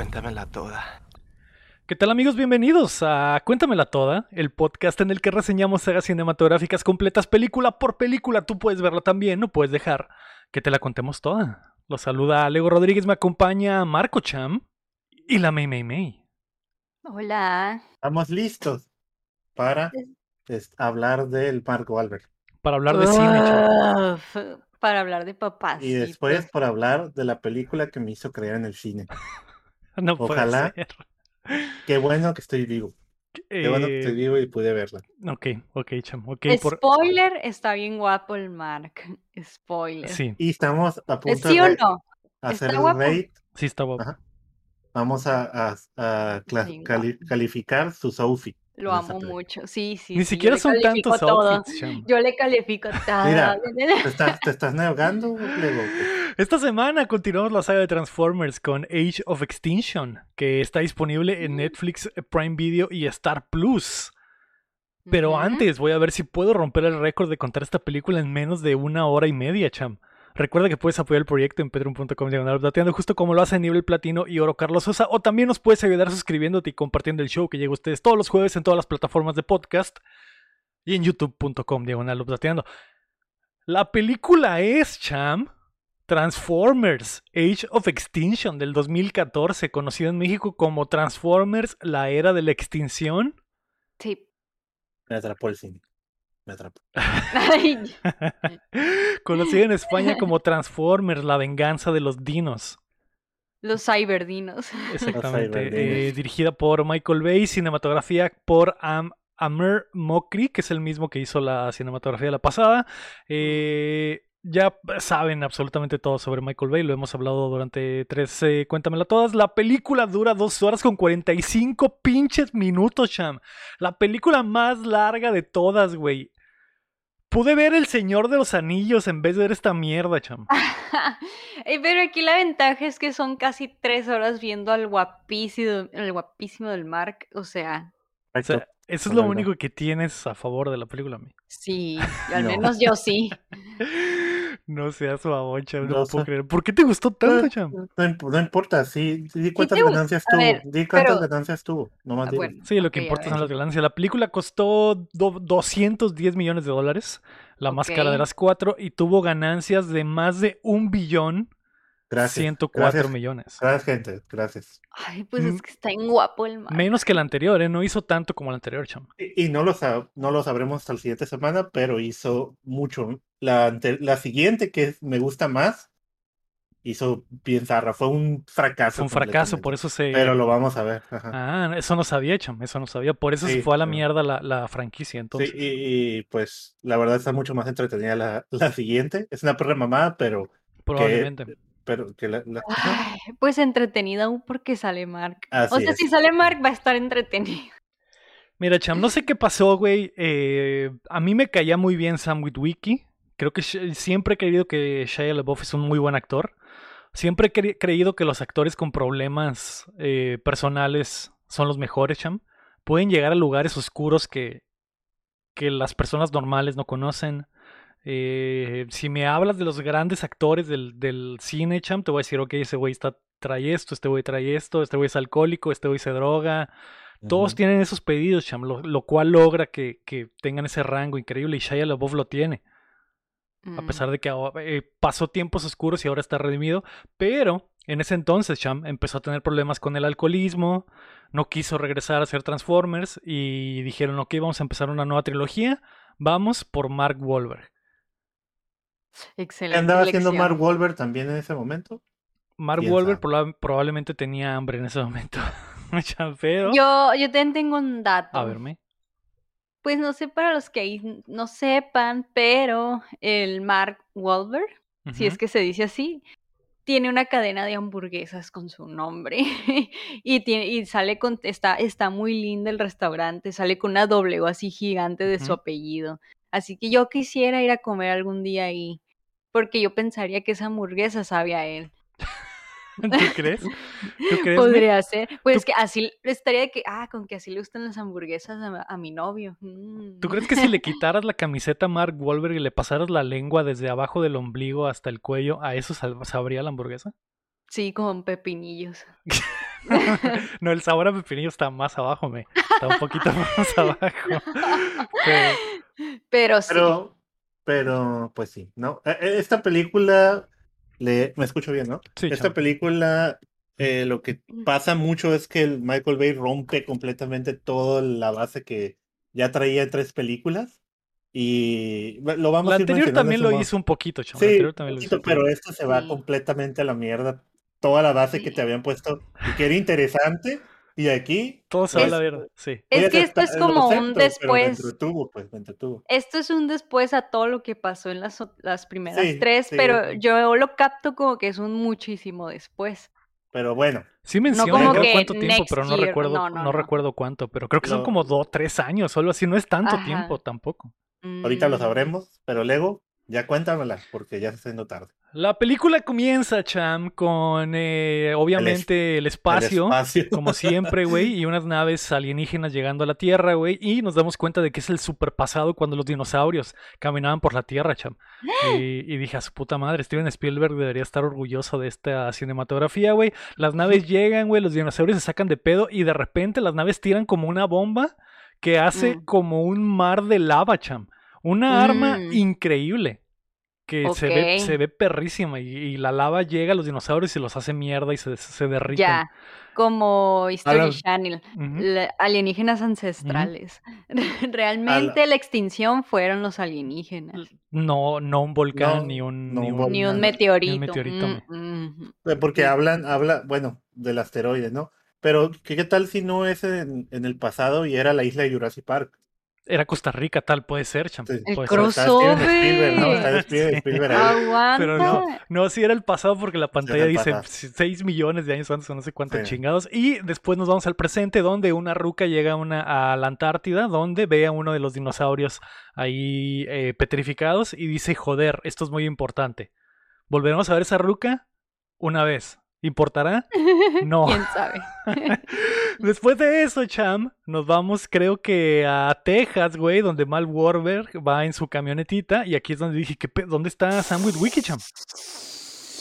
Cuéntamela toda. ¿Qué tal amigos? Bienvenidos a Cuéntamela Toda, el podcast en el que reseñamos sagas cinematográficas completas película por película. Tú puedes verlo también, no puedes dejar que te la contemos toda. Los saluda Lego Rodríguez, me acompaña Marco Cham y la May May May. Hola. Estamos listos para es, hablar del Marco Albert. Para hablar de cine, Cham. Para hablar de papás. Y después para hablar de la película que me hizo creer en el cine. No puede Ojalá. ser. Qué bueno que estoy vivo. Qué bueno que estoy Eh, vivo y pude verla. ok, ok, Cham. Ok, por... Spoiler, está bien guapo el Mark. Spoiler. Sí, Y estamos a ¿Eh, punto ¿Sí de no? hacer ¿Está el guapo? rate. sí está guapo. Ajá. Vamos a, a- a cla- Bien cali- calificar sus outfits. Lo amo mucho. Sí, sí. Ni sí, siquiera son tantos todo. outfits. Yo le califico todo. Mira. ¿Te estás, te estás negando, Lego? Esta semana continuamos la saga de Transformers con Age of Extinction, que está disponible en. Netflix, Prime Video y Star Plus. Pero antes voy a ver si puedo romper el récord de contar esta película en menos de una hora y media, cham. Recuerda que puedes apoyar el proyecto en patreon.com diagonal plateando, justo como lo hace nivel platino y oro Carlos Sosa, o también nos puedes ayudar suscribiéndote y compartiendo el show que llega a ustedes todos los jueves en todas las plataformas de podcast y en youtube.com diagonal plateando. La película es, cham, Transformers Age of Extinction del 2014, conocido en México como Transformers La Era de la Extinción. Sí. Me atrapó el cine. Me atrapó. Ay, Conocida en España como Transformers, la venganza de los dinos. los cyberdinos. Exactamente. cyberdinos. Eh, dirigida por Michael Bay, cinematografía por Am Amer Mokri, que es el mismo que hizo la cinematografía de la pasada. Eh, ya saben absolutamente todo sobre Michael Bay, lo hemos hablado durante tres eh, Cuéntamela todas. La película dura dos horas con 45 pinches minutos, Cham. La película más larga de todas, güey. Pude ver El Señor de los Anillos en vez de ver esta mierda, Cham. Eh, Pero aquí la ventaja es que son casi tres horas viendo al guapísimo, el guapísimo del Mark. O sea, O sea. Eso es lo único que tienes a favor de la película, mi. sí, al No. menos yo sí. No seas babón, Cham, no No puedo creer. ¿Por qué te gustó tanto, Cham? No, imp- no importa, sí, di cuántas ganancias tuvo. ver, di cuántas pero- ganancias tuvo. No más Ah, bueno, Sí, lo que importa son las ganancias. La película costó do- 210 millones de dólares, la más cara de las cuatro, y tuvo ganancias de más de un billón Gracias. 104 gracias, millones. Gracias, gente. Gracias. Ay, pues Mm. es que está en guapo el Mark. Menos que la anterior, ¿eh? No hizo tanto como la anterior, Cham. Y, y no, lo sab- no lo sabremos hasta la siguiente semana, pero hizo mucho. La, ante- la siguiente, que me gusta más, hizo bien zarra. Fue un fracaso. Fue un fracaso, por eso se... Pero lo vamos a ver. ajá. Ah, eso no sabía, Cham, eso no sabía. Por eso se Sí, fue a la mierda la, la franquicia, Sí, entonces. y, y, pues la verdad está mucho más entretenida la, la siguiente. Es una perra mamada, pero, Probablemente. Pero que la, la- ajá. Ay, pues entretenida aún porque sale Mark. o sea, es. si sale Mark va a estar entretenido. Mira, Cham, no sé qué pasó, güey. eh, a mí me caía muy bien Sam Witwicky. Creo que siempre he creído que Shia LaBeouf es un muy buen actor. Siempre he cre- creído que los actores con problemas eh, personales son los mejores, Cham. Pueden llegar a lugares oscuros que, que las personas normales no conocen. Eh, si me hablas de los grandes actores del, del cine, Cham, te voy a decir, ok, ese güey está, trae esto, este güey trae esto, este güey es alcohólico, este güey se droga. Todos tienen esos pedidos, Cham, lo, lo cual logra que, que tengan ese rango increíble y Shia LaBeouf lo tiene, a Mm. pesar de que eh, pasó tiempos oscuros y ahora está redimido, pero en ese entonces Cham empezó a tener problemas con el alcoholismo, no quiso regresar a hacer Transformers y dijeron, ok, vamos a empezar una nueva trilogía, vamos por Mark Wahlberg. ¿Qué Excelente. andaba haciendo. Mark Wahlberg también en ese momento? Mark ¿Quién Wahlberg proba- probablemente tenía hambre en ese momento, pero... Yo, yo también tengo un dato. A verme. Pues no sé para los que ahí no sepan, pero el Mark Wahlberg, si es que se dice así, tiene una cadena de hamburguesas con su nombre y tiene y sale con está está muy linda el restaurante, sale con una W así gigante de su apellido. Así que yo quisiera ir a comer algún día ahí, porque yo pensaría que esa hamburguesa sabe a él. ¿Tú crees? ¿Tú crees? Podría ser. Pues ¿Tú- que así estaría de que, ah, con que así le gustan las hamburguesas a, a mi novio. Mm. ¿Tú crees que si le quitaras la camiseta a Mark Wahlberg y le pasaras la lengua desde abajo del ombligo hasta el cuello, a eso sabría la hamburguesa? Sí, con pepinillos. no, el sabor a pepinillo está más abajo, me. Está un poquito más abajo. Pero, Pero sí. Pero, pero, pues sí, ¿no? E- e- Esta película, le, me escucho bien, ¿no? Sí, Esta película, eh, lo que pasa mucho es que el Michael Bay rompe completamente toda la base que ya traía en tres películas. Y lo vamos la a ir anterior también lo hizo un poquito, chamo. la Sí, anterior también lo hizo poquito, un poquito. pero esto se va Sí. completamente a la mierda. Toda la base que te habían puesto y que era interesante. Y aquí Todo se va a Es- la verga, sí. Es que esto es como un después. entretuvo, pues, me entretuvo. Esto es un después a todo lo que pasó en las, las primeras Sí, tres, sí, pero sí. yo lo capto como que es un muchísimo después. Pero bueno, Sí creo que cuánto tiempo, pero no year, recuerdo, no, no, no, no. recuerdo cuánto, pero creo que son como dos, tres años, solo así, no es tanto Ajá. tiempo tampoco. ahorita lo Mm. sabremos, pero luego ya cuéntamela, porque ya se está haciendo tarde. La película comienza, Cham, con eh, obviamente el, El espacio, espacio. como siempre, güey, y unas naves alienígenas llegando a la Tierra, güey, y nos damos cuenta de que es el superpasado cuando los dinosaurios caminaban por la Tierra, Cham. Y, y dije, a su puta madre, Steven Spielberg debería estar orgulloso de esta cinematografía, güey. Las naves llegan, güey, los dinosaurios se sacan de pedo y de repente las naves tiran como una bomba que hace Mm. como un mar de lava, Cham. Una arma Mm. increíble. Que se, ve, se ve perrísima y, y la lava llega a los dinosaurios y los hace mierda y se, se derriten. Ya, como History Channel, alienígenas ancestrales. Realmente la extinción fueron los alienígenas, No, no un volcán No, ni un, no ni un un- volcán. ni un Ni meteorito. meteorito, me- Mm, Porque hablan, habla, bueno, del asteroide, ¿no? Pero, ¿qué, qué tal si no es en, en el pasado y era la isla de Jurassic Park? Era Costa Rica, tal puede ser, cham. Sí. El puede ser. Pero está Steven Spielberg, ¿no? crossover. Aguanta. Pero no, no, sí era el pasado porque la pantalla dice pasado. 6 millones de años antes o no sé cuántos Sí. chingados. Y después nos vamos al presente donde una ruca llega a, una, a la Antártida donde ve a uno de los dinosaurios ahí eh, petrificados y dice, joder, esto es muy importante. ¿Volveremos a ver esa ruca? Una vez. ¿Importará? No. ¿Quién sabe? Después de eso, Cham, nos vamos creo que a Texas, güey, donde Mal Warberg va en su camionetita y aquí es donde dije, ¿qué pe- ¿dónde está Sam Witwicky, Cham?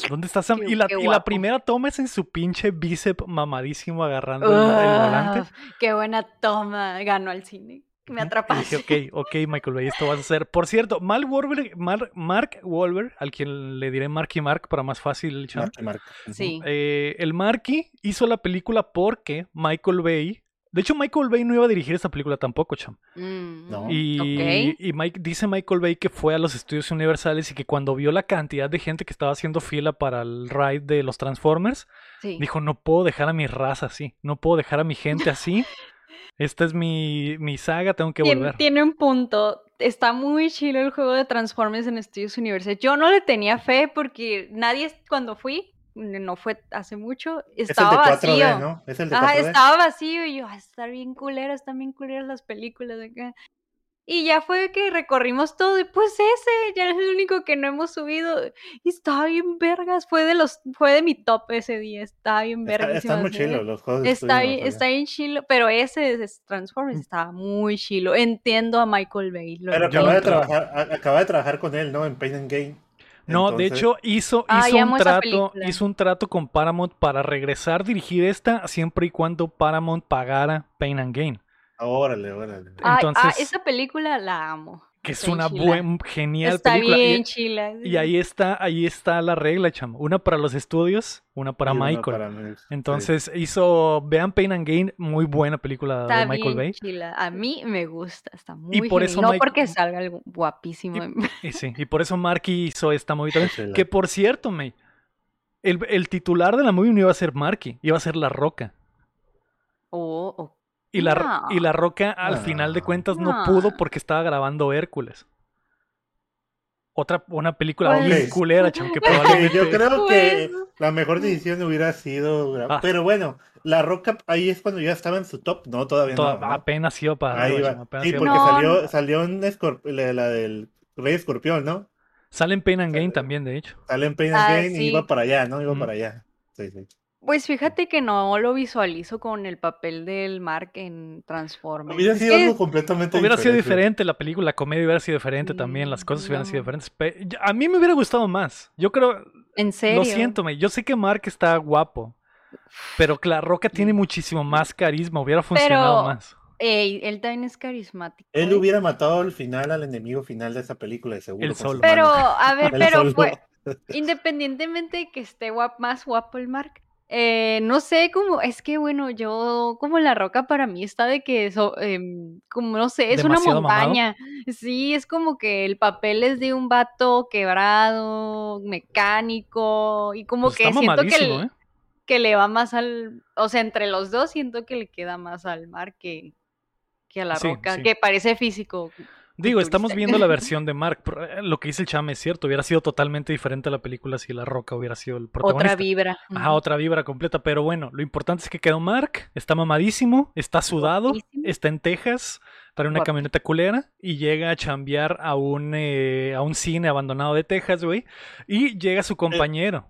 ¿Dónde está Sam? Qué- y la, y la primera toma es en su pinche bíceps mamadísimo agarrando el, el volante. Ah, qué buena toma. Ganó al cine. Me atrapaste. dije, ok, ok, Michael Bay, esto vas a hacer. Por cierto, Mal Warberg, Mar- Mark Wahlberg, al quien le diré Marky Mark para más fácil. Mark y Mark. Sí. Eh, el Marky hizo la película porque Michael Bay. De hecho, Michael Bay no iba a dirigir esta película tampoco, Cham. Mm, No. Y, ok. y Mike, dice Michael Bay que fue a los estudios universales y que cuando vio la cantidad de gente que estaba haciendo fila para el ride de los Transformers, Sí. dijo, no puedo dejar a mi raza así, no puedo dejar a mi gente así. Esta es mi, mi saga, tengo que volver. Tiene un punto. Está muy chido el juego de Transformers en Estudios Universal. Yo no le tenía fe porque nadie, cuando fui, no fue hace mucho, Es el de estaba 4D, vacío. ¿no? Es el de Ajá, 4D. estaba vacío y yo, "Ah, está bien culera, están bien culeras las películas de acá. Y ya fue que recorrimos todo y pues ese ya es el único que no hemos subido. Y estaba bien vergas, fue de los, fue de mi top ese día, estaba bien Está- vergas. están muy chilos los juegos de Está bien, está bien chilo, pero ese de Transformers Mm. estaba muy chilo. Entiendo a Michael Bay. lo Pero acaba de, trabajar, acaba de trabajar con él, ¿no? En Pain and Game. No, de hecho hizo, Ah, hizo un trato, hizo un trato con Paramount para regresar a dirigir esta siempre y cuando Paramount pagara Pain and Gain. Órale, órale. Ay, ah, entonces- esa película la amo. Que es Está una chila. buen, genial Está película. Y- bien chila. Y ahí está, ahí está la regla, chamo. Una para los estudios, una para Y Michael. para mí, sí. Entonces hizo, vean Pain and Gain, muy buena película Está de Michael bien Bay. chila. A mí me gusta, está muy Y por genial. eso No Mike- porque salga algo guapísimo. Y sí, y por eso Marky hizo esta movie también. Chila. Que por cierto, May, el, el titular de la movie no iba a ser Marky, iba a ser La Roca. Oh, oh. Y la, y la Roca al No. final de cuentas no No. pudo porque estaba grabando Hércules. Otra, una película Pues- culera, chamo, que Ok, probablemente... yo creo que Pues- la mejor decisión hubiera sido. Ah. Pero bueno, La Roca ahí es cuando ya estaba en su top, no, todavía toda- no. apenas iba para Ahí arriba, apenas Sí, iba porque salió, salió un escorp- la, la del Rey Escorpión, ¿no? Sale en Pain and Gain también, de hecho. Sale en Pain and Ah, Gain y iba para allá, ¿no? Iba Mm. para allá. Sí, sí. Pues fíjate que no lo visualizo con el papel del Mark en Transformers. Hubiera sido algo completamente Hubiera sido diferente. diferente la película, la comedia hubiera sido diferente también, las Mm, cosas hubieran sido no. diferentes. A mí me hubiera gustado más. Yo creo, En serio. lo siento, me, yo sé que Mark está guapo, Pero La Roca tiene muchísimo más carisma, hubiera funcionado Pero- más. Ey, él también es carismático. Él ¿eh? hubiera matado al final al enemigo final de esa película, de seguro. Sus solo. Pero, a ver, pero pues, independientemente de que esté guap- más guapo el Mark, eh, no sé cómo, es que bueno, yo como la roca para mí está de que eso, em, como no sé, es una mamado. montaña. Sí, es como que el papel es de un vato quebrado, mecánico, y como Pues que siento que, el- ¿eh? que le va más al, o sea, entre los dos siento que le queda más al Mark que, que a la Sí, roca, sí. que parece físico. Digo, estamos viendo la versión de Mark. pero, eh, Lo que dice el chame es cierto. Hubiera sido totalmente diferente la película si La Roca hubiera sido el protagonista. Otra vibra. Ajá, otra vibra completa. Pero bueno, lo importante es que quedó Mark. Está mamadísimo, está sudado, Guapísimo. está en Texas, trae una camioneta culera y llega a chambear a un, eh, a un cine abandonado de Texas, güey. Y llega su compañero.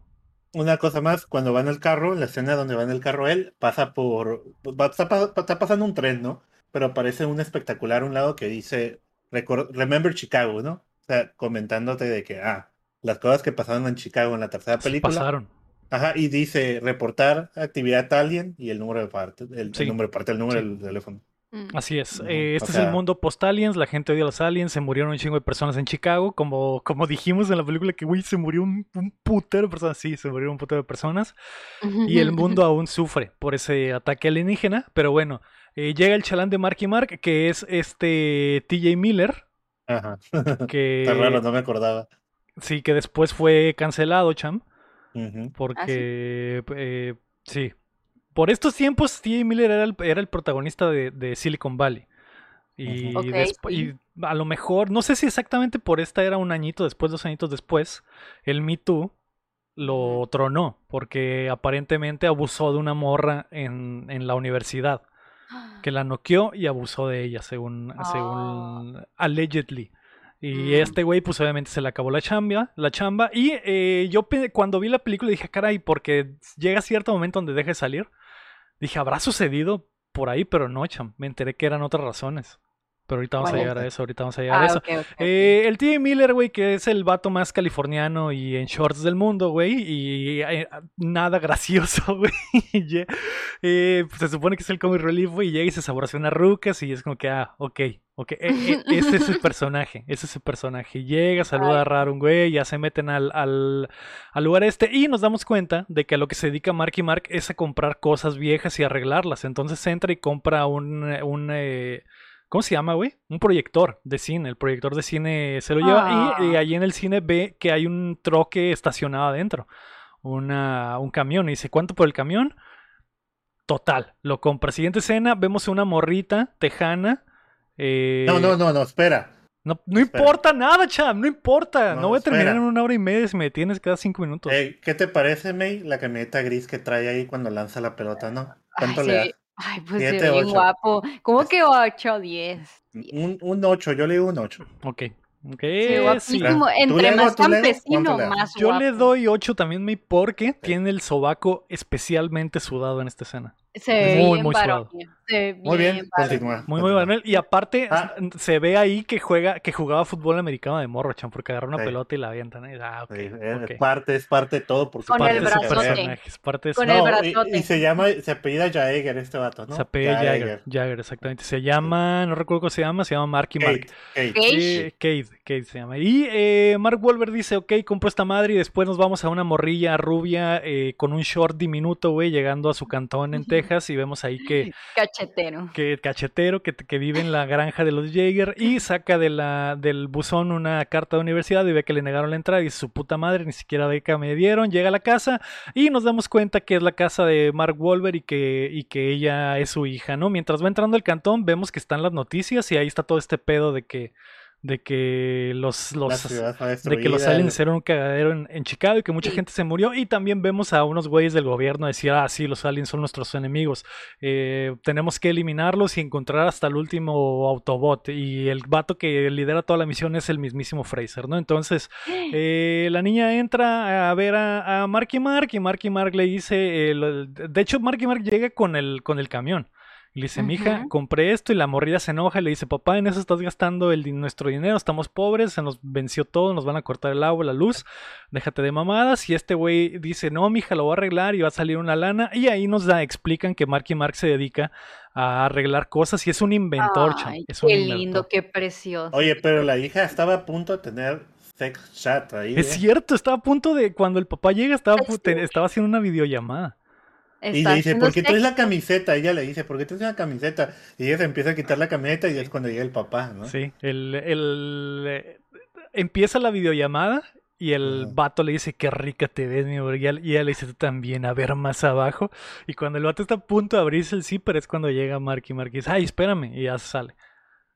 Una cosa más, cuando va en el carro, la escena donde va en el carro él, pasa por... va- está, pa- está pasando un tren, ¿no? Pero aparece un espectacular a un lado que dice, "Recor- Remember Chicago, ¿no? O sea, comentándote de que, ah, las cosas que pasaron en Chicago en la tercera película. Pasaron. Ajá, y dice, reportar actividad alien y el número de parte, el, Sí. el número de parte, el número Sí. del teléfono. Mm. Así es. Ujú, Eh, o este es el sea- mundo post-aliens. La gente odia a los aliens. Se murieron un chingo de personas en Chicago. Como, como dijimos en la película que, güey, se murió un, un putero de personas. Sí, se murieron un putero de personas. Y el mundo aún sufre por ese ataque alienígena. Pero bueno, eh, llega el chalán de Marky Mark, que es este TJ Miller. Ajá. Que Está raro, no me acordaba. sí, que después fue cancelado, Cham. Ujú. Porque eh, sí. Por estos tiempos, T.A. Miller era el, era el protagonista de, de Silicon Valley. Y, a lo mejor, no sé si exactamente por esta era un añito después, dos añitos después, el Me Too lo tronó, porque aparentemente abusó de una morra en, en la universidad, que la noqueó y abusó de ella, según, Ah. según allegedly. Y Mm. este güey, pues obviamente se le acabó la chamba, la chamba. Y eh, yo cuando vi la película dije, caray, porque llega cierto momento donde deja de salir. Dije, ¿habrá sucedido por ahí? Pero no, cham. Me enteré que eran otras razones. Pero ahorita vamos a llegar a eso, ahorita vamos a llegar a Ah, eso. Eh, el T.J. Miller, güey, que es el vato más californiano y en shorts del mundo, güey, y eh, nada gracioso, güey. y eh, pues, se supone que es el comic relief, güey, y llega y se saborea unas rucas y es como que, ah, ok, ok, eh, eh, ese es el personaje, ese es el personaje. Y Llega, saluda Ay. raro un güey, ya se meten al, al, al lugar este y nos damos cuenta de que a lo que se dedica Marky Mark es a comprar cosas viejas y arreglarlas. Entonces entra y compra un, un eh, ¿Cómo se llama, güey? Un proyector de cine. El proyector de cine se lo lleva y, y Ah. ahí en el cine ve que hay un troque estacionado adentro. Una, un camión. Y dice, ¿cuánto por el camión? Total, lo compra. Siguiente escena, vemos una morrita tejana. eh, No, no, no, no, espera. No, no espera. importa nada, cham, no importa. No, No, voy a terminar espera. en una hora y media si me tienes cada cinco minutos. Eh, ¿Qué te parece, May, la camioneta gris que trae ahí cuando lanza la pelota, no? ¿Cuánto Ay, le das? Ay, pues Siete, bien ocho. guapo. ¿Cómo que 8, 10? Un, un 8, yo le digo un 8. Ok. Ok, Se ve sí. guapísimo. ¿Tú Entre más campesino, más Yo le guapo. doy 8 también, mi porque tiene el sobaco especialmente sudado en esta escena. Se ve Muy, bien muy suave. varonil, ve Muy bien, continúa. Muy, muy bueno. Y aparte, Ah. se ve ahí que juega, que jugaba fútbol americano de morro, chan, porque agarra una Sí. pelota y la avientan. ¿eh? Ah. Sí, es parte, es parte de todo. Porque Con Parte el de su brazote. personaje, es parte de Con No, y- brazote. y, se llama, se apellida Jaeger este vato, ¿no? Se apellida Jagger, Jagger, exactamente. Se llama, no recuerdo cómo se llama, se llama Marky Mark. Kate, Kate. Kate. Kate, Kate se llama. Y eh, Mark Wolver dice, ok, compro esta madre y después nos vamos a una morrilla rubia eh, con un short diminuto, güey, llegando a su cantón en Texas y vemos ahí que, Cachetero. que cachetero, que, vive en la granja de los Jaeger y saca del buzón una carta de universidad y ve que le negaron la entrada y su puta madre, ni siquiera beca me dieron, llega a la casa y nos damos cuenta que es la casa de Mark Wolver y que, y que ella es su hija, ¿no? Mientras va entrando al cantón vemos que están las noticias y ahí está todo este pedo de que de que los, los de que los aliens eran un cagadero en, en Chicago y que mucha Sí. gente se murió. Y también vemos a unos güeyes del gobierno decir, ah, sí, los aliens son nuestros enemigos. Eh, tenemos que eliminarlos y encontrar hasta el último Autobot. Y el vato que lidera toda la misión es el mismísimo Fraser, ¿no? Entonces, eh, la niña entra a ver a, a Marky Mark y Marky Mark le dice, eh, lo- de hecho, Marky Mark llega con el, con el camión. Y le dice, mija, compré esto y la morrilla se enoja y le dice, papá, en eso estás gastando el, nuestro dinero, estamos pobres, se nos venció todo, nos van a cortar el agua, la luz, déjate de mamadas. Y este güey dice, no, mija, lo voy a arreglar y va a salir una lana. Y ahí nos da, explican que Marky Mark se dedica a arreglar cosas y es un inventor, Ay, es un qué inventor. lindo, qué precioso. Oye, pero la hija estaba a punto de tener sex chat ahí. Es ¿eh? cierto, estaba a punto de, cuando el papá llega, estaba, estaba haciendo una videollamada. Y le dice, ¿por qué traes la sexo. camiseta? Ella le dice, ¿por qué traes una camiseta? Y ella se empieza a quitar la camioneta y es cuando llega el papá, ¿no? Sí, el, el, eh, empieza la videollamada y el Ajá. vato le dice, qué rica te ves, mi amor. Y ella, y ella le dice, tú también, a ver más abajo. Y cuando el vato está a punto de abrirse el zipper es cuando llega Marky Mark y dice, ay, espérame. Y ya sale.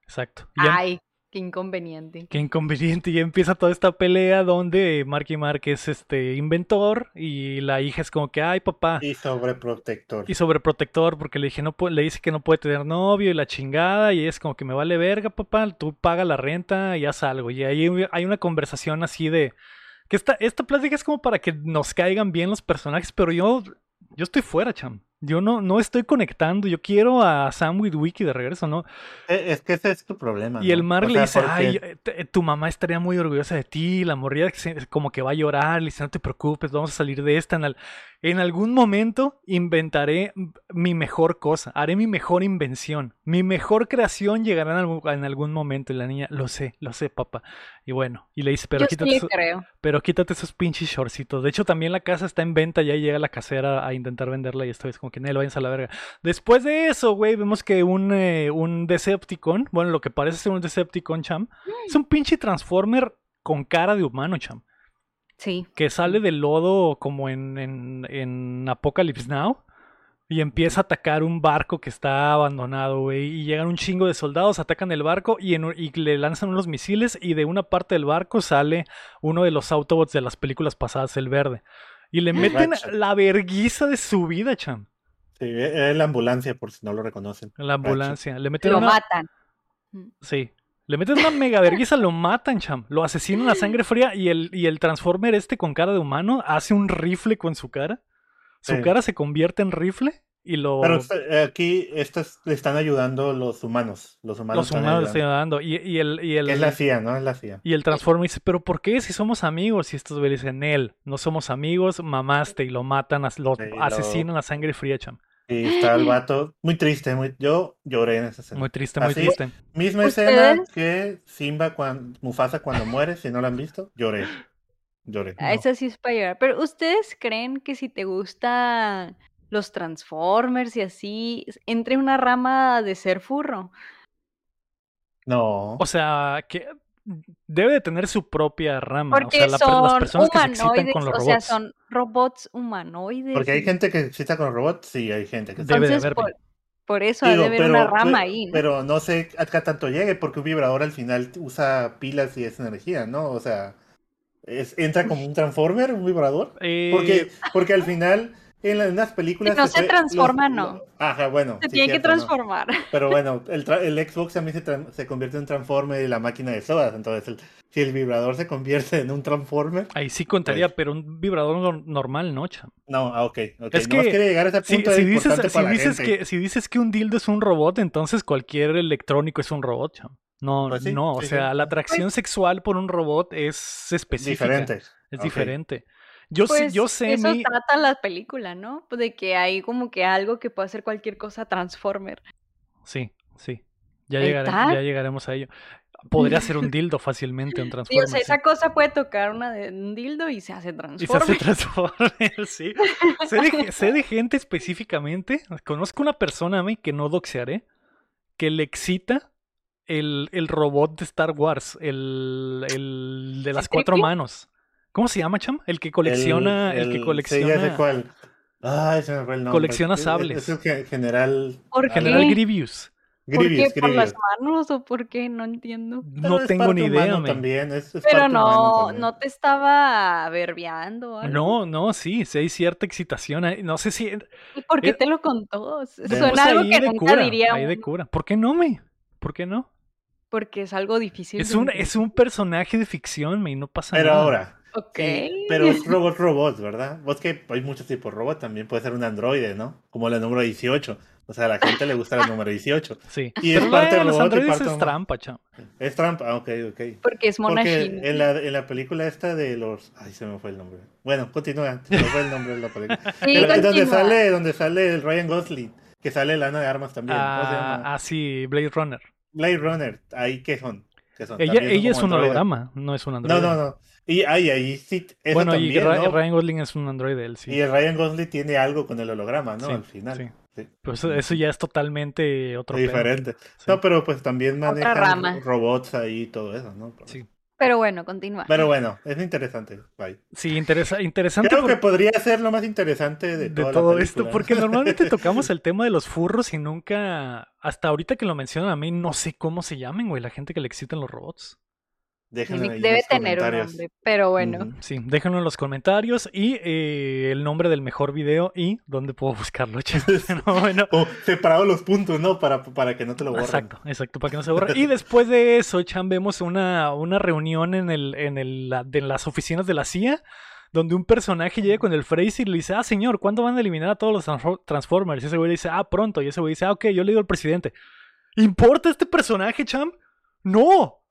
Exacto. Y ya- Ay, qué inconveniente. Qué inconveniente, y empieza toda esta pelea donde Marky Mark es este inventor y la hija es como que, ay papá, Y sobreprotector. y sobreprotector porque le dije no le dice que no puede tener novio y la chingada y es como que me vale verga papá tú paga la renta y haz algo y ahí hay una conversación así de que esta esta plática es como para que nos caigan bien los personajes pero yo yo estoy fuera cham yo no no estoy conectando yo quiero a Sam Witwicky de regreso no Eh, Es que ese es tu problema. y el O le sea, dice, porque- ay, tu mamá estaría muy orgullosa de ti, la se- como que va a llorar, le dice, no te preocupes, vamos a salir de esta. En, al- en algún momento inventaré mi mejor cosa, haré mi mejor invención, mi mejor creación llegará en algún, en algún momento. Y la niña, lo sé, lo sé, papá. Y bueno, y le dice, pero Yo quítate, pero quítate esos pinches shortcitos. De hecho, también la casa está en venta, ya llega la casera a intentar venderla y esto es como que, no, váyanse a la verga. Después de eso, güey, vemos que un, eh, un Decepticon, bueno, lo que parece ser un Decepticon, cham, es un pinche Transformer con cara de humano, cham, Sí. que sale del lodo como en, en, en Apocalypse Now y empieza a atacar un barco que está abandonado, güey, y llegan un chingo de soldados, atacan el barco y, en y le lanzan unos misiles y de una parte del barco sale uno de los Autobots de las películas pasadas, el verde. Y le meten Ratchet. la verguiza de su vida, cham. Sí, es la ambulancia, por si no lo reconocen. La ambulancia. Le meten Lo una, matan. Sí. Le meten una mega vergüenza, lo matan, cham. Lo asesinan a sangre fría y el, y el Transformer este con cara de humano hace un rifle con su cara. Su Sí. cara se convierte en rifle y lo... Pero eh, aquí estos le están ayudando los humanos. Los humanos. los están humanos le ayudando. están dando. Y, y el, y, el, Es la CIA, ¿no? Es la CIA. y el Transformer dice, pero ¿por qué si somos amigos? Y estos güeyes dicen, él, no somos amigos, mamaste y lo matan, lo Sí, lo- asesinan a sangre fría, cham. Y está el vato muy triste. Muy... Yo lloré en esa escena. Muy triste, muy Así- triste. Misma escena que Simba cuando Mufasa cuando muere, si no lo han visto, lloré. Lloré. Ah, No. Esa sí es para llorar. Pero ¿ustedes creen que si te gustan los Transformers y así, entre una rama de ser furro? No. O sea, que debe de tener su propia rama. Porque o sea, la per- las son personas que se excitan humanoides, con los o robots. sea, son robots humanoides. Porque hay y- gente que excita con robots, sí, hay gente que Debe de Entonces, haber, por, por eso ha de Digo, haber una pero, rama ahí, ¿no? pero no sé a qué tanto llegue, porque un vibrador al final usa pilas y es energía, ¿no? O sea, es, entra como un transformer, un vibrador. Eh, Porque, porque al final, en, la- en las películas. Si no se transforma, los- no. Ajá, bueno. Se sí, tiene que transformar. Pero bueno, el, Xbox también se, se convierte en un transformer y la máquina de sodas. Entonces, el- si el vibrador se convierte en un transformer. Ahí sí contaría, Pues- pero un vibrador nor- normal, ¿no, cham? No, ah, ok. ok. Es Nomás que llegar a ese Si, punto si es dices, si, que, si dices que un dildo es un robot, entonces cualquier electrónico es un robot, cham. No, Pues sí, no, o sí, sea, sí. la atracción sexual por un robot es específica. Diferente. Es diferente. Yo, sé, Pues yo sé, eso mi- trata la película, ¿no? Pues De que hay como que algo que puede hacer cualquier cosa Transformer. Sí, sí. Ya, ya llegaremos a ello. Podría ser un dildo fácilmente, un Sí, o Transformer. sea, sí. esa cosa puede tocar una de un dildo y se hace Y se Transformer. hace Transformer, sí. Sé de, sé de gente específicamente, conozco una persona a mí que no doxearé, que le excita el, el robot de Star Wars, el, el de las cuatro ¿C-3PO? manos. ¿Cómo se llama, Cham? El que colecciona, el, que Sí, ya sé colecciona cuál. Ay, se me fue el nombre. Colecciona Es- es- sables. Es, el ge- general. ¿Por qué? General Grievous. ¿Por qué? Grievous, ¿Por las Grievous. manos o por qué? No entiendo. Pero No es tengo ni idea. También, es, es Pero no, también. no te estaba verbeando. o algo? No, no, sí, sí hay cierta excitación. ahí. No sé si ¿Y por qué eh, te lo contó? S- Vemos Suena algo que nunca cura, diría ahí de cura. ¿Por qué no, me? ¿Por qué no? porque es algo difícil. Es de un, entender. es un personaje de ficción, me, y no pasa Pero nada. ahora, Ok. Sí, pero es robot robot, ¿verdad? Vos que hay muchos tipos de robot, también puede ser un androide, ¿no? Como la número 18. O sea, a la gente le gusta la número 18. Sí. Y es parte bueno, los y androides parte es trampa, chamo. Es trampa, ok, ok. Porque es mona Porque en la, en la película esta de los... Ay, se me fue el nombre. Bueno, continúa. Se me fue el nombre de la película. Sí, El- donde, sale, donde sale el Ryan Gosling, que sale Lana de Armas también. ¿Cómo se Ah, ah, sí, Blade Runner. Blade Runner. Ahí, ¿qué son? Ella, ella es un holograma, no es un No, androide. no, no. Y ay, ahí sí, eso bueno, y Ra- ¿no? Ryan Gosling es un androide, él sí. Y Ryan Gosling tiene algo con el holograma, ¿no? Sí, Al final. sí. Sí. Pues eso, ya es totalmente otro pedo. Diferente. Sí. No, pero pues también manejan robots ahí y todo eso, ¿no? Sí. Pero bueno, continúa. Pero bueno, es interesante. Bye. Sí, interesa, interesante Creo por- que podría ser lo más interesante de, de toda la todo esto, porque normalmente tocamos el tema de los furros y nunca, hasta ahorita que lo mencionan a mí, no sé cómo se llamen, güey, la gente que le excitan los robots. Déjenlo ahí en Debe los tener un nombre, pero bueno. Sí, déjenlo en los comentarios y eh, el nombre del mejor video y dónde puedo buscarlo. No, bueno, O separado los puntos, ¿no? Para, para que no te lo borren. Exacto, exacto, para que no se borre. Y después de eso, Chan, vemos una, una reunión en, el, en, el, de las oficinas de la CIA, donde un personaje llega con el Fraser y le dice, ah, señor, ¿cuándo van a eliminar a todos los Transfor- Transformers? Y ese güey le dice, ah, pronto. Y ese güey dice, ah, ok, yo le digo al presidente. ¿Importa este personaje, Cham? No.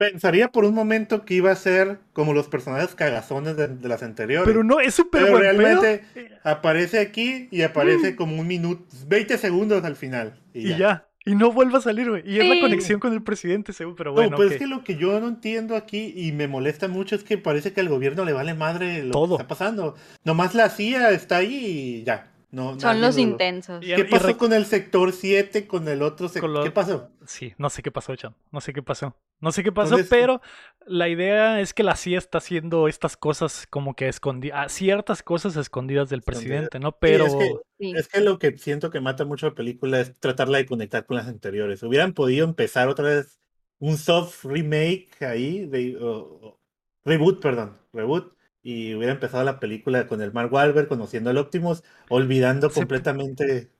Pensaría por un momento que iba a ser como los personajes cagazones de, de las anteriores. Pero no, es súper Pero realmente pedo. aparece aquí y Mm. aparece como un minuto, 20 segundos al final. Y, Y ya. ya. Y no vuelve a salir, güey. Y es la conexión con el presidente, según, pero No, bueno. pues ok. es que lo que yo no entiendo aquí y me molesta mucho es que parece que al gobierno le vale madre lo Todo. que está pasando. Nomás la CIA está ahí y ya. No, Son los lo- intensos. ¿Qué pasó con el sector 7, con el otro sector? Lo- ¿Qué pasó? Sí, no sé qué pasó, Cham. No sé qué pasó. No sé qué pasó, Entonces- pero la idea es que la CIA está haciendo estas cosas como que escondidas, ciertas cosas escondidas del presidente, ¿no? Pero es que- Sí. Es que lo que siento que mata mucho la película es tratarla de conectar con las anteriores. Hubieran podido empezar otra vez un soft remake ahí, de, reboot, perdón, reboot, y hubiera empezado la película con el Mark Wahlberg conociendo al Optimus, olvidando Sí. completamente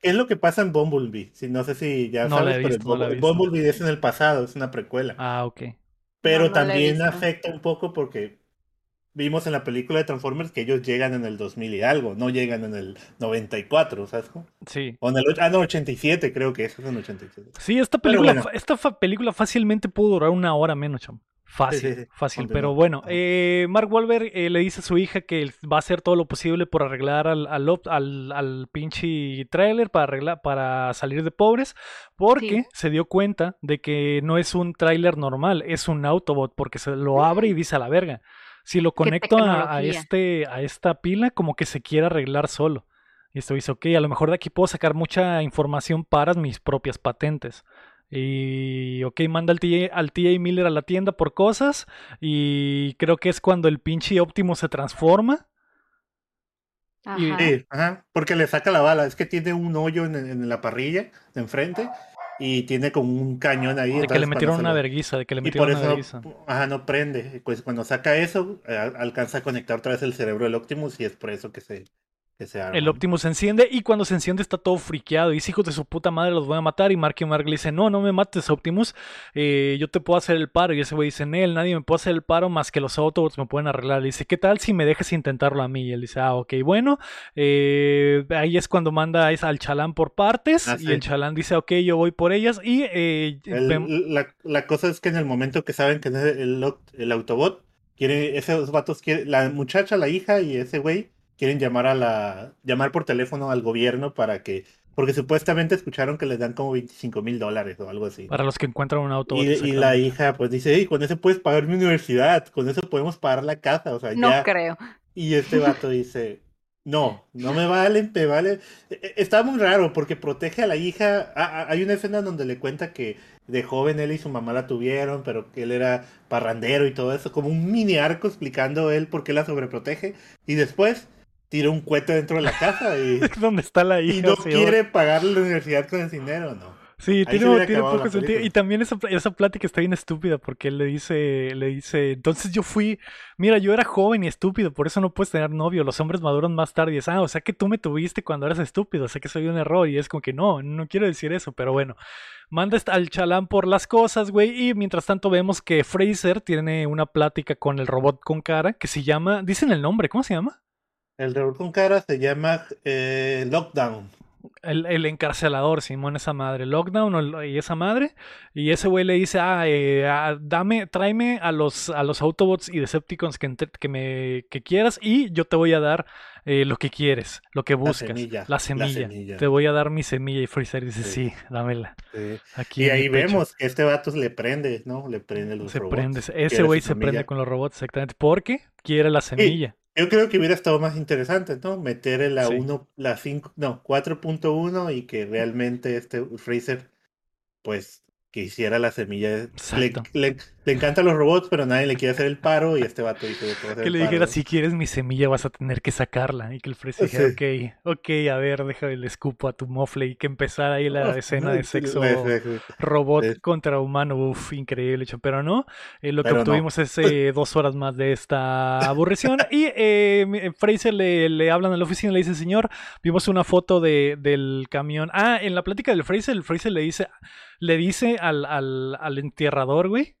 qué es lo que pasa en Bumblebee. Si no sé si ya No sabes, pero visto, no la he Bumblebee- es en el pasado, es una precuela. Ah, ok. Pero No, no también afecta un poco porque vimos en la película de Transformers que ellos llegan en el 2000 y algo, no llegan en el 94, ¿sabes? Sí. O en el, ah, no, 87 creo que eso es en 87. Sí, esta Pero película, bueno. esta fa- película fácilmente pudo durar una hora menos, Cham. Fácil, Sí, sí, sí. fácil. Continúa. Pero bueno, eh, Mark Wahlberg eh, le dice a su hija que va a hacer todo lo posible por arreglar al, al, al, al pinche trailer, para, arreglar, para salir de pobres, porque Sí. se dio cuenta de que no es un tráiler normal, es un Autobot, porque se lo abre y dice a la verga. Si lo conecto a, este, a esta pila, como que se quiere arreglar solo. Y esto dice, ok, a lo mejor de aquí puedo sacar mucha información para mis propias patentes. Y, ok, manda al TA, al TA Miller a la tienda por cosas. Y creo que es cuando el pinche Optimus se transforma. y- Ajá. Sí, ajá, porque le saca la bala, es que tiene un hoyo en, en la parrilla de enfrente y tiene como un cañón ahí. De que le metieron una lo- verguiza, de que le Y metieron por una eso verguiza. ajá, no prende. Pues cuando saca eso, eh, alcanza a conectar otra vez el cerebro del Optimus y es por eso que se, que se arma. El. Optimus se enciende y cuando se enciende está todo friqueado. Y dice, hijos de su puta madre, los voy a matar. Y Mark y Mark le dice, no, no me mates, Optimus. eh, yo te puedo hacer el paro. Y ese güey dice, Nel, nadie me puede hacer el paro más que los Autobots me pueden arreglar. Le dice, ¿qué tal si me dejas intentarlo a mí? Y él dice, ah, ok, bueno. eh, ahí es cuando manda es- al chalán por partes. Ah, y el chalán dice, ok, yo voy por ellas. Y eh, El- la, la cosa es que en el momento que saben que es el, el, el Autobot, quiere, esos vatos quieren, la muchacha, la hija y ese güey quieren llamar a la, llamar por teléfono al gobierno para que, porque supuestamente escucharon que les dan como 25 mil dólares o algo así. para los que encuentran un Autobot. Y, y la hija pues dice, hey, con eso puedes pagar mi universidad, con eso podemos pagar la casa, o sea, No ya. creo. Y este vato dice, no, no me valen, me vale. E- e- Está muy raro porque protege a la hija. Ah, hay una escena donde le cuenta que de joven él y su mamá la tuvieron, pero que él era parrandero y todo eso, como un mini arco explicando él por qué la sobreprotege. Y después tira un cohete dentro de la casa y, ¿Dónde está la hija? y no señor? quiere pagar la universidad con el dinero, no. Sí, Ahí tiene, tiene poco sentido. Y también esa, esa plática está bien estúpida porque él le dice, le dice, entonces yo fui, mira, yo era joven y estúpido, por eso no puedes tener novio, los hombres maduran más tarde. Y es, ah, o sea que tú me tuviste cuando eras estúpido, o sea que soy un error. Y es como que no, no quiero decir eso, pero bueno. Manda al chalán por las cosas, güey, y mientras tanto vemos que Fraser tiene una plática con el robot con cara que se llama, dicen el nombre, ¿cómo se llama? El robot con cara se llama eh, Lockdown. El, el encarcelador, Simón, esa madre. Lockdown y esa madre. Y ese güey le dice, ah, eh, ah, dame, tráeme a los, a los Autobots y Decepticons que, que, me, que quieras y yo te voy a dar eh, lo que quieres, lo que buscas. semilla, La la semilla. Te voy a dar mi semilla. Y Freezer dice, Sí. sí, dámela. Sí. Aquí Y ahí pecho". vemos que este vato le prende, ¿no? Le prende los Se robots. prende. Ese güey se prende con los robots, exactamente. Porque quiere la semilla. Yo creo que hubiera estado más interesante, ¿no? Meter en la Sí. 1, la 5, no, 4.1 y que realmente este Freezer, pues, que hiciera la semilla. Le, le, le encantan los robots, pero nadie le quiere hacer el paro y este vato dice, "Yo te voy a hacer Que el le paro". dijera, si quieres mi semilla vas a tener que sacarla. Y que el Freezer dijera, Sí. ok, ok, a ver, déjame le escupo a tu mofle. Y que empezara ahí la escena de sexo robot contra humano. Uf, increíble. hecho. Pero no, eh, lo que Pero obtuvimos es eh, dos horas más de esta aburrición. y eh, mi- Fraser le, le hablan a la oficina y le dice, señor, vimos una foto de, del camión. Ah, en la plática del Fraser, el Fraser le dice, le dice al, al, al entierrador, güey.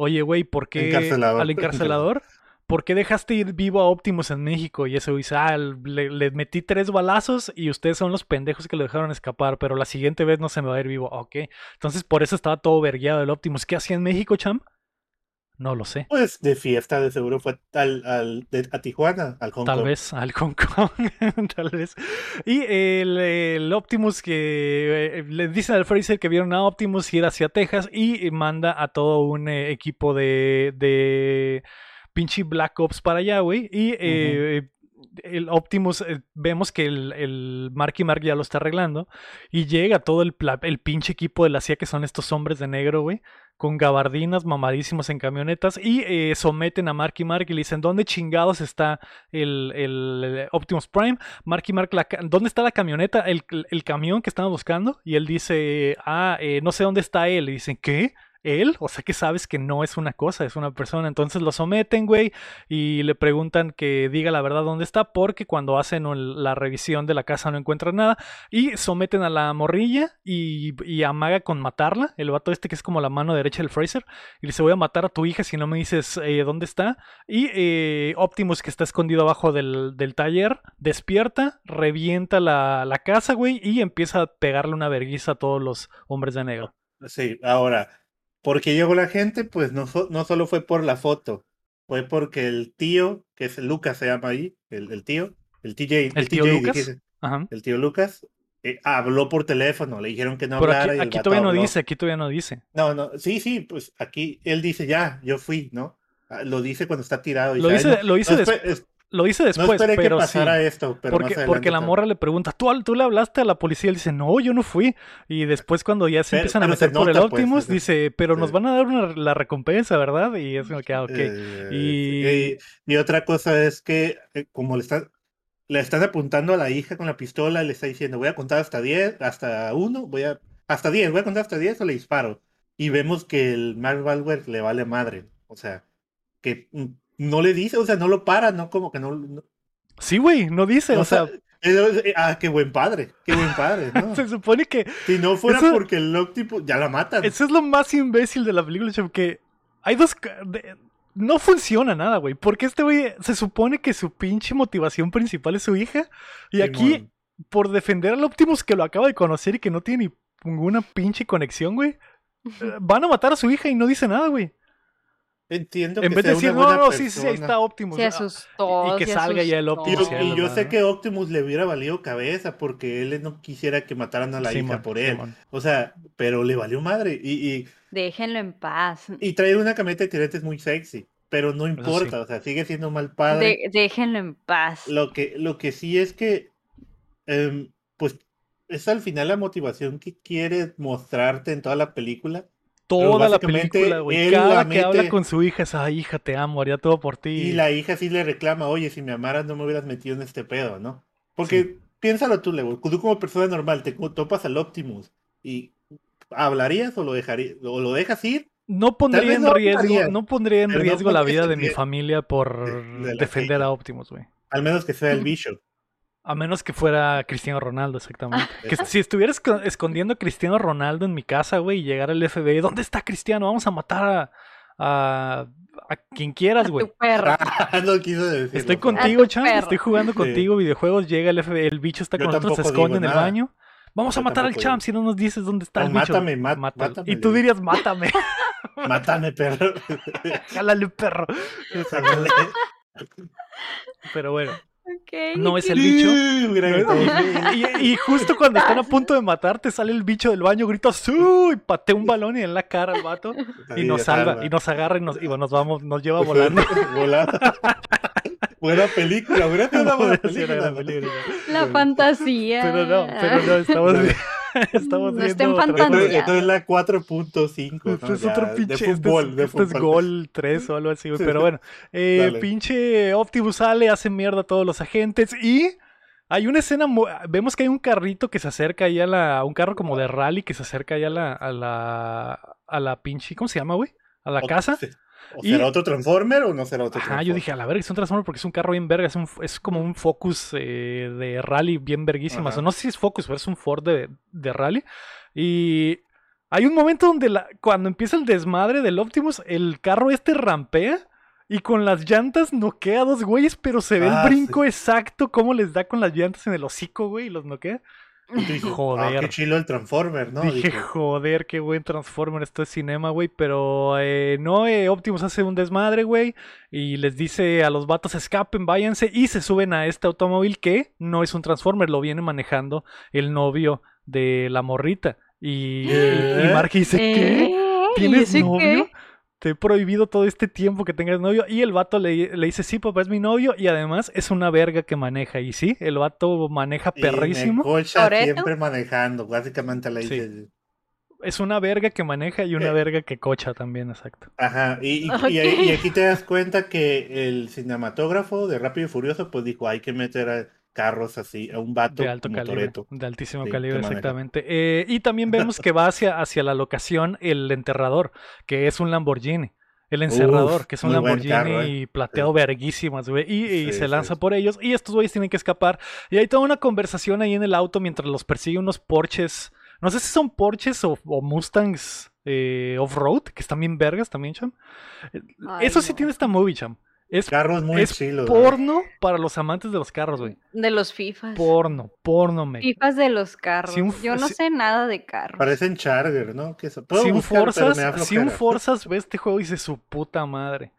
Oye, güey, ¿por qué Encarcelador. al encarcelador? ¿Por qué dejaste ir vivo a Optimus en México? Y ese güey dice, ah, le, le metí tres balazos y ustedes son los pendejos que lo dejaron escapar, pero la siguiente vez no se me va a ir vivo. Ok. Entonces por eso estaba todo vergueado el Optimus. ¿Qué hacía en México, Cham? No lo sé. Pues de fiesta, de seguro fue al, al, de- a Tijuana, al Hong Tal Kong. vez al Hong Kong, tal vez. Y el, el Optimus que eh, le dicen al Fraser que vieron a Optimus ir hacia Texas y manda a todo un eh, equipo de, de pinche Black Ops para allá, güey. Y eh, el Optimus, eh, vemos que el, el Marky Mark ya lo está arreglando y llega todo el, el pinche equipo de la CIA que son estos hombres de negro, güey con gabardinas mamadísimos en camionetas y eh, someten a Marky Mark y le dicen, ¿dónde chingados está el, el- Optimus Prime? Marky Mark, la ¿dónde está la camioneta? El, el camión que estaban buscando. Y él dice, ah, eh, no sé dónde está él. Y dicen, ¿qué? ¿Él? O sea que sabes que no es una cosa, es una persona. Entonces lo someten, güey, y le preguntan que diga la verdad dónde está, porque cuando hacen la revisión de la casa no encuentran nada. Y someten a la morrilla y, amaga con matarla. El vato este que es como la mano derecha del Fraser. Y le dice, voy a matar a tu hija si no me dices eh, dónde está. Y eh, Optimus, que está escondido abajo del, taller, despierta, revienta la, la casa, güey, y empieza a pegarle una verguiza a todos los hombres de negro. Sí, ahora, porque llegó la gente, pues no, no solo fue por la foto, fue porque el tío, que es Lucas se llama ahí, el, el tío, el TJ, ¿El tío TJ, Lucas? dijiste, Ajá. el tío Lucas, eh, habló por teléfono, le dijeron que no Pero hablara aquí, y el todavía no habló. dice, aquí todavía no dice. No, no, sí, sí, pues aquí él dice ya, yo fui, ¿no? Ah, Lo dice cuando está tirado. Lo dice, "Ay, dice, no, lo dice, no des- lo dice no después, que pero sí. pasara esto, pero Porque, más porque la morra le pregunta, ¿Tú, ¿tú le hablaste a la policía? Él dice, no, yo no fui. Y después cuando ya se Pero- empiezan a meter por el nota, pues, Optimus, dice, pero nos van a dar una- la recompensa, ¿verdad? Y es como que, ah, ok. Eh, Y- y... y otra cosa es que eh, como le están le están apuntando a la hija con la pistola, le está diciendo, voy a contar hasta 10, hasta 1, voy a hasta 10, voy a contar hasta 10 o le disparo. Y vemos que el Mark Wahlberg le vale madre, o sea, que mm, no le dice, o sea, no lo para, no como que no, no- Sí, güey, no dice, no o sea, eh, eh, ah, qué buen padre, qué buen padre, ¿no? se supone que Si no fuera Eso- porque el Octopus ya la matan. eso es lo más imbécil de la película, chavo, que hay dos... ca- de- no funciona nada, güey, porque este güey se supone que su pinche motivación principal es su hija, y aquí, por defender al Optimus que lo acaba de conocer y que no tiene ni ninguna pinche conexión, güey, eh, van a matar a su hija y no dice nada, güey. Entiendo En que vez de decir, no, no, sí, sí, ahí está Optimus. Se ah, asustó. y que se salga ya el asustó. Y, Optimus, yo- sí, y yo sé que Optimus le hubiera valido cabeza porque él no quisiera que mataran a la Simón, hija por él. O sea, pero le valió madre. Y, y, Déjenlo en paz. y traer una camioneta de tirantes es muy sexy, pero no importa. O sea, sigue siendo un mal padre. De- déjenlo en paz. Lo, que, lo que sí es que, em, pues, es al final la motivación que quiere mostrarte en toda la película. Toda la película, güey. Cada la que habla con su hija es, ay, hija, te amo, haría todo por ti. Y la hija sí le reclama, oye, si me amaras no me hubieras metido en este pedo, ¿no? Porque piénsalo tú, Leo, tú como persona normal te topas al Optimus y ¿hablarías o lo dejarías, o lo dejas ir? No pondría en riesgo, no pondría en riesgo la vida de mi familia por defender a Optimus, güey. Al menos que sea el bicho. A menos que fuera Cristiano Ronaldo, exactamente. que si estuvieras escondiendo a Cristiano Ronaldo en mi casa, güey, y llegara el FBI, ¿dónde está Cristiano? Vamos a matar a, a, quien quieras, güey. Ah, no Estoy contigo, Chan. Estoy jugando contigo videojuegos. Llega el FBI, el bicho está con nosotros, se esconde en el baño. Vamos a matar al champ si no nos dices dónde está el bicho. Mátame, mátame. Y tú dirías, mátame. mátame, perro. Jálale, perro. Pero bueno. No es el bicho. y, justo cuando están a punto de matarte, sale el bicho del baño, grita y patea un balón y en la cara al vato. Y nos salva, y nos agarra y nos, y nos vamos, nos lleva volando. Buena película, buena película. La fantasía. Pero no, pero no, estamos Estamos no viendo. Esto es la 4.5. Esto es otro pinche. De fútbol, este, es gol 3 o algo así, Pero bueno, eh, pinche Optimus sale, hace mierda a todos los agentes y. Hay una escena, vemos que hay un carrito que se acerca ahí a la, un carro como de rally que se acerca ahí a la, a la, a la pinche, ¿cómo se llama, güey? A la casa. ¿O será otro Transformer o no será otro Transformer? Ah, yo dije, a la verga, es un Transformer porque es un carro bien verga, es, un, es como un Focus eh, de rally bien verguísima. O no sé si es Focus, pero es un Ford de, de rally. Y hay un momento donde la, cuando empieza el desmadre del Optimus, el carro este rampea y con las llantas noquea a dos güeyes, pero se ve el ah, brinco exacto cómo les da con las llantas en el hocico, güey, y los noquea. Y joder. Ah, qué chilo el Transformer, ¿no? Dije, joder, qué buen Transformer, esto es cinema, güey. Pero eh, no, eh, Optimus hace un desmadre, güey. Y les dice a los vatos, escapen, váyanse. Y se suben a este automóvil que no es un Transformer, lo viene manejando el novio de la morrita. Y, y, Mark dice, ¿qué? ¿Eh? ¿Tienes novio? Te he prohibido todo este tiempo que tengas novio. Y el vato le, le, dice, sí, papá, es mi novio. Y además es una verga que maneja. Y sí, el vato maneja perrísimo. siempre manejando, básicamente le dice. Es una verga que maneja y una eh. verga que cocha también, exacto. Ajá, y, y, aquí te das cuenta que el cinematógrafo de Rápido y Furioso, pues dijo, hay que meter a carros así, a un vato de alto calibre, de altísimo calibre, exactamente. Eh, y también vemos que va hacia, hacia la locación el enterrador, que es un Lamborghini. El encerrador, que es un Lamborghini ¿eh? plateado verguísimas, güey. Y, se lanza por ellos. Y estos güeyes tienen que escapar. Y hay toda una conversación ahí en el auto mientras los persigue unos Porsches. No sé si son Porsches o, Mustangs eh, off-road, que están bien vergas también, cham. Eso sí tiene esta movie, cham. Es, carros muy es porno para los amantes de los carros, güey. De los FIFAs. Porno, porno, me. FIFAs de los carros. Yo no sé nada de carros. Parecen Charger, ¿no? Que si, un Forzas, si un Forzas ve este juego y dice su puta madre.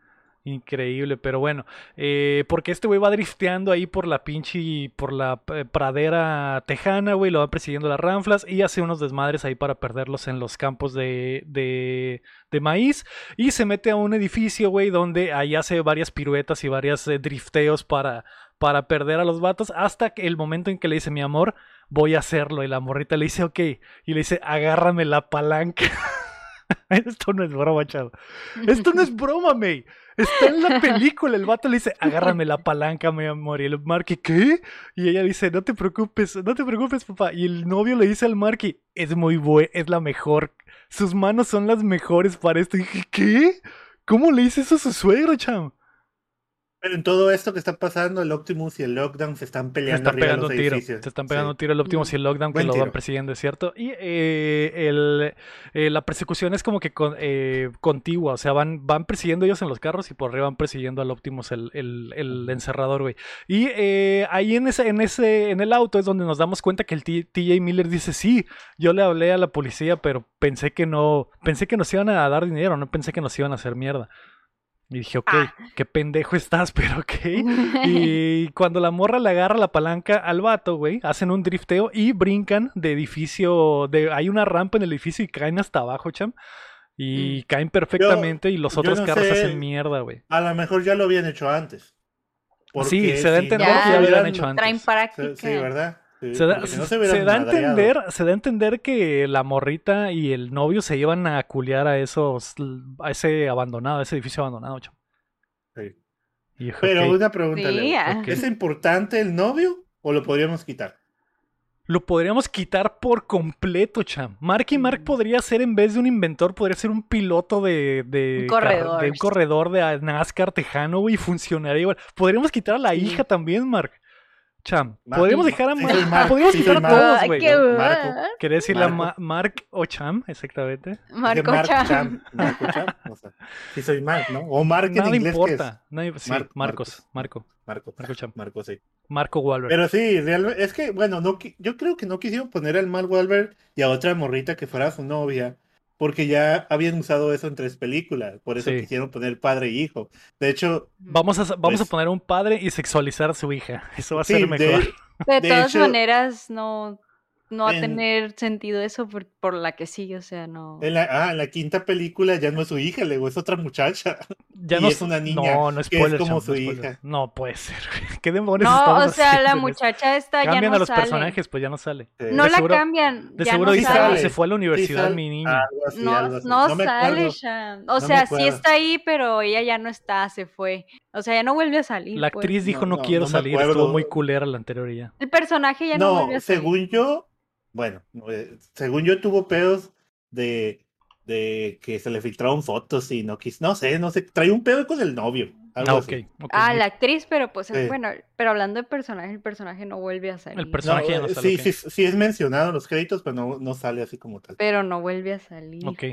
Increíble, pero bueno, eh, porque este güey va drifteando ahí por la pinche, por la eh, pradera tejana, güey, lo va persiguiendo las ranflas y hace unos desmadres ahí para perderlos en los campos de, de, maíz y se mete a un edificio, güey, donde ahí hace varias piruetas y varias eh, drifteos para, para perder a los vatos hasta que el momento en que le dice, mi amor, voy a hacerlo y la morrita le dice, ok, y le dice, agárrame la palanca. Esto no es broma, chavo. Esto no es broma, May. Está en la película. El vato le dice, agárrame la palanca, mi amor. Y el Marky, ¿qué? Y ella dice, no te preocupes, no te preocupes, papá. Y el novio le dice al Marky, es muy bueno, es la mejor. Sus manos son las mejores para esto. Y dije, ¿qué? ¿Cómo le dice eso a su suegro, chavo? Pero en todo esto que está pasando, el Optimus y el Lockdown se están peleando. Se están pegando tiro. Se están pegando tiro el Optimus y el Lockdown que lo van persiguiendo, es cierto. Y eh, el, eh, la persecución es como que con, eh, contigua. O sea, van, van persiguiendo ellos en los carros y por arriba van persiguiendo al Optimus, el, el, el encerrador, güey. Y ahí en ese, en ese, en el auto es donde nos damos cuenta que el TJ Miller dice: Sí, yo le hablé a la policía, pero pensé que no, pensé que nos iban a dar dinero, no pensé que nos iban a hacer mierda. Y dije, ok, ah. qué pendejo estás, pero ok. y cuando la morra le agarra la palanca al vato, güey, hacen un drifteo y brincan de edificio. De, hay una rampa en el edificio y caen hasta abajo, cham. Y mm. caen perfectamente y los otros carros hacen mierda, güey. A lo mejor ya lo habían hecho antes. Sí, se da a entender que ya lo habían hecho antes. Traen práctica. Sí, ¿verdad? Se, da, a entender, se da a entender que la morrita y el novio se iban a culiar a esos, a ese abandonado, a ese edificio abandonado, Sí. Pero una pregunta, ¿es importante el novio o lo podríamos quitar? lo podríamos quitar por completo, cham. Mark y Mark Mm. podría ser, en vez de un inventor, podría ser un piloto de, de, Un corredor. de un corredor de NASCAR tejano, y funcionaría igual. Podríamos quitar a la Sí. hija también, Mark. Cham, Mark, podríamos dejar a sí Mark. Mark, podríamos sí quitar soy a Mark. todos, güey. Ma- Mark o Cham, exactamente. Es Marco Mark Chan. Cham, Marco Cham, o sea, sí soy Mark, ¿no? O Mark en Nada inglés que es importa. Sí, Mark- Marcos, Marco. Marco. Marco Cham. Marco, sí. Marco Wahlberg. Pero sí, realmente, es que, bueno, no, yo creo que no quisieron poner al Mark Wahlberg y a otra morrita que fuera su novia, porque ya habían usado eso en tres películas, por eso Sí. quisieron poner padre y hijo. De hecho, Vamos a, vamos a Pues- poner un padre y sexualizar a su hija. Eso va a sí, ser mejor. de, De, De todas hecho, maneras, no, no va a en- tener sentido eso por, por la que sigue, o sea, no. en la, ah, en la quinta película ya no es su hija, luego es otra muchacha. Ya Y no es una niña No, no que es spoiler, como cham, su no spoiler. hija. No puede ser. güey. ¿Qué demonios No, o sea, haciendo la muchacha esta ya Cambian no a los sale. personajes, pues ya no sale. No De la seguro- cambian. De ya seguro no dice, sale. "Ah, se fue a la Sí universidad mi niña. Algo así, No, algo así. no, sale. Shan. O sea, sí está ahí, pero ella ya no está, se fue. O sea, ya no vuelve a salir. La pues. actriz dijo No, no, no, quiero salir, estuvo muy culera la anterior y ya. El personaje ya no, No, vuelve a salir. según yo, bueno, eh, según yo tuvo pedos de, de que se le filtraron fotos y no quis, no sé, no sé, trae un pedo con el novio. Algo Ah, así. ok. ok. Ah, la actriz, pero pues, bueno, pero hablando de personaje, el personaje no vuelve a salir. El No, personaje ya no eh, sale. sí, sí, sí es mencionado en los créditos, pero no, no sale así como tal. Pero no vuelve a salir. Ok.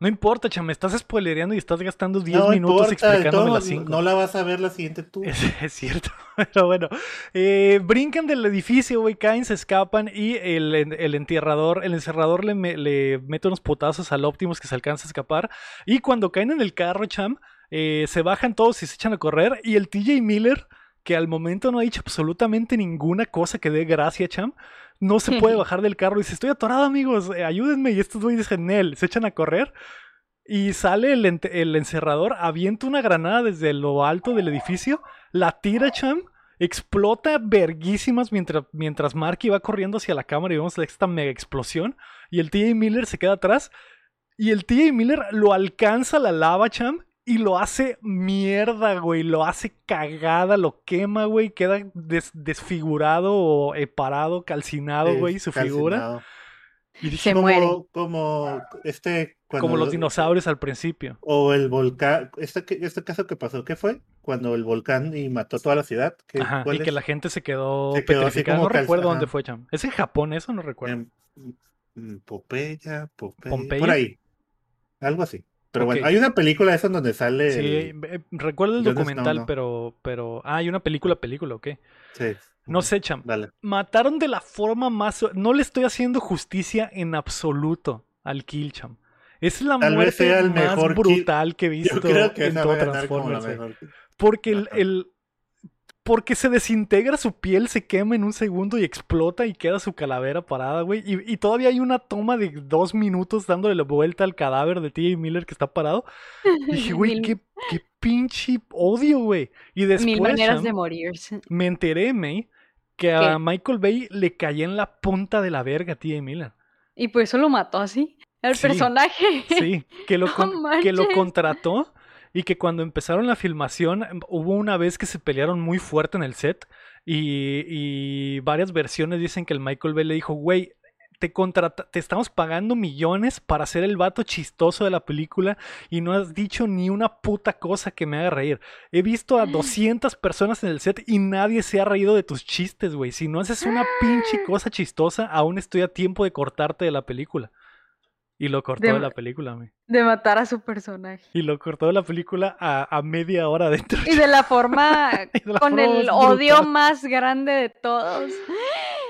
No importa, cham, me estás spoilereando y estás gastando 10 no minutos importa, explicándome todo, las 5. no la vas a ver la siguiente tú. Es, es cierto, pero bueno. eh, brincan del edificio, güey, caen, se escapan y el, el entierrador, el encerrador le, le mete unos putazos al Optimus que se alcanza a escapar. Y cuando caen en el carro, cham, eh, se bajan todos y se echan a correr. Y el TJ Miller, que al momento no ha dicho absolutamente ninguna cosa que dé gracia, cham, no se puede bajar del carro y dice, estoy atorado, amigos, eh, ayúdenme. Y estos güeyes dicen, Nel, se echan a correr. Y sale el encerrador, avienta una granada desde lo alto del edificio, la tira, cham, explota verguísimas mientras, mientras Marky va corriendo hacia la cámara y vemos esta mega explosión. Y el TJ Miller se queda atrás. Y el TJ Miller lo alcanza la lava, cham, y lo hace mierda, güey. Lo hace cagada, lo quema, güey. Queda des- desfigurado o eh, parado, calcinado, Sí, güey, su figura. Y dije, Se como, muere. Como este. cuando como los lo- dinosaurios al principio. O el volcán. Este, que- este caso que pasó, ¿qué fue? Cuando el volcán y mató toda la ciudad. ¿Qué- Ajá, cuál y que la gente se quedó, Se quedó petrificada. como No calza- recuerdo dónde fue, cham. ¿Es en Japón eso? No recuerdo. En- en Popeya, Popeya, ¿Pompeya? por ahí. Algo así. Pero bueno, hay una película esa donde sale. Sí, el- eh, recuerdo el documental, ¿no? pero, pero. Ah, hay una película, película, ¿ok? sí. No sé, cham. Dale. Mataron de la forma más. No le estoy haciendo justicia en absoluto al Kill, cham. Es la Tal muerte más mejor kill. brutal que he visto Yo creo que en todo Transformers. mejor. Porque el- Porque se desintegra su piel, se quema en un segundo y explota y queda su calavera parada, güey. Y, y todavía hay una toma de dos minutos dándole la vuelta al cadáver de T.J. Miller que está parado. Y dije, güey, qué, qué pinche odio, güey. Y después Mil maneras de morir. me enteré, May, que a. Michael Bay le caía en la punta de la verga a T.J. Miller. Y por eso lo mató así. El Sí. personaje. Sí, que lo, No con- que lo contrató y que cuando empezaron la filmación hubo una vez que se pelearon muy fuerte en el set y, y varias versiones dicen que el Michael Bay le dijo, güey, te, contrata te estamos pagando millones para ser el vato chistoso de la película y no has dicho ni una puta cosa que me haga reír. He visto a 200 personas en el set y nadie se ha reído de tus chistes, güey. Si no haces una pinche cosa chistosa, aún estoy a tiempo de cortarte de la película. Y lo cortó de, De- la película, güey. De matar a su personaje. Y lo cortó de la película a, a media hora dentro. Y de la forma. Y de la con forma el odio más grande de todos.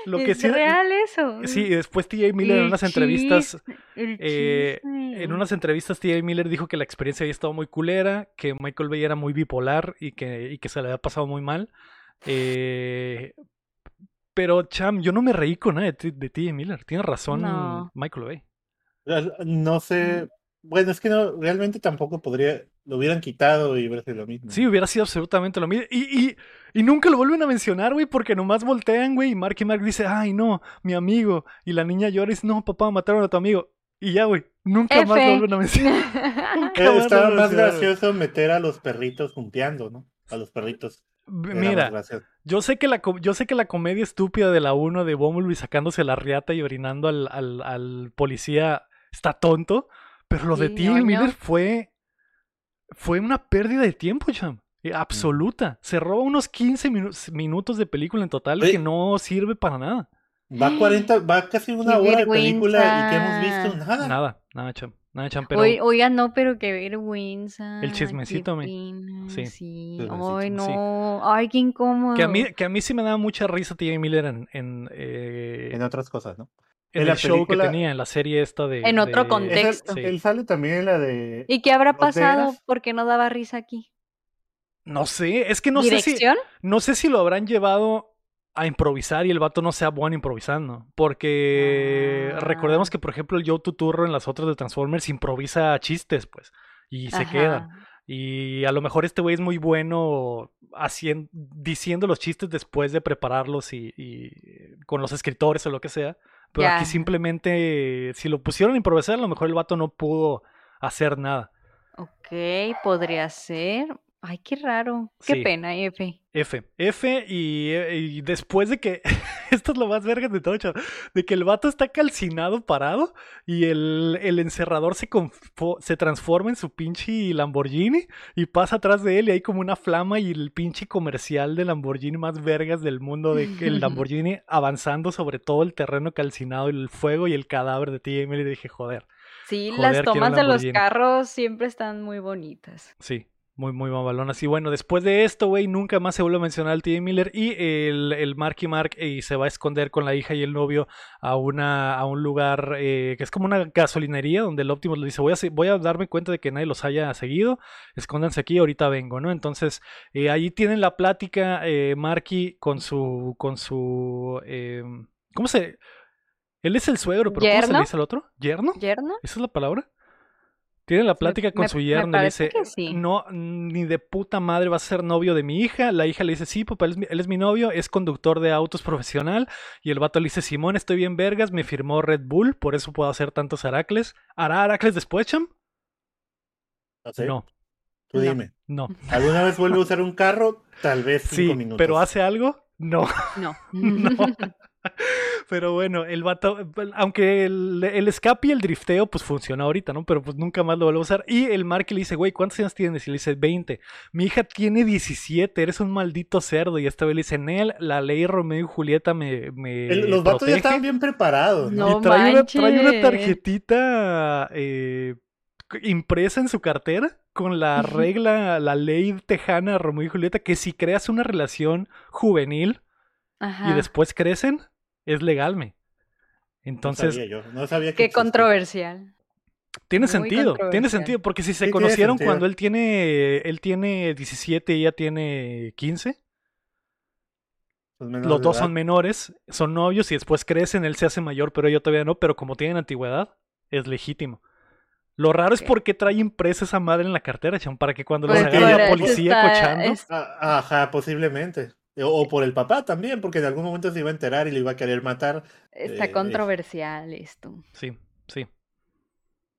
Lo que ¿Es sí- real eso? Sí, y después T.J. Miller en El unas entrevistas, eh, en unas entrevistas T.J. Miller dijo que la experiencia había estado muy culera, que Michael Bay era muy bipolar y que, y que se le había pasado muy mal. Eh, pero, Cham, yo no me reí con nada de, T.J. Miller. Tiene razón No. Michael Bay. No sé. Bueno, es que no, realmente tampoco podría. Lo hubieran quitado y hubiera sido lo mismo. Sí, hubiera sido absolutamente lo mismo. Y, y, y nunca lo vuelven a mencionar, güey, porque nomás voltean, güey, y Mark y Mark dice, ay, no, mi amigo. Y la niña llora y dice, no, papá, mataron a tu amigo. Y ya, güey, nunca más lo F. vuelven a mencionar. Nunca Eh, más Estaba más mencionar, gracioso meter a los perritos jumpeando, ¿no? A los perritos. Mira, yo sé que la, yo sé que la comedia estúpida de la 1 de Bumblebee sacándose la riata y orinando al, al- al policía está tonto, pero lo de Sí, Tim. Miller fue, fue una pérdida de tiempo, cham. eh, Absoluta. Se roba unos 15 minu- minutos de película en total Oye. que no sirve para nada. Va 40, va casi una Qué hora de película y que hemos visto nada. Nada, nada, cham. Nada, cham. Pero Oi- Oiga, no, pero qué vergüenza. El chismecito, me- sí, Sí. Ay, sí. no. Ay, qué incómodo. que a mí, que a mí sí me daba mucha risa T.J. Miller en, en, eh, En otras cosas, ¿no? En en el la show que película- tenía, en la serie esta de... En otro de- contexto. Esa- Texto. Sí. Él sale también en la de. ¿Y qué habrá ¿No te pasado? Porque no daba risa aquí. No sé, es que no sé si... No sé si lo habrán llevado a improvisar y el vato no sea bueno improvisando. Porque Ah. recordemos que, por ejemplo, el Joe Tuturro en las otras de Transformers improvisa chistes, pues. Y se Ajá. quedan. Y a lo mejor este güey es muy bueno haciendo, diciendo los chistes después de prepararlos y, y con los escritores o lo que sea. Pero aquí simplemente, si lo pusieron a improvisar, a lo mejor el vato no pudo hacer nada. Ok, podría ser. Ay, qué raro. Qué Sí. pena, F. F. F y, y después de que. Esto es lo más verga de todo, chavo, De que el vato está calcinado parado y el, el encerrador se, se transforma en su pinche Lamborghini y pasa atrás de él y hay como una flama y el pinche comercial de Lamborghini más vergas del mundo de que el Lamborghini avanzando sobre todo el terreno calcinado y el fuego y el cadáver de T. Emily. Y dije, joder. Sí, Joder, las tomas de los carros siempre están muy bonitas. Sí, muy, muy mamalonas. Y bueno, después de esto, güey, nunca más se vuelve a mencionar al T.J. Miller y el, el Marky Mark y se va a esconder con la hija y el novio a, una, a un lugar eh, que es como una gasolinería donde el Optimus le dice, voy a, voy a darme cuenta de que nadie los haya seguido, escóndanse aquí, ahorita vengo, ¿no? Entonces, eh, ahí tienen la plática eh, Marky con su, con su, eh, ¿cómo se...? Él es el suegro, pero ¿cómo se le ¿Yerno? dice al otro? ¿Yerno? ¿Yerno? ¿Esa es la palabra? Tiene la plática con me- su yerno y dice, sí. no, ni de puta madre vas a ser novio de mi hija. La hija le dice, sí, papá, él es, mi, él es mi novio, es conductor de autos profesional. Y el vato le dice, Simón, estoy bien vergas, me firmó Red Bull, por eso puedo hacer tantos Aracles. ¿Hará Aracles después, Cham? No sé, No, tú No. dime. no. ¿Alguna vez vuelve a usar un carro? Tal vez cinco Sí, minutos. pero ¿hace algo? No. No. No. Pero bueno, el vato, aunque el, el escape y el drifteo, pues funciona ahorita, ¿no? Pero pues nunca más lo vuelvo a usar. Y el Mark le dice, güey, ¿cuántos años tienes? Y le dice, 20. Mi hija tiene 17, eres un maldito cerdo. Y esta vez le dice, Nel, la ley Romeo y Julieta me, me El- los vatos ya protege". estaban bien preparados, ¿no? Y trae una, trae una tarjetita eh, impresa en su cartera con la regla, la ley tejana Romeo y Julieta, que si creas una relación juvenil Ajá. y después crecen, es legal, me. Entonces, no sabía yo, no sabía que Qué existía. controversial. tiene muy sentido, tiene sentido, porque si se Sí, conocieron cuando él tiene, él tiene 17 y ella tiene 15, Los menores los de dos son menores, son novios y después crecen, él se hace mayor, pero ella todavía no, pero como tienen antigüedad, es legítimo. Lo raro es Ok. por qué trae impresa esa madre en la cartera, cham, para que cuando los Porque agarre la policía está- cochando. es- Ah, Ajá, posiblemente. O, o por el papá también, porque en algún momento se iba a enterar y le iba a querer matar. Está Eh, controversial esto. Sí, sí.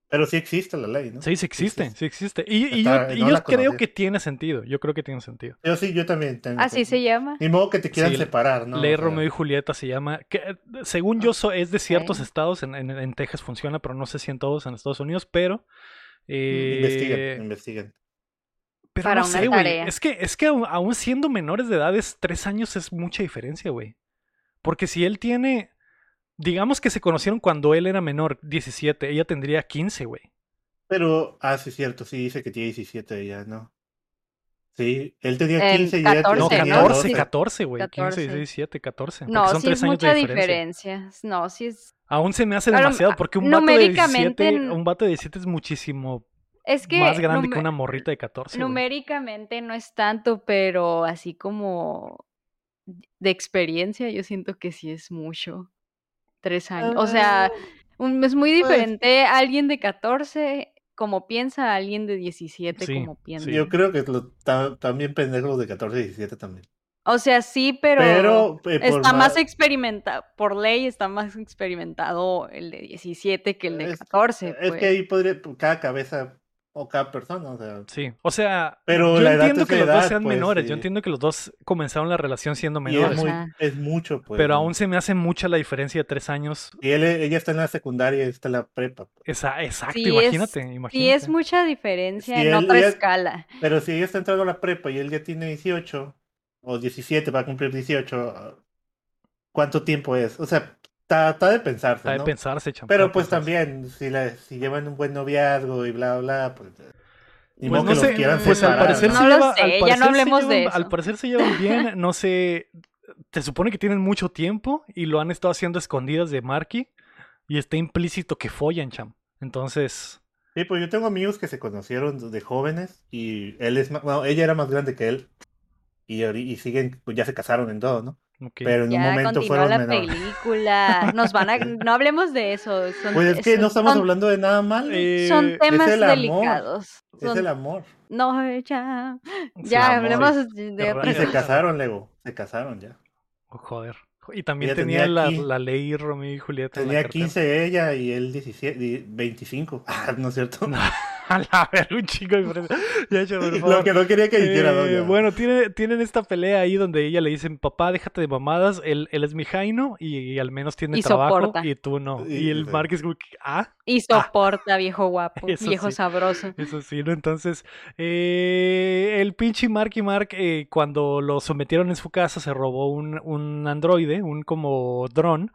Pero sí existe la ley, ¿no? Sí, sí existe, sí existe. Y, y Está- yo, y no yo la creo que tiene sentido. Yo creo que tiene sentido. Yo sí, yo también tengo. Así se llama. Ni modo que te quieran Sí, separar, ¿no? Ley O sea, Romeo y Julieta se llama. Que, eh, según yo, so- es de ciertos estados. En, en- en Texas funciona, pero no sé si en todos en Estados Unidos. Pero. eh, Investiguen, investiguen. Pero Para no una sé, güey. tarea. Es que, es que aun siendo menores de edades, tres años es mucha diferencia, güey. Porque si él tiene. Digamos que se conocieron cuando él era menor, 17. Ella tendría 15, güey. Pero, ah, sí, es cierto, sí dice que tiene 17 ya, ¿no? Sí, él tenía En 15 y ella 14, No, tenía ¿no? 14, 12. 14, güey. 15, 14. 16, 17, 14. porque No, son sí tres es años mucha de diferencia. diferencia. No, sí es. Aún se me hace demasiado porque un vato de 17, numéricamente- un vato de 17 es muchísimo Es que. más grande que una morrita de 14. güey. Numéricamente no es tanto, pero así como de experiencia, yo siento que sí es mucho. Tres años. O sea, Ah, un- es muy pues- diferente alguien de 14 como piensa a alguien de 17 Sí, como piensa. sí. Yo creo que lo, ta- también pendejos los de 14 y 17 también. O sea, sí, pero, Pero, eh, está más más- experimentado, por ley está más experimentado el de 17 que el de Es- 14. Es pues. que ahí podría, cada cabeza o cada persona, o sea. Sí, o sea, Pero yo la edad entiendo que los dos sean pues, menores, yo entiendo que los dos comenzaron la relación siendo menores, es, muy- Ajá. es mucho, pues. pero ¿no? aún se me hace mucha la diferencia de tres años. Y él, ella está en la secundaria y está en la prepa. pues. Esa, exacto, Sí, es- imagínate, Sí, imagínate. es mucha diferencia en él- otra ella- escala. Pero si ella está entrando a la prepa y él ya tiene 18 o 17, va a cumplir 18, ¿cuánto tiempo es? O sea, está, está de pensarse, Está de ¿no? pensarse, Pero de pues pensarse. también, si, la, si llevan un buen noviazgo y bla, bla, pues... Ni Pues modo no que sé, quieran pues al parecer ¿no? se No lo lleva, sé, al ya no hablemos de llevan- eso. Al parecer se llevan bien, no sé, se supone que tienen mucho tiempo y lo han estado haciendo a escondidas de Marky y está implícito que follan, cham. Entonces, Sí, pues yo tengo amigos que se conocieron de jóvenes y él es más, bueno, ella era más grande que él y, y siguen, pues ya se casaron en todo, ¿no? Pero en un momento fueron la menores. película. Nos van a. No hablemos de eso. Son, Pues es que no estamos son- hablando de nada malo. Eh, Son temas el amor, delicados. es el amor. No, ya. Ya, hablemos de Y se casaron, Lego. Se casaron ya. Oh, joder. Y también Ella tenía, tenía la, la ley Romeo y Julieta. en la Tenía cartera. 15 ella y él 17, di- 25. Ah, ¿No es cierto? No, a la verga, un chico. Ya, por Lo que no quería que dijera Eh, Doña. bueno, tiene, tienen esta pelea ahí donde ella le dice, papá, déjate de mamadas, él, él es mi Jaino y, al menos tiene Y trabajo soporta. y tú no. Y- Y el sí. Mark es como ah, Y soporta, viejo guapo, Eso viejo sí. sabroso. eso sí, ¿no? Entonces, eh, el pinche Marky Mark, eh, cuando lo sometieron en su casa, se robó un, un androide, un como dron.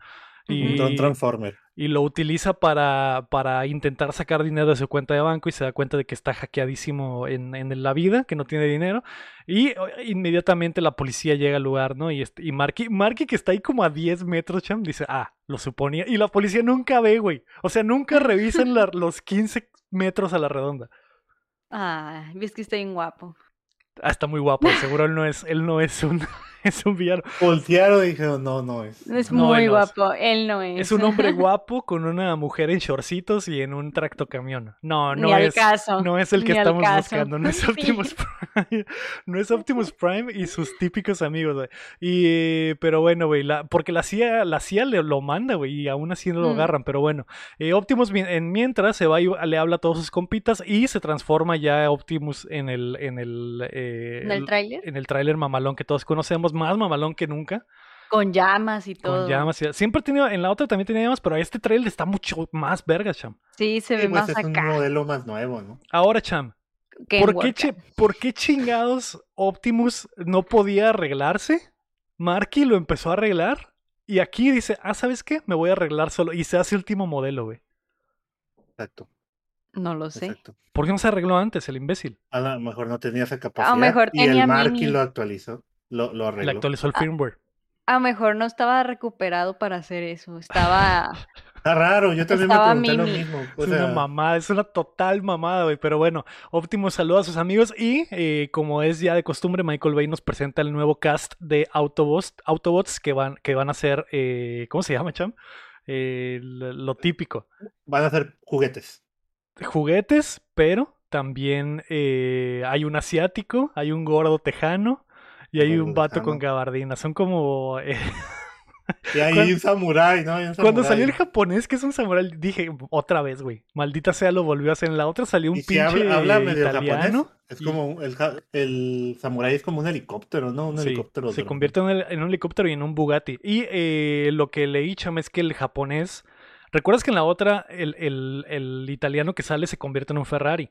Y, Un Transformer. y lo utiliza para, para intentar sacar dinero de su cuenta de banco y se da cuenta de que está hackeadísimo en, en la vida, que no tiene dinero. Y inmediatamente la policía llega al lugar, ¿no? Y, este- y Marky, Marky, que está ahí como a 10 metros, cham, dice, ah, lo suponía. Y la policía nunca ve, güey. O sea, nunca revisan la- los 15 metros a la redonda. Ah, ves que está bien guapo. Ah, está muy guapo, seguro él no es, él no es un, es un villano. Voltearon y dijeron, no, no es. Es No, muy él no es. guapo, él no es. Es un hombre guapo con una mujer en shortcitos y en un tractocamión. No, no Ni al es. caso. No es el que ni estamos caso. buscando, no es Sí. Optimus Prime. No es Optimus Prime y sus típicos amigos, güey. Y, pero bueno, güey, la- porque la CIA, la CIA le, lo manda, güey, y aún así no lo Mm. agarran. Pero bueno, eh, Optimus mi- en mientras se va y le habla a todos sus compitas y se transforma ya Optimus en el, en el, eh, ¿En el tráiler? en el tráiler mamalón que todos conocemos, más mamalón que nunca, Con llamas y todo. con llamas. y- Siempre tenía, en la otra también tenía llamas, pero este tráiler está mucho más verga, cham. Sí, se Sí, ve pues más es un acá. modelo más nuevo, ¿no? Ahora, cham, ¿Por qué, chi- por qué chingados Optimus no podía arreglarse? Marky lo empezó a arreglar. Y aquí dice, ah, ¿sabes qué? Me voy a arreglar solo. Y se hace último modelo, güey. Exacto. No lo sé. Exacto. ¿Por qué no se arregló antes, el imbécil? A lo mejor no tenía esa capacidad. mejor y tenía el Marky mini. lo actualizó. Lo, lo Le arregló. actualizó el Ah. firmware. A lo mejor no estaba recuperado para hacer eso. Estaba. Está raro, yo también Estaba me pregunté Mimi. lo mismo. O Es sea, una mamada, es una total mamada, güey. Pero bueno, Optimus saluda a sus amigos y, eh, como es ya de costumbre, Michael Bay nos presenta el nuevo cast de Autobots, Autobots que van, que van a ser, eh, ¿cómo se llama, Cham? Eh, lo, lo típico. van a ser juguetes. Juguetes, pero también eh, hay un asiático, hay un gordo tejano y hay un vato con gabardina. Son como... eh, Y hay Cuando- un samurái, ¿no? Hay un Cuando samurái. salió el japonés, que es un samurai, dije, otra vez, güey. Maldita sea, lo volvió a hacer. En la otra salió un Y si pinche habla, habla medio italiano. japonés, es y- como el, samurái es como un helicóptero, ¿no? Un Sí, helicóptero. se convierte en, el- en un helicóptero y en un Bugatti. Y eh, lo que leí, chama, es que el japonés... ¿Recuerdas que en la otra el, el- el italiano que sale se convierte en un Ferrari?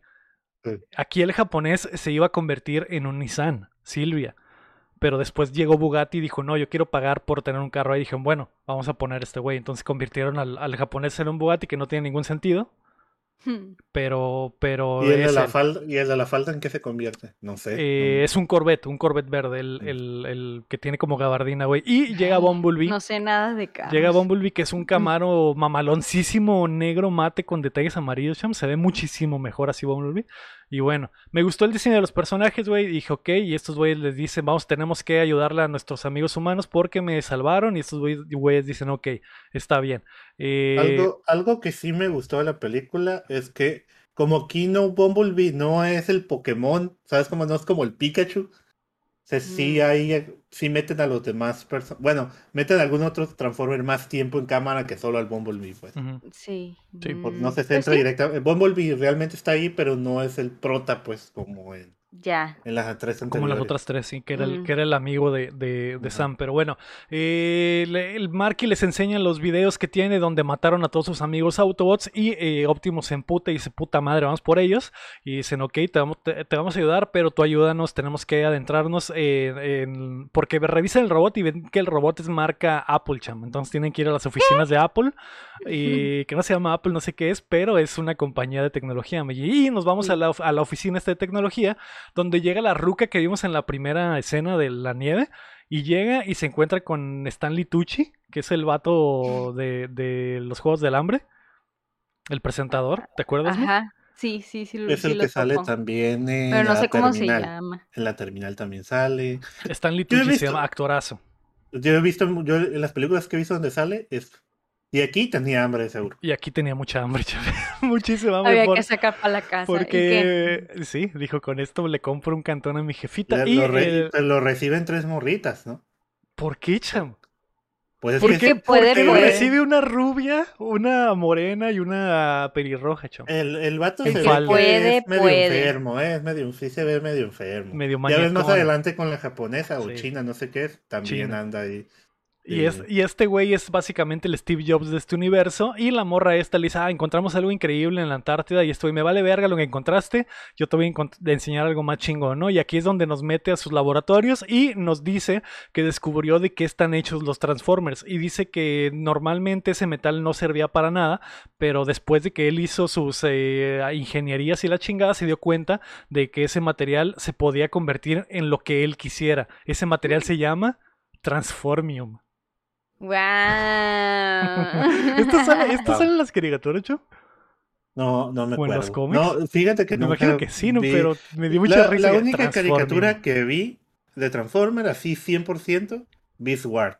Sí. Aquí el japonés se iba a convertir en un Nissan, Silvia. Pero después llegó Bugatti y dijo, no, yo quiero pagar por tener un carro. Ahí dijeron, bueno, vamos a poner este güey. Entonces convirtieron al, al japonés en un Bugatti que no tiene ningún sentido. Hmm. Pero, pero ¿Y el, de la falda, ¿Y el de la falda en qué se convierte? No sé. Eh, no- es un Corvette, un Corvette verde, el, Mm. el- el que tiene como gabardina, güey. Y llega Bumblebee. No sé nada de carros. Llega Bumblebee, que es un Camaro mamaloncísimo negro mate con detalles amarillos, cham. Se ve muchísimo mejor así Bumblebee. Y bueno, me gustó el diseño de los personajes, güey. Dije, ok, y estos güeyes les dicen, vamos, tenemos que ayudarle a nuestros amigos humanos porque me salvaron. Y estos güeyes- dicen, ok, está bien. Eh, Algo, algo que sí me gustó de la película es que como Kino Bumblebee no es el Pokémon, ¿sabes cómo no es como el Pikachu? Sea, sí hay, sí meten a los demás personas. Bueno, meten a algún otro Transformer más tiempo en cámara que solo al Bumblebee, pues. Sí. Sí, Por- Mm, no se pues centra sí, directamente. Bumblebee realmente está ahí, pero no es el prota, pues, como en, Ya. en las tres Como las otras tres, sí, que era el, que era el amigo de, de. Sam. Pero bueno, eh, le- el Marky les enseña los videos que tiene donde mataron a todos sus amigos Autobots y eh, Optimus se emputa y dice, puta madre, vamos por ellos. Y dicen, ok, te vamos, te, te vamos a ayudar, pero tú ayúdanos, tenemos que adentrarnos eh, en... Porque revisan el robot y ven que el robot es marca Apple, cham. Entonces tienen que ir a las oficinas de Apple y que no se llama Apple, no sé qué es, pero es una compañía de tecnología. Y nos vamos a la, a la oficina esta de tecnología donde llega la ruca que vimos en la primera escena de la nieve y llega y se encuentra con Stanley Tucci, que es el vato de, de los Juegos del Hambre, el presentador, ¿te acuerdas? Ajá. Sí, sí, sí. lo- Es sí el lo que sale topo. también en Pero no la sé cómo se terminal. llama. En la terminal también sale. Stanley Tucci se llama actorazo. Yo he visto, yo en las películas que he visto donde sale, es. Y aquí tenía hambre, seguro. Y aquí tenía mucha hambre, chaval. Muchísima hambre. Había por- que sacar para la casa. ¿y qué? porque, sí, dijo, con esto le compro un cantón a mi jefita. Le- Y, lo, re- lo reciben tres morritas, ¿no? ¿Por qué, cham? Pues es ¿Por que qué? Porque puede. recibe una rubia, una morena y una pelirroja, cham. el, el vato se ve Puede, es medio puede. enfermo, ¿eh? es medio, sí se ve medio enfermo. Medio ya ves más adelante con la japonesa o Sí. china, no sé qué es, también China. anda ahí. Y, es, y este güey es básicamente el Steve Jobs de este universo. Y la morra esta le dice, ah, encontramos algo increíble en la Antártida y esto, y me vale verga lo que encontraste. Yo te voy a enseñar algo más chingón, ¿no? Y aquí es donde nos mete a sus laboratorios y nos dice que descubrió de qué están hechos los Transformers. Y dice que normalmente ese metal no servía para nada, pero después de que él hizo sus eh, ingenierías y la chingada, se dio cuenta de que ese material se podía convertir en lo que él quisiera. Ese material se llama Transformium. ¡Guau! ¿Esto sale, esto Wow. sale en las caricaturas, Cho? No, no me ¿O en acuerdo. los cómics? No, fíjate que Me nunca imagino que sí, ¿no? vi- Pero me dio mucha la, risa. la única caricatura que vi de Transformer, así 100%, Beast Wars.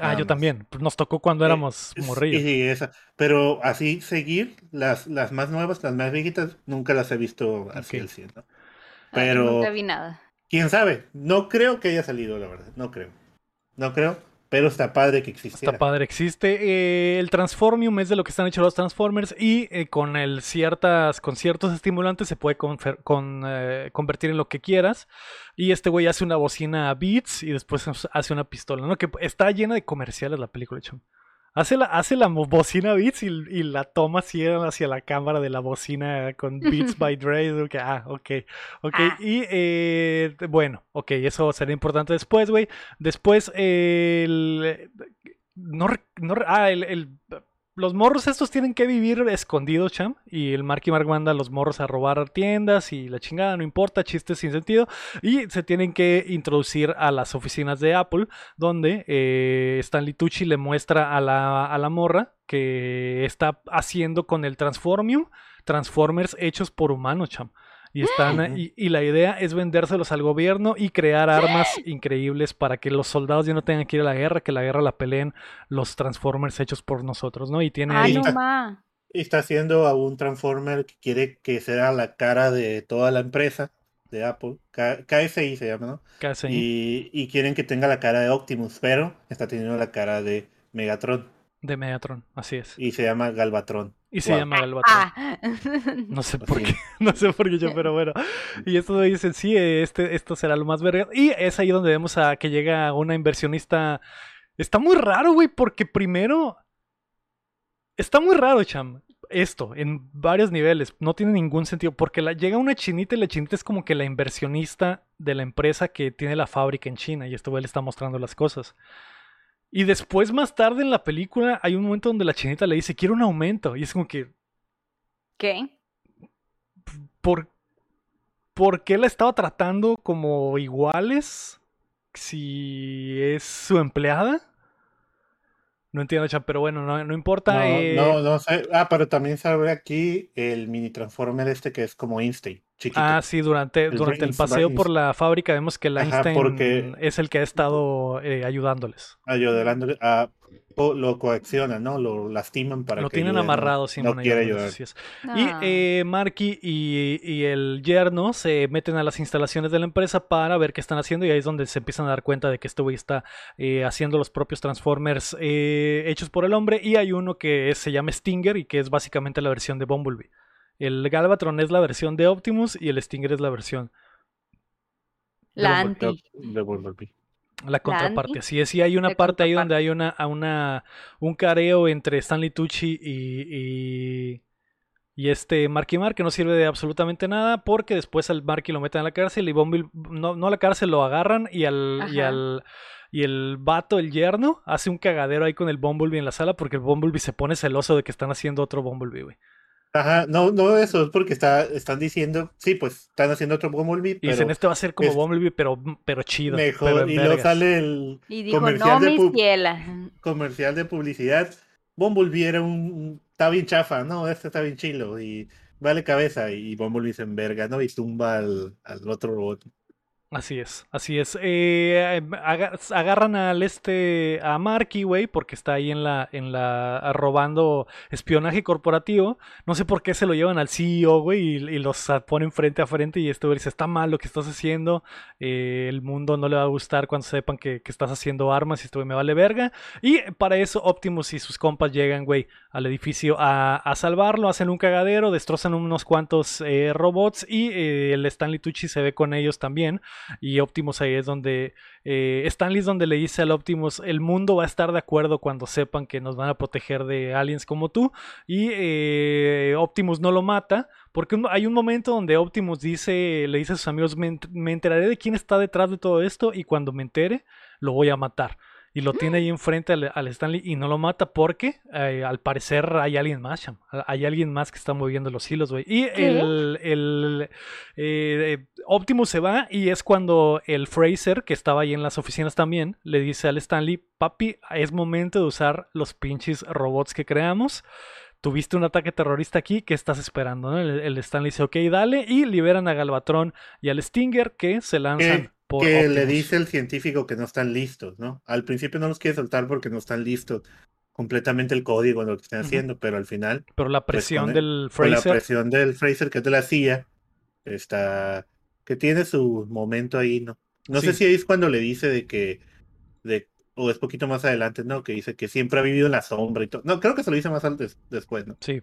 Ah, yo también. Nos tocó cuando Eh, éramos morrillos. Sí, esa. Pero así seguir, las, las más nuevas, las más viejitas, nunca las he visto así al 100, ¿no? Ay, Pero, Nunca vi nada. quién sabe, no creo que haya salido, la verdad, no creo. No creo, pero está padre que existiera. Está padre, existe. Eh, el Transformium es de lo que están hechos los Transformers y eh, con el ciertas, con ciertos estimulantes se puede con, eh, convertir en lo que quieras. Y este güey hace una bocina a Beats y después hace una pistola, ¿no? Que está llena de comerciales la película, chum. Hace la, hace la bocina Beats y, y la toma así hacia la cámara de la bocina con Beats by Dre. que, ah, ok, ok. Ah. Y eh, bueno, ok, eso será importante después, güey. Después, eh, el, no, no ah, el, el- los morros estos tienen que vivir escondidos, cham. Y el Marky Mark manda a los morros a robar tiendas y la chingada, no importa, chistes sin sentido. Y se tienen que introducir a las oficinas de Apple, donde eh, Stanley Tucci le muestra a la, a la morra que está haciendo con el Transformium Transformers hechos por humanos, cham. Y, están, Ujú. y, y la idea es vendérselos al gobierno y crear armas increíbles para que los soldados ya no tengan que ir a la guerra, que la guerra la peleen los Transformers hechos por nosotros, ¿no? Y tiene Ah, ahí-. Y está haciendo a un Transformer que quiere que sea la cara de toda la empresa de Apple, K- KSI se llama, ¿no? ahí, Y, y quieren que tenga la cara de Optimus, pero está teniendo la cara de Megatron de Megatron, así es. y se llama Galvatron. Y se Wow. llama Galvatron. Ah. No sé por sí. qué, no sé por qué yo, pero bueno. Y esto me dicen, sí, este, esto será lo más verga. Y es ahí donde vemos a que llega una inversionista. Está muy raro, güey, porque primero. Está muy raro, cham. Esto, en varios niveles. No tiene ningún sentido. Porque la, llega una chinita y la chinita es como que la inversionista de la empresa que tiene la fábrica en China. Y este güey le está mostrando las cosas. Y después, más tarde en la película, hay un momento donde la chinita le dice, quiero un aumento. Y es como que, ¿Qué? ¿por, ¿por qué la estaba tratando como iguales si es su empleada? No entiendo, Chan, pero bueno, no, no importa. No, eh, no, no sé. Ah, pero también sale aquí el mini Transformer este que es como Instinct. chiquito. Ah, sí, durante, El durante el paseo por la fábrica vemos que Ajá, Einstein porque- es el que ha estado eh, ayudándoles. ayudándole a o lo coaccionan, ¿no? Lo lastiman para Lo que tienen ayude, ¿no? amarrado, no, Simón. quiere ayudar. Ah. Y eh, Marky y, y el yerno se meten a las instalaciones de la empresa para ver qué están haciendo y ahí es donde se empiezan a dar cuenta de que este güey está eh, haciendo los propios Transformers eh, hechos por el hombre y hay uno que es- se llama Stinger y que es básicamente la versión de Bumblebee. El Galvatron es la versión de Optimus y el Stinger es la versión, La anti. De Bumblebee. La contraparte. es, y hay una parte ahí donde hay una, a una, un careo entre Stanley Tucci y, y, y este Marky Mark que no sirve de absolutamente nada porque después al Marky lo meten a la cárcel y Bumblebee, no, no a la cárcel, lo agarran y al, y al y el vato, el yerno, hace un cagadero ahí con el Bumblebee en la sala porque el Bumblebee se pone celoso de que están haciendo otro Bumblebee, güey. Ajá, no, no eso, es porque está, están diciendo, sí, pues están haciendo otro Bumblebee, Y pero dicen, este va a ser como es Bumblebee, pero, pero chido. mejor. pero y luego vergas". sale el Y dijo, comercial, no, de mi pub- ciela. comercial de publicidad. Bumblebee era un, un- está bien chafa, no, este está bien chilo y vale cabeza y Bumblebee se enverga, ¿no? Y tumba al, al otro robot. Así es, así es. Eh, aga- agarran al este a Marky, güey, porque está ahí en la en la robando espionaje corporativo. No sé por qué se lo llevan al CEO, güey, y, los ponen frente a frente y este güey dice, está mal lo que estás haciendo. eh, el mundo no le va a gustar cuando sepan que, que estás haciendo armas y esto me vale verga. Y para eso Optimus y sus compas llegan, güey, al edificio a, a salvarlo, hacen un cagadero, destrozan unos cuantos eh, robots y el Stanley Tucci se ve con ellos también. Y Optimus ahí es donde. Eh, Stanley es donde le dice al Optimus: el mundo va a estar de acuerdo cuando sepan que nos van a proteger de aliens como tú. Y eh, Optimus no lo mata. Porque hay un momento donde Optimus dice, le dice a sus amigos: me, me enteraré de quién está detrás de todo esto. Y cuando me entere, lo voy a matar. Y lo tiene ahí enfrente al, al Stanley y no lo mata porque eh, al parecer hay alguien más. Hay alguien más que está moviendo los hilos, güey. Y ¿Qué? el, el eh, Optimus se va y es cuando el Fraser, que estaba ahí en las oficinas también, le dice al Stanley, papi, es momento de usar los pinches robots que creamos. Tuviste un ataque terrorista aquí, ¿qué estás esperando? no? El, el Stanley dice, ok, dale, y liberan a Galvatron y al Stinger que se lanzan Que, por que le dice el científico que no están listos, ¿no? Al principio no los quiere soltar porque no están listos completamente el código en lo que están haciendo, pero al final, Pero la pues, presión el- del la Fraser presión del Fraser, que es de la CIA, está, que tiene su momento ahí, ¿no? No sé si es cuando le dice de que, de, o es poquito más adelante, ¿no? Que dice que siempre ha vivido en la sombra y todo. No, creo que se lo dice más antes, después, ¿no? Sí.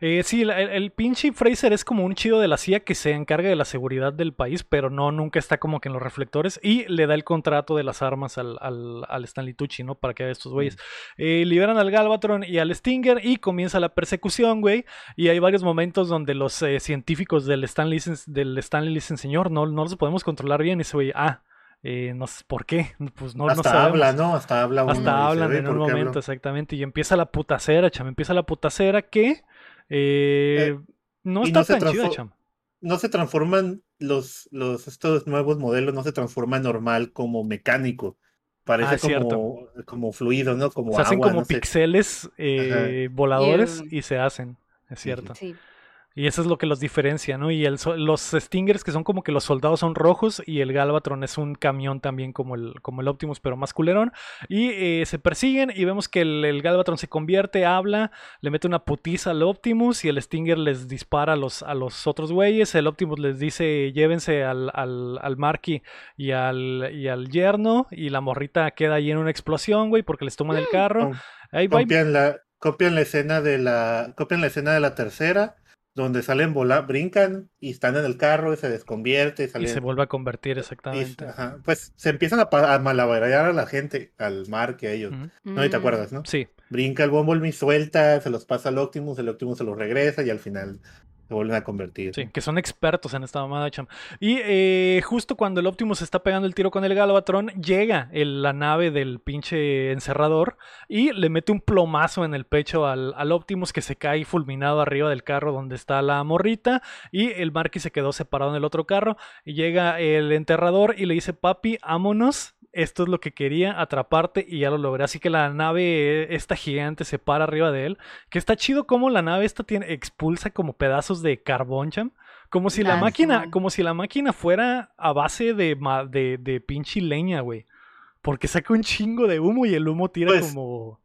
Eh, sí, el, el pinche Fraser es como un chido de la CIA que se encarga de la seguridad del país, pero no, nunca está como que en los reflectores y le da el contrato de las armas al, al, al Stanley Tucci, ¿no? Para que haga estos güeyes. Eh, liberan al Galvatron y al Stinger y comienza la persecución, güey. Y hay varios momentos donde los eh, científicos del Stanley, dicen- del Stanley le dicen, señor, no, no los podemos controlar bien. Y ese güey, ah, eh, no sé por qué. Pues no, no Hasta sabemos. habla, ¿no? Hasta habla uno. Hasta hablan "Ve, en ¿por un momento, habló?". exactamente. Y empieza la putacera, cham. Empieza la putacera que eh, Eh, no está no tan chida, transfo- cham. no se transforman los, los estos nuevos modelos, no se transforman normal como mecánico. Parece Ah, como, como fluido, ¿no? Como Se hacen agua, como no pixeles eh, voladores Y, y se hacen. Es cierto. Sí. Y eso es lo que los diferencia, ¿no? Y el, los Stingers, que son como que los soldados son rojos, y el Galvatron es un camión también como el, como el Optimus, pero más culerón. Y eh, se persiguen y vemos que el, el Galvatron se convierte, habla, le mete una putiza al Optimus y el Stinger les dispara a los, a los otros güeyes. El Optimus les dice llévense al, al, al Marky y al, y al yerno y la morrita queda ahí en una explosión, güey, porque les toman el carro. Com- Ahí va. Copian la, copian la escena de la, copian la escena de la tercera, donde salen volar, brincan y están en el carro y se desconvierte y Y salen. se vuelve a convertir y- exactamente. ajá, pues se empiezan a, a malabarear a la gente, al mar que a ellos. No, y te acuerdas, ¿no? Sí. Brinca el Bumblebee, suelta, se los pasa al Optimus, el Optimus se los regresa y al final se vuelven a convertir. Sí, que son expertos en esta mamada, cham. Y eh, justo cuando el Optimus está pegando el tiro con el Galvatron, llega el- la nave del pinche encerrador y le mete un plomazo en el pecho al, al Optimus que se cae fulminado arriba del carro donde está la morrita. Y el Marky se quedó separado en el otro carro. Y llega el enterrador y le dice: Papi, ámonos. Esto es lo que quería, atraparte, y ya lo logré. Así que la nave, esta gigante, se para arriba de él. Que está chido como la nave esta tiene, expulsa como pedazos de carbón, cham. Como si la Ah, máquina, como si la máquina fuera a base de, de, de pinche leña, güey. Porque saca un chingo de humo y el humo tira Pues, como.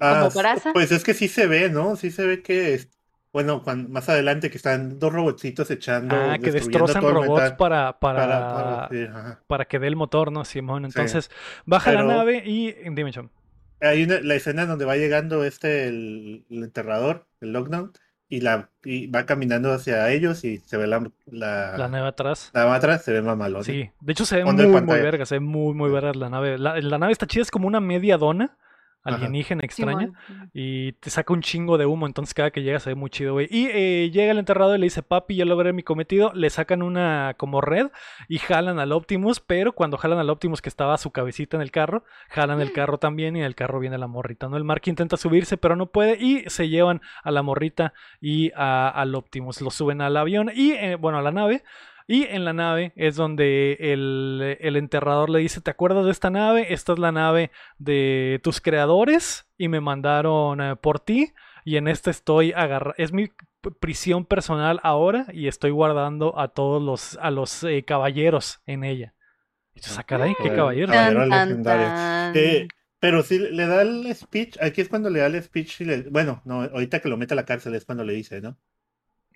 Ah. Pues es que sí se ve, ¿no? Sí se ve que, es- bueno, cuan- más adelante que están dos robotcitos echando, Ah, que destrozan robots para, para, para, para, para- sí, ajá. que dé el motor, ¿no, Simón? Sí. Entonces, baja la Pero- nave y. Dime, Cham. Hay una, la escena donde va llegando este, el, el enterrador, el lockdown, y, la, y va caminando hacia ellos y se ve la, la, La nave atrás. la nave atrás, se ve mamalón. Sí, de hecho se ve muy, muy verga, se ve muy, muy Sí. verga la nave. La, la nave está chida, es como una media dona Ajá. alienígena extraña. Simón. Y te saca un chingo de humo, entonces cada que llega se ve muy chido, güey. Y eh, llega el enterrador y le dice, papi, ya logré mi cometido. Le sacan una como red y jalan al Optimus, pero cuando jalan al Optimus que estaba su cabecita en el carro, jalan el carro también y en el carro viene la morrita, ¿no? El Mark intenta subirse, pero no puede y se llevan a la morrita y a- al Optimus. Lo suben al avión y, eh, bueno, a la nave. Y en la nave es donde el, el enterrador le dice, ¿te acuerdas de esta nave? Esta es la nave de tus creadores y me mandaron eh, por ti y en esta estoy agarrando, es mi prisión personal ahora y estoy guardando a todos los, a los eh, caballeros en ella. Y tú saca ahí, ¿qué caballero legendario. tan. Eh, pero sí le da el speech, aquí es cuando le da el speech, y le- bueno, no, ahorita que lo mete a la cárcel es cuando le dice, ¿no?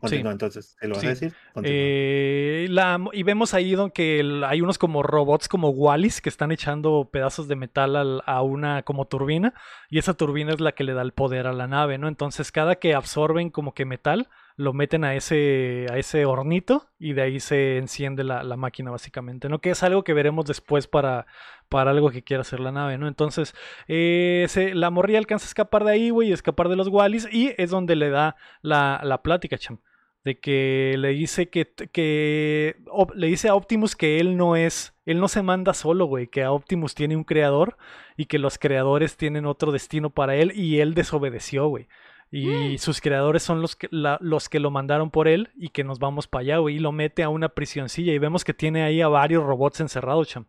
Continúa entonces, ¿te lo vas Sí. a decir? Eh, la- y vemos ahí donde el- hay unos como robots como Wallis que están echando pedazos de metal al- a una como turbina y esa turbina es la que le da el poder a la nave, ¿no? Entonces cada que absorben como que metal lo meten a ese, a ese hornito y de ahí se enciende la, la máquina básicamente, ¿no? Que es algo que veremos después para, para algo que quiera hacer la nave, ¿no? Entonces eh, se- la morrilla alcanza a escapar de ahí, güey, escapar de los Wallis y es donde le da la, la plática, cham de que le dice que, que le dice a Optimus que él no es, él no se manda solo, güey, que a Optimus tiene un creador y que los creadores tienen otro destino para él y él desobedeció, güey. Y sus creadores son los que, la- los que lo mandaron por él y que nos vamos para allá, güey. Y lo mete a una prisioncilla y vemos que tiene ahí a varios robots encerrados, cham.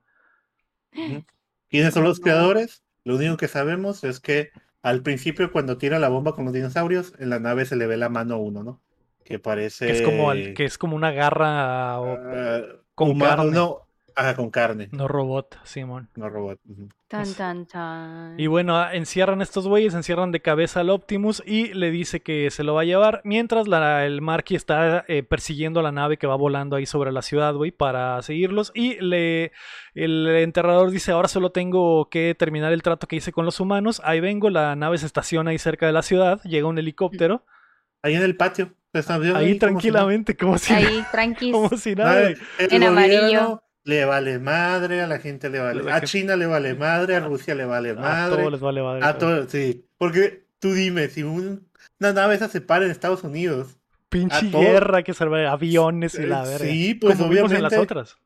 ¿Quiénes son los creadores? Lo único que sabemos es que al principio cuando tira la bomba con los dinosaurios, en la nave se le ve la mano a uno, ¿no? Que parece... Que es como, al- que es como una garra o- ah, con humano, carne. No, ajá, con carne, no robot, Simón. no robot. Tan, tan, tan. Y bueno, ah, encierran estos güeyes, encierran de cabeza al Optimus y le dice que se lo va a llevar. Mientras la- el Marky está eh, persiguiendo a la nave que va volando ahí sobre la ciudad, güey, para seguirlos. Y le, el enterrador dice, ahora solo tengo que terminar el trato que hice con los humanos. Ahí vengo, la nave se estaciona ahí cerca de la ciudad, llega un helicóptero. Ahí en el patio. Ahí como si tranquilamente, como si, Ahí, tranquis. como si nada. Nada, En amarillo. Le vale madre, a la gente le vale. La A China le vale madre, a Rusia le vale A madre. todos les vale madre. A todos, sí. Porque tú dime, si un- una nave esa se para en Estados Unidos, Pinche a guerra que salva aviones y la Eh, verga. sí, pues como vimos en las obviamente- otras.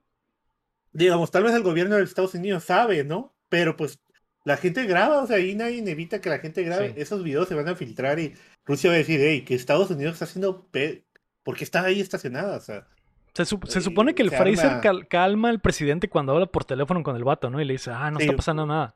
digamos, tal vez el gobierno de Estados Unidos sabe, ¿no? Pero pues la gente graba, o sea, ahí nadie evita que la gente grabe. Sí. Esos videos se van a filtrar y Rusia va a decir, hey, que Estados Unidos está haciendo... Pe ¿Por qué está ahí estacionada? O sea, Se, supone que el se Fraser arma- cal- calma al presidente cuando habla por teléfono con el vato, ¿no? Y le dice, ah, no Sí. está pasando nada.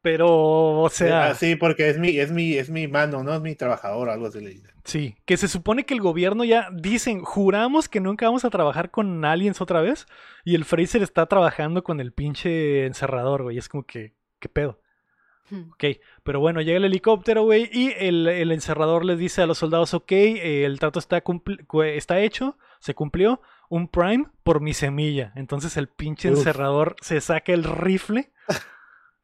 Pero, o sea, ah, sí, porque es mi, es mi, es mi mano, no es mi trabajador, algo así sí, que se supone que el gobierno ya dicen, juramos que nunca vamos a trabajar con aliens otra vez. Y el Fraser está trabajando con el pinche encerrador, güey. Es como que, ¿qué pedo? Hmm. Ok, pero bueno, llega el helicóptero, güey, y el, el encerrador les dice a los soldados, ok, eh, el trato está, está hecho, se cumplió, un prime por mi semilla. Entonces el pinche Uf. encerrador se saca el rifle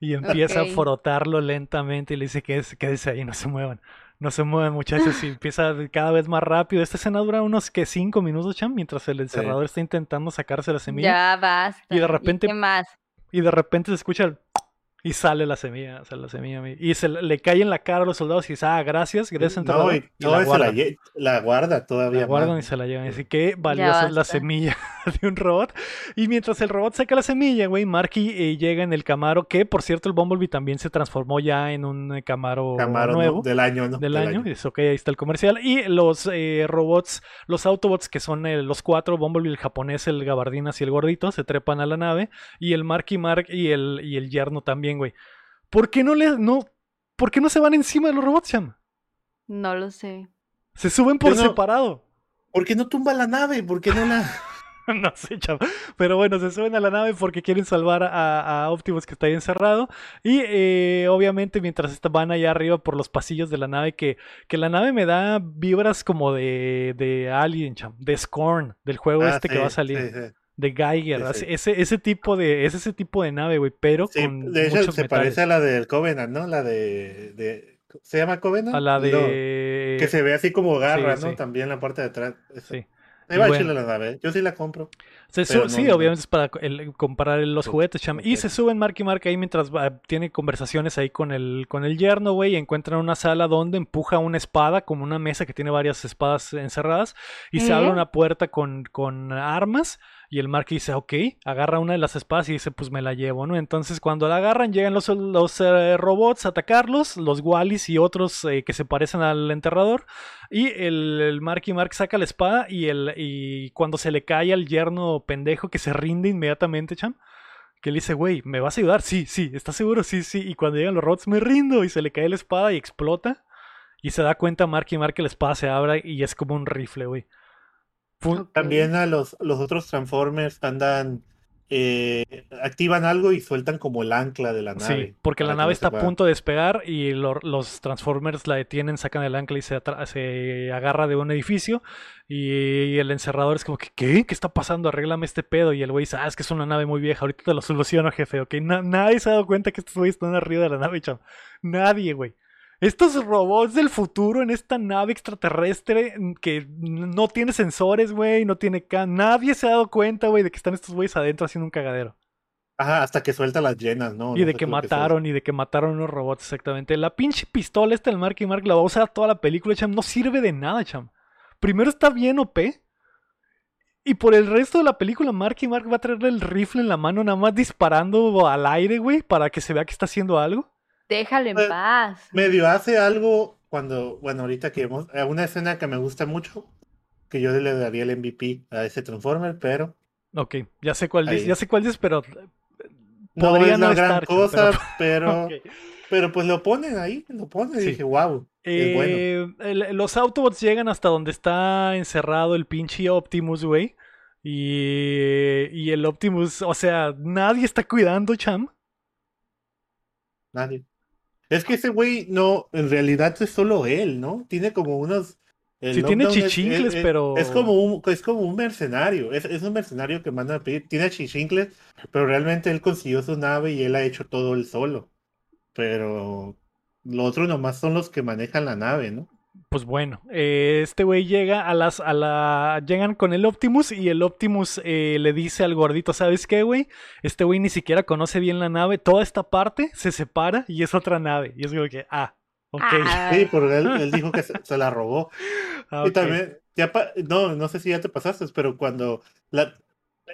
y empieza a frotarlo lentamente y le dice, quédese, quédese ahí, no se muevan. No se muevan, muchachos, y empieza cada vez más rápido. Esta escena dura unos que cinco minutos, Cham, mientras el encerrador está intentando sacarse la semilla. Ya basta. Y de repente- ¿Qué más? Y de repente se escucha el... Y sale la semilla, sale la semilla. mi- Y se le cae en la cara a los soldados y dice, ah, gracias, gracias, No, y, y la guarda todavía La guardan y se la llevan. Así que valiosa es la semilla de un robot. Y mientras el robot saca la semilla, güey, Marky eh, llega en el Camaro, que por cierto el Bumblebee también se transformó ya en un eh, Camaro, nuevo. Del año, ¿no? Del año, es ok, ahí está el comercial. Y los eh, robots, los Autobots, que son eh, los cuatro, Bumblebee, el japonés, el gabardinas y el gordito, se trepan a la nave. Y el Marky Mark y el, y el yerno también, güey. ¿Por qué no le, no, ¿por qué no se van encima de los robots, Cham? No lo sé. Se suben por no- separado. ¿Por qué no tumba la nave? ¿Por qué no la.? no sé, chavo. Pero bueno, se suben a la nave porque quieren salvar a, a Optimus que está ahí encerrado. Y eh, obviamente mientras van allá arriba por los pasillos de la nave, que, que la nave me da vibras como de, de Alien, cham, de Scorn, del juego Ah, este que va a salir. sí, sí. De Geiger. Sí, sí. Ese, ese tipo de. Es ese tipo de nave, güey. Pero Sí, con de hecho, muchos se metales. parece a la del Covenant, ¿no? La de. de- ¿Se llama Covenant? A la No, de. que se ve así como garra, ¿no? También la parte de atrás. Sí. Ahí va bueno. la nave. ¿eh? Yo sí la compro. Se Pero su- no, sí, no. obviamente es para el- comparar los Sí, juguetes, cham. Y se suben Mark y Mark ahí mientras va- tiene conversaciones ahí con el, con el yerno, güey. Y encuentran una sala donde empuja una espada, como una mesa que tiene varias espadas encerradas. Y se abre una puerta con, con armas. Y el Mark dice, ok, agarra una de las espadas y dice, pues me la llevo, ¿no? Entonces cuando la agarran, llegan los, los eh, robots a atacarlos, los Wallis y otros eh, que se parecen al enterrador. Y el, el Mark y Mark saca la espada y, el, y cuando se le cae al yerno pendejo que se rinde inmediatamente, cham. Que le dice, güey, ¿me vas a ayudar? Sí, sí, ¿estás seguro? Sí, sí. Y cuando llegan los robots, me rindo. Y se le cae la espada y explota. Y se da cuenta Mark y Mark que la espada se abre y es como un rifle, güey. También a los, los otros Transformers andan. Eh, activan algo y sueltan como el ancla de la nave. Sí, porque la nave está a punto de despegar y lo- los Transformers la detienen, sacan el ancla y se, se agarra de un edificio. Y el encerrador es como que, ¿qué? ¿Qué está pasando? Arréglame este pedo. Y el güey dice, ah, es que es una nave muy vieja, ahorita te lo soluciono, jefe. Ok, Na- nadie se ha dado cuenta que estos güeyes están arriba de la nave, cham. Nadie, güey. Estos robots del futuro en esta nave extraterrestre mm, que no tiene sensores, güey, no tiene... Nadie se ha dado cuenta, güey, de que están estos güeyes adentro haciendo un cagadero. Ajá, hasta que suelta las llenas, ¿no? Y No de que mataron, y de que mataron unos robots, exactamente. La pinche pistola esta del Mark y Mark la va a usar toda la película, cham. No sirve de nada, cham. Primero está bien OP. Y por el resto de la película, Mark y Mark va a traerle el rifle en la mano, nada más disparando al aire, güey, para que se vea que está haciendo algo. Déjalo en Pues, paz. Medio hace algo cuando, bueno, ahorita que hemos, eh, una escena que me gusta mucho, que yo le daría el MVP a ese Transformer, pero Ok, ya sé cuál dices, ya sé cuál dices, pero no podría es no la gran estar, cham, cosa, pero- pero, pues lo ponen ahí, lo ponen Sí. y dije, wow, es bueno. Eh, el- los Autobots llegan hasta donde está encerrado el pinche Optimus, güey. Y, y el Optimus, o sea, nadie está cuidando, cham. Nadie. Es que ese güey no, en realidad es solo él, ¿no? Tiene como unos. Sí, tiene chichincles, es- es- pero- Es como un, es como un mercenario. Es, es un mercenario que manda a pedir. Tiene chichincles, pero realmente él consiguió su nave y él ha hecho todo él solo. Pero lo otro nomás son los que manejan la nave, ¿no? Pues bueno, eh, este güey llega a las, a la, llegan con el Optimus y el Optimus eh, le dice al gordito, ¿sabes qué, güey? Este güey ni siquiera conoce bien la nave, toda esta parte se separa y es otra nave. Y es como que, ah, ok. Ah, Sí, porque él, él dijo que se, se la robó. ah, Y también, ya pa- no, no sé si ya te pasaste, pero cuando la,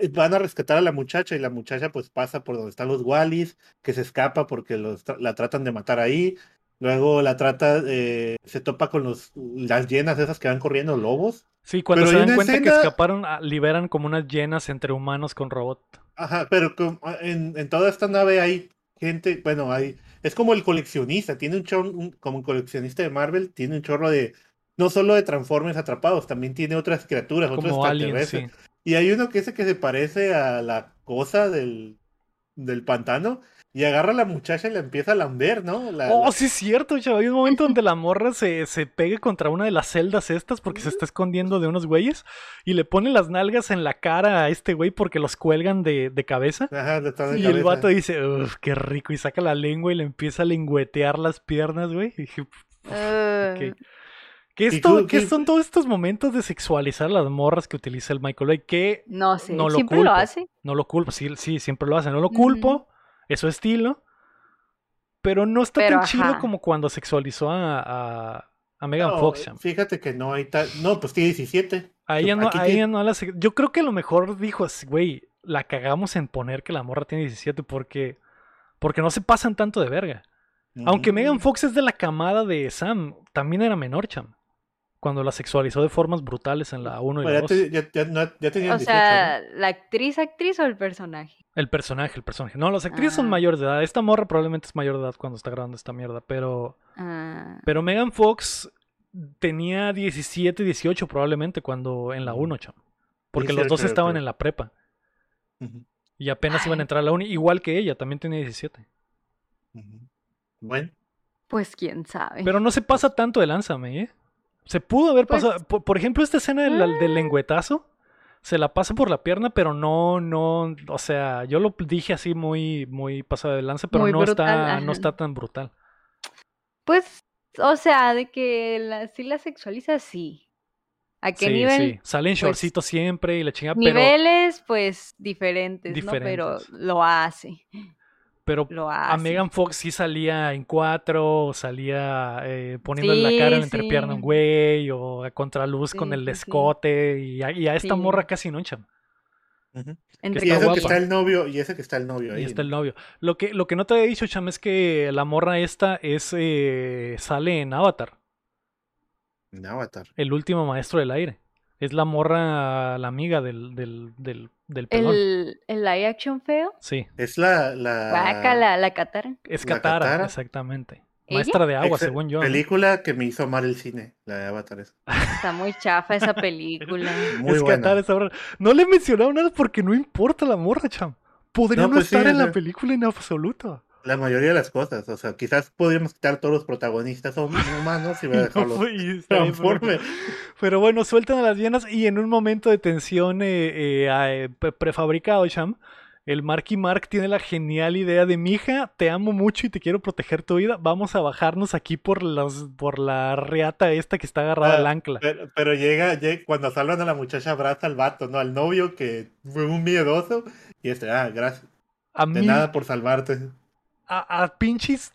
eh, van a rescatar a la muchacha y la muchacha pues pasa por donde están los Wallis, que se escapa porque los, tra- la tratan de matar ahí. Luego la trata, eh, se topa con los, las llenas esas que van corriendo lobos. Sí, cuando pero se dan cuenta que escaparon, ah, liberan como unas llenas entre humanos con robot. Ajá, pero com- en, en toda esta nave hay gente, bueno, hay, es como el coleccionista, tiene un chorro, un- como un coleccionista de Marvel, tiene un chorro de, no solo de Transformers atrapados, también tiene otras criaturas, otros aliens, extraterrestres. sí. Y hay uno que ese que se parece a la cosa del, del pantano y agarra a la muchacha y la empieza a lamber, ¿no? La- Oh, la- sí es cierto, chaval. Hay un momento donde la morra se, se pega contra una de las celdas estas porque se está escondiendo de unos güeyes y le pone las nalgas en la cara a este güey porque los cuelgan de, de cabeza. Ajá, de Y el vato dice, uff, qué rico. Y saca la lengua y le empieza a lengüetear las piernas, güey. Y dije, ah, ok. ¿Qué, ¿Y esto, tú ¿Qué son todos estos momentos de sexualizar las morras que utiliza el Michael Bay? Que No sé, No lo siempre culpo. lo hace. no lo culpo, sí, sí, siempre lo hace, no lo culpo, es su estilo, pero no está Pero, tan chido como cuando sexualizó a, a, a Megan No, Fox. cham. Fíjate que no hay tal. No, pues tiene 17. A ella no, Aquí a tiene- ella no la Yo creo que a lo mejor dijo, así, güey, la cagamos en poner que la morra tiene 17 porque, porque no se pasan tanto de verga. Aunque. Megan Fox es de la camada de Sam, también era menor, cham. Cuando la sexualizó de formas brutales en la 1 y la ya, 2. te- ya, ya, no- ya tenían O 18, sea, ¿no? la actriz, actriz o el personaje. El personaje, el personaje. No, las actrices son Ah. mayores de edad. Esta morra probablemente es mayor de edad cuando está grabando esta mierda, pero... Ah, Pero Megan Fox tenía 17, 18 probablemente cuando en la 1, cham. Porque los 18, dos estaban creo. en la prepa y apenas iban a entrar a la uni, igual que ella, también tenía 17. ujú. Bueno, Pues quién sabe. Pero no se pasa tanto de lánzame, ¿eh? Se pudo haber Pues- pasado. Por, por ejemplo, esta escena del, del lengüetazo se la pasa por la pierna, pero no, no. O sea, yo lo dije así muy, muy pasado de lanza, pero Muy no, brutal, está, ajá. no está tan brutal. Pues, o sea, de que la, sí la sexualiza, sí. ¿A qué sí, nivel? sí. Sale en Pues, shortcito siempre y la chingada, pero, Niveles, pues, diferentes, ¿no? Pero Diferentes. lo hace, pero lo a. Megan Fox sí salía en cuatro, salía eh, poniéndole la Sí, cara en la entrepierna a un sí. güey, o a contraluz con Sí, el sí, sí. escote, y a, y a esta Sí. morra casi no, cham. ujú. Entre y guapa. que está el novio, y ese que está el novio ahí. Y está el ¿no? novio. Lo que, lo que no te había dicho, Cham, es que la morra esta es eh, sale en Avatar, En Avatar. el último maestro del aire. Es la morra, la amiga del, del, del, del pelón. el, el live action feo. Sí, Es la. la Guácala, la Katara. es ¿La Katara, Katara? exactamente. ¿Ella? Maestra de agua, ex- según yo. ¿no? Película que me hizo amar el cine, la de Avatar. Es Está muy chafa esa película. muy es buena. Katara esa morra. No le he mencionado nada porque no importa la morra, Cham. Podría No, no, pues sí, estar en la película en absoluto. La mayoría de las cosas. O sea, quizás podríamos quitar todos los protagonistas hum- humanos y No dejarlos fue- y está bien, pero- bueno, sueltan a las llenas y en un momento de tensión eh, eh, ah, eh, pre- prefabricado, Cham, el Marky Mark tiene la genial idea de, mija, te amo mucho y te quiero proteger tu vida, vamos a bajarnos aquí por, los, por la reata esta que está agarrada Ah, al ancla. Pero, pero llega, llega- cuando salvan a la muchacha, abraza al vato, ¿no? Al novio que fue un miedoso. Y este, ah, gracias. A De mí, nada por salvarte. A, a pinches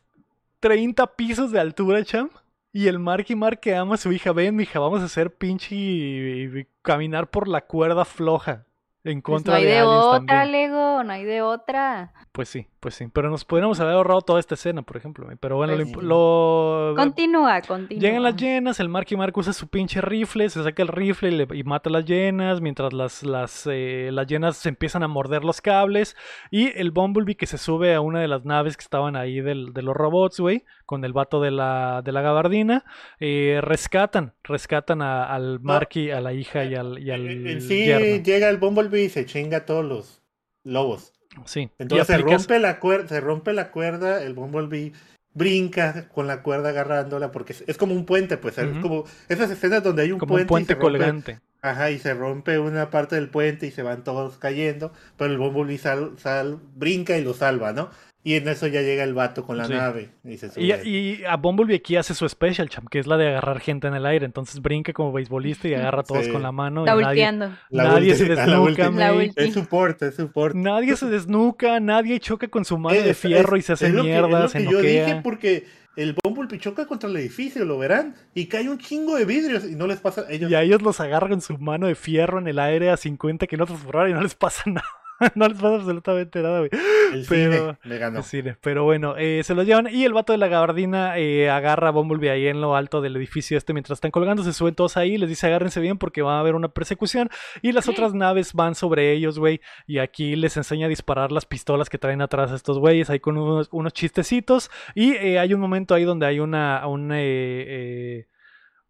30 pisos de altura, Cham. Y el Marky Mark que ama a su hija, ven, mija, vamos a hacer pinche y- y caminar por la cuerda floja. En Pues contra no hay de, de aliens otra, también. Lego, no hay de otra. Pues sí, pues sí. Pero nos podríamos haber ahorrado toda esta escena, por ejemplo. eh, Pero bueno, lo Pues imp- sí. lo, Continúa, continúa. Llegan las llenas, el Marky Mark usa su pinche rifle, se saca el rifle y, le- y mata a las llenas, mientras las, las, eh, las llenas se empiezan a morder los cables. Y el Bumblebee que se sube a una de las naves que estaban ahí del- de los robots, güey, con el vato de la, de la gabardina, eh, rescatan, rescatan a- al Marky, a la hija y al, y al En en sí yerno. llega el Bumblebee y se chinga a todos los lobos. Sí. Entonces se rompe la cuerda, se rompe la cuerda, el Bumblebee brinca con la cuerda agarrándola porque es, es como un puente, pues es como esas escenas donde hay un como un puente, puente y se rompe, colgante. ajá, y se rompe una parte del puente y se van todos cayendo, pero el Bumblebee sal, sal- brinca y lo salva, ¿no? Y en eso ya llega el vato con la Sí. nave y se sube. y a Bumblebee aquí hace su special champ, que es la de agarrar gente en el aire. Entonces brinca como beisbolista y agarra a todos Sí. con la mano. y Está nadie, volteando. La nadie ulti- se la desnuca, ulti- La mey. ulti. Es support, es support. Nadie se desnuca, nadie choca con su mano de fierro es- y se hace que- mierda, es se lo que yo noquea. dije porque el Bumblebee choca contra el edificio, lo verán, y cae un chingo de vidrios y no les pasa ellos. Y a ellos los agarra con su mano de fierro en el aire a 50 kilómetros por hora y no les pasa nada. no les pasa absolutamente nada, güey. el pero- cine le ganó. Sí, pero bueno, eh, se los llevan y el vato de la gabardina eh, agarra a Bumblebee ahí en lo alto del edificio este mientras están colgando, se suben todos ahí, les dice agárrense bien porque va a haber una persecución y las otras naves van sobre ellos, güey, y aquí les enseña a disparar las pistolas que traen atrás a estos güeyes, ahí con unos, unos chistecitos y eh, hay un momento ahí donde hay una, una, eh,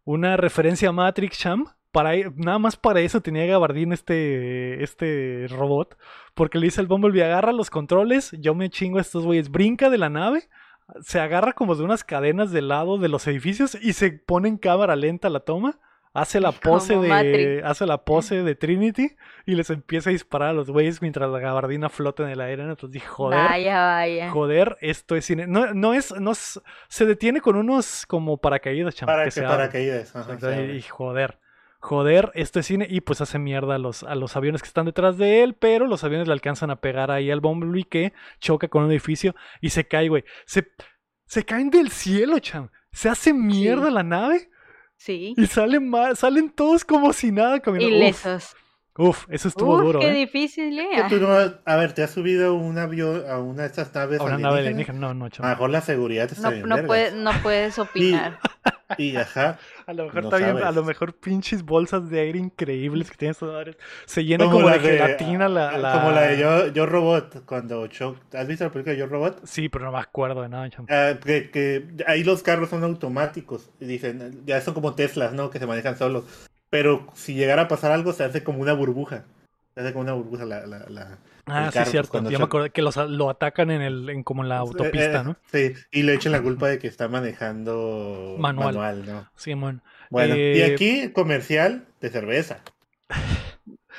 una referencia a Matrix Cham. Para, nada más para eso tenía gabardina este, este robot. Porque le dice al Bumblebee, agarra los controles, yo me chingo a estos güeyes, brinca de la nave, se agarra como de unas cadenas del lado de los edificios y se pone en cámara lenta la toma, hace la pose Como de Matrix. hace la pose de Trinity y les empieza a disparar a los güeyes mientras la gabardina flota en el aire. Entonces dije, joder, Vaya, vaya. joder, esto es cine. No, no es, no es- se detiene con unos como paracaídas, chamo, Para que que paracaídas. ajá, Entonces, y joder, joder, esto es cine y pues hace mierda a los, a los aviones que están detrás de él, pero los aviones le alcanzan a pegar ahí al Bumblebee que choca con un edificio y se cae, güey. Se, se caen del cielo, cham. Se hace mierda Sí. la nave Sí. y salen mal, salen todos como si nada caminando. Ilesos. uf, eso estuvo Uf, duro, qué ¿eh? difícil, ¿eh? Que tú no a ver, ¿te has subido a un avión, a una de estas naves A una nave alienígenas? alienígena, no, no, A lo mejor la seguridad está No, bien no, vergas. puede- no puedes opinar. Y ajá. A lo mejor No bien, a lo mejor pinches bolsas de aire increíbles que madres. Se llena Como como, la de de- gelatina la, la- Como la de Yo, Yo Robot, cuando Chuck... ¿Has visto la película de Yo Robot? Sí, pero no me acuerdo de nada. Ah, que, que ahí los carros son automáticos. Y dicen, ya son como Teslas, ¿no? Que se manejan solos. Pero si llegara a pasar algo, se hace como una burbuja. Se hace como una burbuja la... la, la- Ah, sí, pues, cierto. cuando Ya me acordé que los, lo atacan en el, en como en la autopista, Eh, ¿no? Sí, y le echan la culpa de que está manejando Manual. manual, ¿no? Sí, bueno. Bueno, y Eh, aquí comercial de cerveza.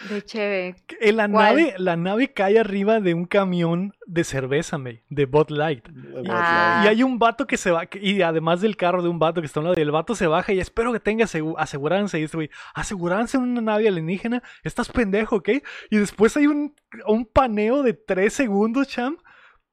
De cheve. En la ¿Cuál? nave, la nave cae arriba de un camión de cerveza, me, de Bud Light. Ah. Y hay un vato que se va, y además del carro de un vato que está a un lado, y el vato se baja y espero que tenga asegu- aseguranza. Y dice, güey, aseguranza en una nave alienígena, estás pendejo, ¿ok? Y después hay un, un paneo de tres segundos, cham,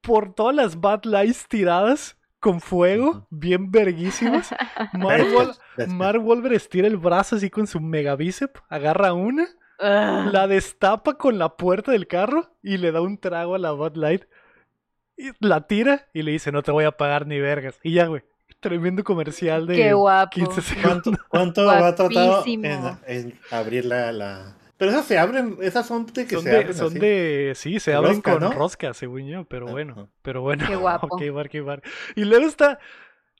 por todas las Bud Lights tiradas con fuego, bien verguísimas. Mark, Wal-. Mark Wahlberg estira el brazo así con su megabíceps, agarra una. La destapa con la puerta del carro y le da un trago a la Bud Light. Y la tira y le dice, no te voy a pagar ni vergas. Y ya, güey. Tremendo comercial de Qué guapo. 15 ¿Cuánto, segundos. cuánto ha tratado en, en abrir la, la- Pero esas se abren, esas son de que Son se de, abren son así. de- sí, se abren rosca, con ¿no? rosca, según yo, pero bueno, Ajá. pero bueno. Qué guapo. Ok, Marky, Marky. Y luego está,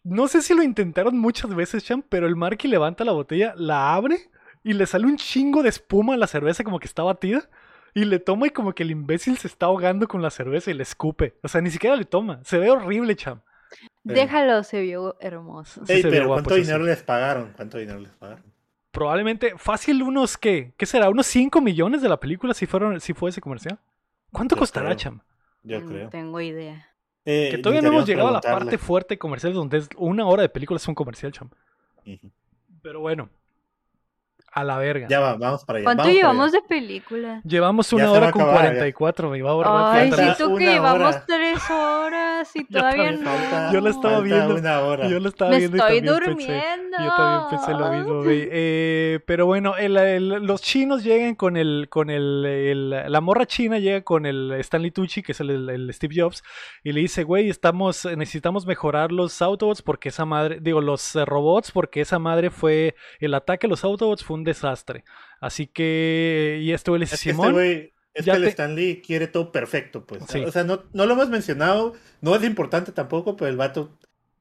no sé si lo intentaron muchas veces, Cham, pero el Marky levanta la botella, la abre y le sale un chingo de espuma a la cerveza como que está batida. Y le toma y como que el imbécil se está ahogando con la cerveza y le escupe. O sea, ni siquiera le toma. Se ve horrible, Cham. Déjalo, se vio hermoso. Ey, se pero ¿cuánto dinero sí. les pagaron? ¿Cuánto dinero les pagaron? Probablemente, fácil unos, ¿qué? ¿Qué será? ¿Unos 5 millones de la película si, fueron, si fue ese comercial? ¿Cuánto Yo costará, creo. Cham? Yo No creo. tengo idea. Eh, Que todavía no hemos llegado a la parte fuerte comercial donde es una hora de película es un comercial, Cham. Pero bueno, a la verga. Ya va, vamos para allá. ¿Cuánto vamos llevamos allá. de película? Llevamos Ya una hora con acabar, ya. 44, me iba a borrar. Ay, falta tú que llevamos hora. tres horas y Yo todavía también. no. Falta- Yo la estaba viendo. una hora. Yo lo estaba Me viendo y estoy también pensé- durmiendo. Yo también pensé lo mismo, güey. Eh, pero bueno, el- el- los chinos llegan con el, con el, el- la morra china llega con el Stanley Tucci, que es el, el Steve Jobs, y le dice, güey, estamos, necesitamos mejorar los Autobots porque esa madre, digo, los eh, robots, porque esa madre fue, el ataque a los Autobots fue un desastre. Así que, y este güey le dice, Es que este Simón, güey, es ya que el te- Stanley quiere todo perfecto, pues. Sí. O sea, no, no lo hemos mencionado, no es importante tampoco, pero el vato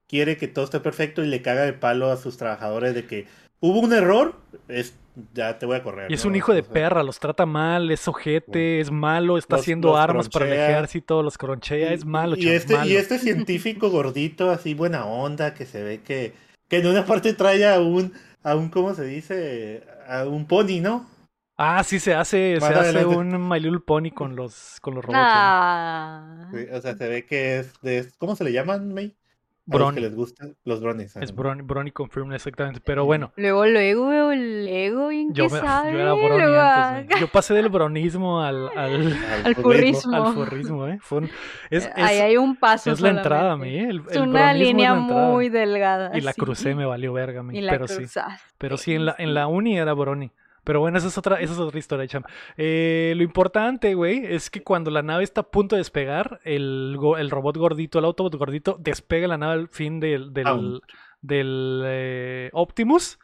quiere que todo esté perfecto y le caga de palo a sus trabajadores de que hubo un error, es ya te voy a correr. Y es ¿no? un hijo de O sea, perra, los trata mal, es ojete, es malo, está Los- haciendo los armas para el cronchea. ejército, los cronchea, es malo, Y este, malo. y este científico gordito, así buena onda, que se ve que, que en una parte trae a un, a un, ¿cómo se dice? A un pony, ¿no? Ah, sí, se hace, se hace un My Little Pony con los, con los robots. güey. Ah. Sí, O sea, se ve que es de, ¿cómo se le llaman, May? A los Brony. que les gustan los bronies. Es. Brony, Brony Confirm, exactamente. Pero bueno, Luego, luego, veo el ego bien yo, que me- sabe. yo era Brony luego, antes. Yo pasé del bronismo al, al, Al furrismo. al furrismo, ¿eh? Fue un- es, ah, Ahí es- hay un paso. es la entrada, solamente. mi, ¿eh? El, Es el una es línea muy delgada. Y la así. crucé, me valió verga, mi. Y la Pero sí. cruzaste. Pero sí, en la, en la uni era Brony. Pero bueno, esa es otra, esa es otra historia, cham. Eh, lo importante, güey, es que cuando la nave está a punto de despegar, el, el robot gordito, el Autobot gordito, despega la nave al fin del, del, eh, Optimus.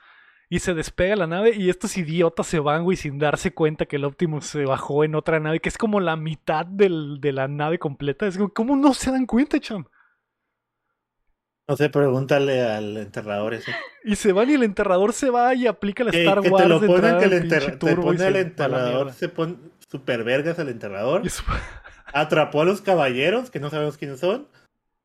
Y se despega la nave y estos idiotas se van, güey, sin darse cuenta que el Optimus se bajó en otra nave, que es como la mitad del- de la nave completa. Es como, ¿cómo no se dan cuenta, cham? No sé, pregúntale al enterrador ese. Y se van y el enterrador se va y aplica la Star que Wars te lo ponen, que el al pinche enter- te pone al enterrador, se pone super vergas al enterrador. Eso- Atrapó a los caballeros, que no sabemos quiénes son,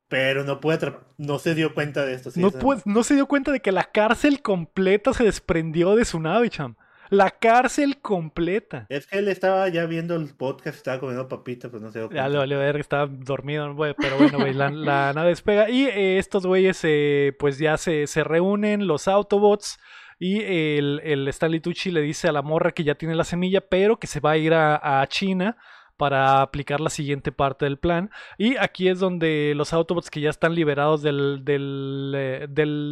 pero no puede no se dio cuenta de esto. sí, no, puede- no se dio cuenta de que la cárcel completa se desprendió de su nave, cham. La cárcel completa. Es que él estaba ya viendo el podcast, estaba comiendo papitas, pues no dio Ya le valió ver que estaba dormido, güey, pero bueno, güey, la, la nave despega. Y eh, estos güeyes, eh, pues ya se, se reúnen, los Autobots. Y el, el Stanley Tucci le dice a la morra que ya tiene la semilla, pero que se va a ir a, a China para aplicar la siguiente parte del plan. Y aquí es donde los Autobots que ya están liberados del, del, eh,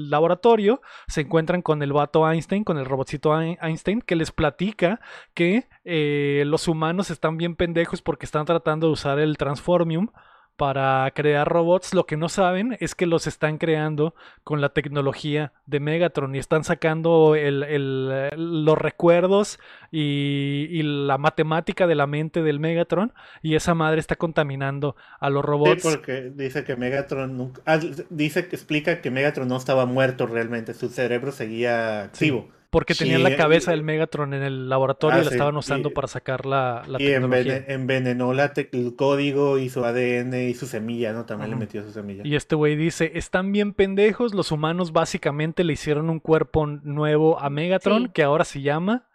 laboratorio se encuentran con el vato Einstein, con el robotcito Ein- Einstein, que les platica que eh, los humanos están bien pendejos porque están tratando de usar el Transformium para crear robots. Lo que no saben es que los están creando con la tecnología de Megatron y están sacando el- el, los recuerdos y, y la matemática de la mente del Megatron y esa madre está contaminando a los Sí, robots. porque dice que Megatron nunca. ah, dice que explica que Megatron no estaba muerto realmente, su cerebro seguía activo. Porque tenían Sí, la cabeza y- del Megatron en el laboratorio Ah, y la sí, estaban usando y- para sacar la, la y tecnología. envene- envenenó la tec- el código y su ADN y su semilla, ¿no? También le metió su semilla. Y este güey dice, están bien pendejos, los humanos básicamente le hicieron un cuerpo nuevo a Megatron Sí. que ahora se llama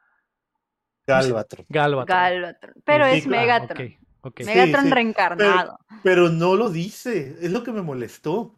Galvatron. Galvatron. Galvatron. Pero Sí, es Megatron. Ok. Megatron sí, reencarnado. Pero no lo dice, es lo que me molestó.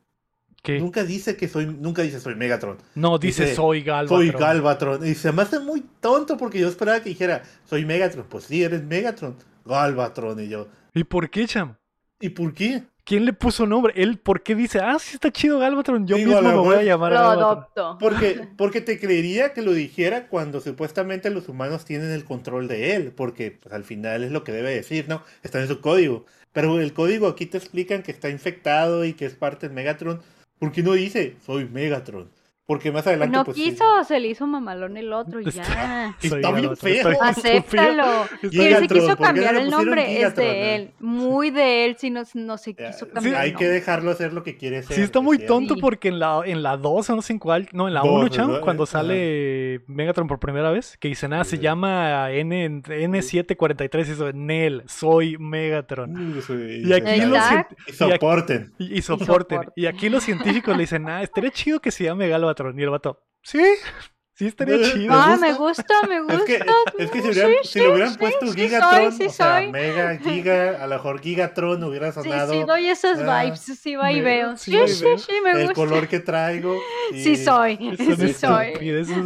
¿Qué? Nunca dice que soy, nunca dice soy Megatron. No, dice, dice, soy Galvatron. Soy Galvatron. Y se me hace muy tonto porque yo esperaba que dijera, soy Megatron. Pues sí, eres Megatron. Galvatron. Y yo, ¿Y por qué, Cham? ¿y por qué? ¿Quién le puso nombre? Él, ¿por qué dice, ah, sí está chido Galvatron? Yo Digo, mismo lo me voy a llamar Lo Galvatron. adopto. Porque, porque te creería que lo dijera cuando supuestamente los humanos tienen el control de él, porque pues, al final es lo que debe decir, ¿no? Está en su código. Pero el código aquí te explican que está infectado y que es parte de Megatron. ¿Por qué no dice soy Megatron? Porque más adelante No pues, sí. quiso, se le hizo mamalón el otro y ya. Está bien feo. Acéptalo. Que él se quiso ¿por qué no cambiar el nombre, es de eh? él. Muy de él, si no, no se Ya, quiso sí, cambiar hay el que dejarlo hacer lo que quiere ser. Sí, está muy tonto Sí. porque en la, en la 2 o no sé en cuál, no, en la Dos, 1, Cham, cuando Ajá. sale Megatron por primera vez, que dice, nada, Sí, se sí. llama N, N743 y eso, Nel, soy Megatron. Sí, Y aquí sí, lo claro. Exacto. cien- Y soporten. Y, y soporten. soporten. Y aquí los científicos le dicen, ah, estaría chido que se llame Galvatron. Y el vato, sí, sí estaría Me- chido. Ah, gusta. me gusta, me Es gusta. que, es que si, Sí, hubieran, sí, si le hubieran sí, puesto sí Gigatron, soy, sí o sea, soy. Mega, Giga, a lo mejor Gigatron hubiera Sí, sonado sí, doy esas ah, vibes, sí va y me- veo. sí Sí, y sí, sí, me el gusta. color que traigo. y- Sí soy, sí soy.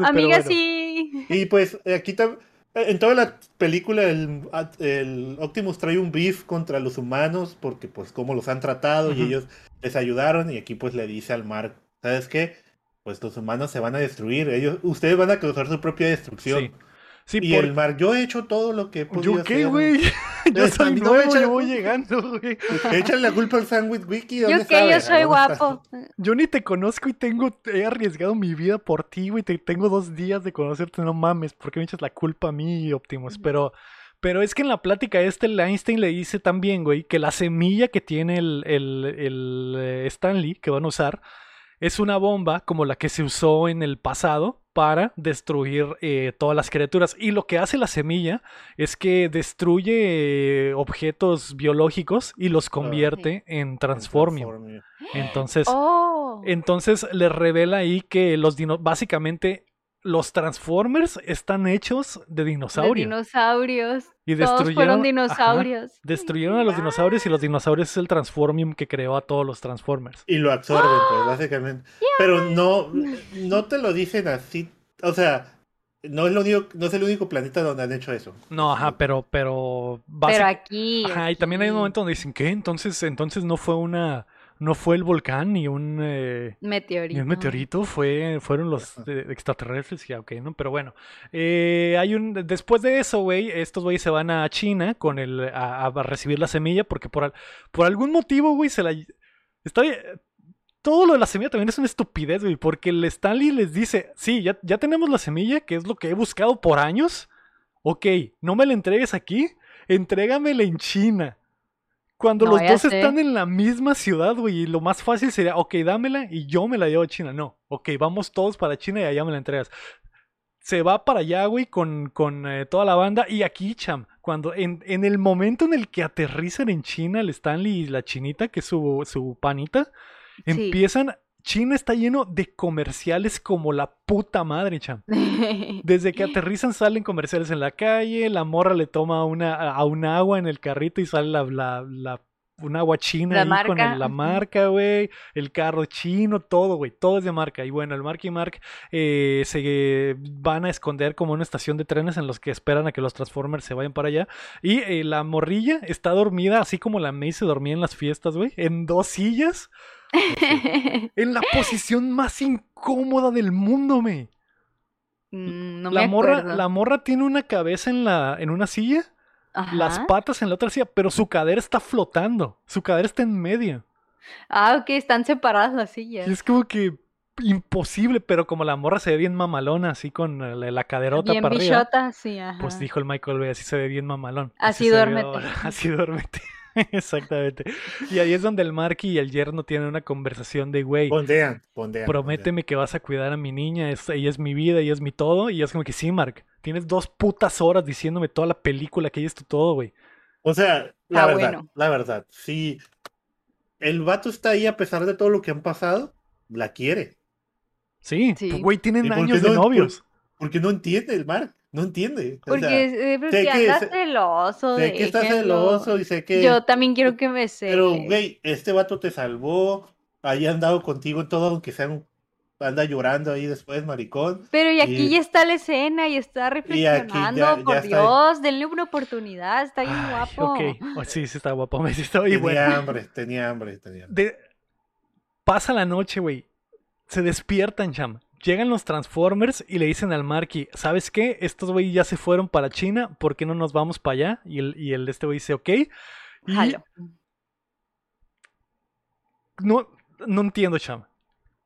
Amiga, bueno. sí. Y pues aquí tam- en toda la película el, el Optimus trae un beef contra los humanos porque pues cómo los han tratado y Ujú. ellos les ayudaron y aquí pues le dice al Mark, ¿sabes qué? Pues los humanos se van a destruir, ellos, ustedes van a causar su propia destrucción. Sí. Sí, y por- el Mark, yo he hecho todo lo que he podido ¿Yo qué, hacer". güey? Yo soy no nuevo, echa la yo voy culpa. llegando, güey. Échale la culpa al Sandwich Wiki. ¿dónde Yo que sabe? yo ¿A soy guapo. Yo ni te conozco y tengo, he arriesgado mi vida por ti, güey. Te tengo dos días de conocerte, no mames. ¿Por qué me echas la culpa a mí, Optimus? Pero, pero es que en la plática este, el Einstein le dice también, güey, que la semilla que tiene el, el, el eh, Stanley, que van a usar, es una bomba como la que se usó en el pasado para destruir eh, todas las criaturas. Y lo que hace la semilla es que destruye eh, objetos biológicos y los convierte en. Transformium. Entonces, Oh. entonces le revela ahí que los dino básicamente los Transformers están hechos de De dinosaurio. dinosaurios. y Todos destruyeron, fueron ajá, dinosaurios. destruyeron a los dinosaurios y los dinosaurios es el Transformium que creó a todos los Transformers. Y lo absorben, pues, básicamente. Pero no, no te lo dicen así. O sea, no es, lo único, no es el único planeta donde han hecho eso. No, ajá, pero, pero, Pero aquí. ajá, y también hay un momento donde dicen que entonces, entonces no fue una, no fue el volcán ni un, eh, Meteorito. Ni un meteorito, fue, fueron los eh, extraterrestres, ya, ok, ¿no? Pero bueno, eh, hay un, después de eso, güey, estos güeyes se van a China con el, a, a recibir la semilla porque por, al- por algún motivo, güey, se la... Está bien, todo lo de la semilla también es una estupidez, güey, porque el Stanley les dice, sí, ya, ya tenemos la semilla, que es lo que he buscado por años, ok, no me la entregues aquí, entrégamela en China. Cuando No los dos están en la misma ciudad, güey, y lo más fácil sería, ok, dámela y yo me la llevo a China. No, ok, vamos todos para China y allá me la entregas. Se va para allá, güey, con, con eh, toda la banda. Y aquí, cham, cuando en, en el momento en el que aterrizan en China el Stanley y la chinita, que es su, su panita, Sí. empiezan. China está lleno de comerciales como la puta madre, cham. Desde que aterrizan salen comerciales en la calle, la morra le toma una, a un agua en el carrito y sale la, la, la- un agua china La ahí con el- la marca, güey, el carro chino, todo, güey, todo es de marca. Y bueno, el Mark y Mark eh, se van a esconder como una estación de trenes en los que esperan a que los Transformers se vayan para allá. Y eh, la morrilla está dormida, así como la May se dormía en las fiestas, güey, en dos sillas, en la posición más incómoda del mundo, me. Mm, no la me morra, acuerdo. la morra tiene una cabeza en la, en una silla las patas en la otra silla, pero su cadera está flotando. Su cadera está en medio. Ah, ok, están separadas las sillas. Y es como que imposible, pero como la morra se ve bien mamalona, así con la, la caderota Bien para arriba. bichota, sí, ajá. Pues dijo el Michael Bay, así se ve bien mamalón. Así ve duérmete. ahora, Así duérmete. Exactamente. Y ahí es donde el Marky y el yerno tienen una conversación de, güey, Pondean, pondean. prométeme que vas a cuidar a mi niña, es- ella es mi vida, ella es mi todo. Y es como que sí, Mark, tienes dos putas horas diciéndome toda la película que ella es tu todo, güey. O sea, la Ah, verdad, bueno. la verdad, si el vato está ahí a pesar de todo lo que han pasado, la quiere. Sí, Sí. güey, tienen ¿Y por qué años de no? novios. Porque no entiende el Mark, no entiende. O Porque, sea, eh, porque sé que anda se- celoso. sé que está déjenlo. celoso y sé que... Yo también quiero que me sé. Pero, güey, este vato te salvó, haya andado contigo en todo, aunque sea un- anda llorando ahí después, maricón. Pero y aquí y- ya está la escena y está Y aquí reflexionando. ya- ya por está- Dios, denle una oportunidad. Está bien Ay, guapo. ok, Oh, sí, sí está guapo. me- Sí está Tenía bueno. hambre, tenía hambre, tenía hambre. De- Pasa la noche, güey. Se despiertan, cham. Llegan los Transformers y le dicen al Marky, ¿sabes qué? Estos güey ya se fueron para China, ¿por qué no nos vamos para allá? Y el, y el este güey dice, ok. Y no, no entiendo, cham.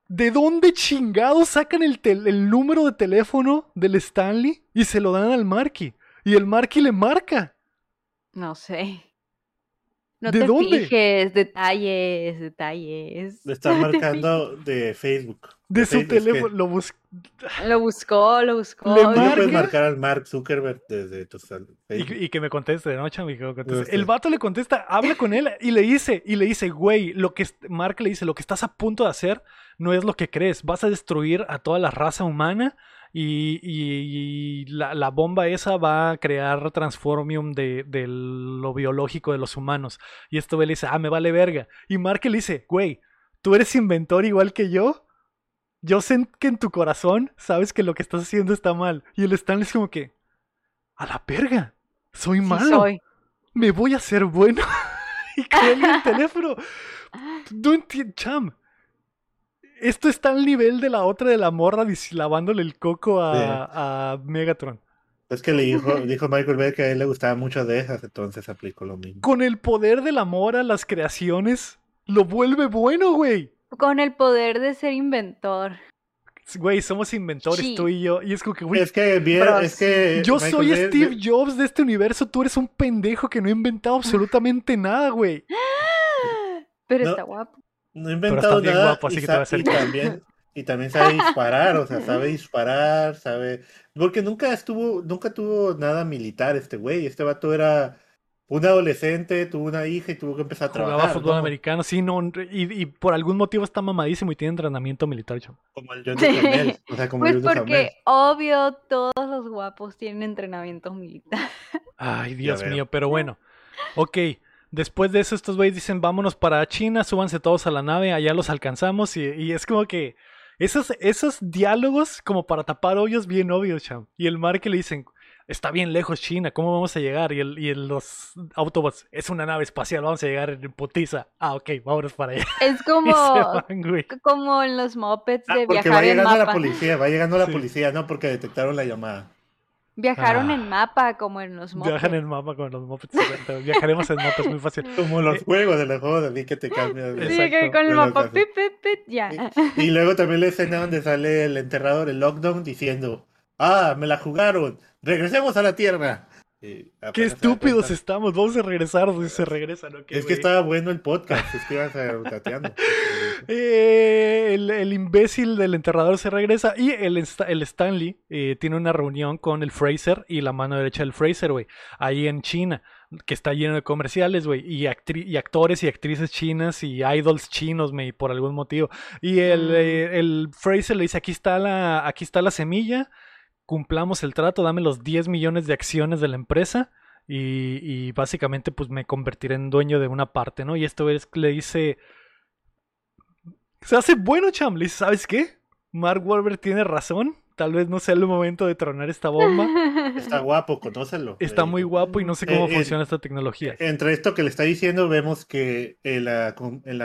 ¿De dónde chingados sacan el, tel- el número de teléfono del Stanley y se lo dan al Marky? Y el Marky le marca. No sé. No ¿De te dónde? fijes, detalles, detalles. Le te marcando de Facebook. De su Facebook, teléfono. Lo bus-. Lo buscó, lo buscó. Le Tú no marca. puedes marcar al Mark Zuckerberg desde tu. Y, y que me conteste, ¿no, cham? Y que me conteste. Este. El vato le contesta, habla con él y le dice, y le dice, güey, lo que Mark le dice, lo que estás a punto de hacer no es lo que crees. Vas a destruir a toda la raza humana y, y- y la, la bomba esa va a crear transformium de, de lo biológico de los humanos. Y esto le dice, ah, me vale verga. Y Mark le dice, güey, tú eres inventor igual que yo. Yo sé que en tu corazón sabes que lo que estás haciendo está mal. Y el Stanley es como que, a la verga, soy Sí malo soy. me voy a hacer bueno. y cuelga el teléfono. No entiendo, cham. Esto está al nivel de la otra de la morra lavándole el coco a, a Megatron. Es que le dijo, dijo Michael Bay que a él le gustaba mucho de esas, entonces aplicó lo mismo. Con el poder del amor a las creaciones, lo vuelve bueno, güey. Con el poder de ser inventor. Güey, somos inventores, Sí. tú y yo. Y es como que, güey, Es que bien, Pero es que yo Michael soy Bay- Steve Jobs de este universo. Tú eres un pendejo que no ha inventado absolutamente nada, güey. Pero No. está guapo. No he inventado nada guapo, así y, que te va a sa- y también y también sabe disparar, o sea, sabe disparar, sabe porque nunca estuvo, nunca tuvo nada militar este güey, este vato era un adolescente, tuvo una hija y tuvo que empezar a Jugaba trabajar, fútbol ¿no? americano, sí, no. Y, y por algún motivo está mamadísimo y tiene entrenamiento militar, cham. Como el John Duhamel, o sea, como Pues el John porque obvio todos los guapos tienen entrenamiento militar. Ay, Dios mío, pero bueno. Ok, después de eso estos güeyes dicen, vámonos para China, súbanse todos a la nave, allá los alcanzamos y, y es como que esos, esos diálogos como para tapar hoyos bien obvios, cham. Y el mar que le dicen, está bien lejos China, ¿cómo vamos a llegar? Y, el, y el- los Autobots, es una nave espacial, vamos a llegar en putiza. Ah, ok, vámonos para allá. Es como, van, como en los mopeds Ah, de porque va viajar en llegando la policía, va llegando la Sí. policía, no porque detectaron la llamada. Viajaron Ah. en mapa como en los mopeds. Viajan en mapa con los mopeds. exacto. Viajaremos en mapa, es muy fácil. Como los Eh, juegos de los juegos de Lee que te cambian. Sí, Exacto. que con el los mapa, pip, pip, pip, ya. Y luego también la escena donde sale el enterrador, el lockdown, diciendo, ah, me la jugaron, regresemos a la Tierra. Y Qué estúpidos estamos, vamos a regresar, y se regresan, ok, Es que güey. estaba bueno el podcast, es que ibas a- tateando. Eh, el, el imbécil del enterrador se regresa y el, el Stanley eh, tiene una reunión con el Fraser y la mano derecha del Fraser, güey, ahí en China, que está lleno de comerciales, güey, y, y actores y actrices chinas y idols chinos, güey, por algún motivo. Y el, Mm. eh, el Fraser le dice, aquí está, la, aquí está la semilla, cumplamos el trato, dame los 10 millones de acciones de la empresa. Y, y básicamente pues me convertiré en dueño de una parte, ¿no? Y esto es, le dice, se hace bueno, Cham. Le dice, ¿sabes qué? Mark Wahlberg tiene razón. Tal vez no sea el momento de tronar esta bomba. Está guapo, conócelo. Está Le muy guapo y no sé cómo Eh, eh, funciona esta tecnología. Entre esto que le está diciendo, vemos que en la, en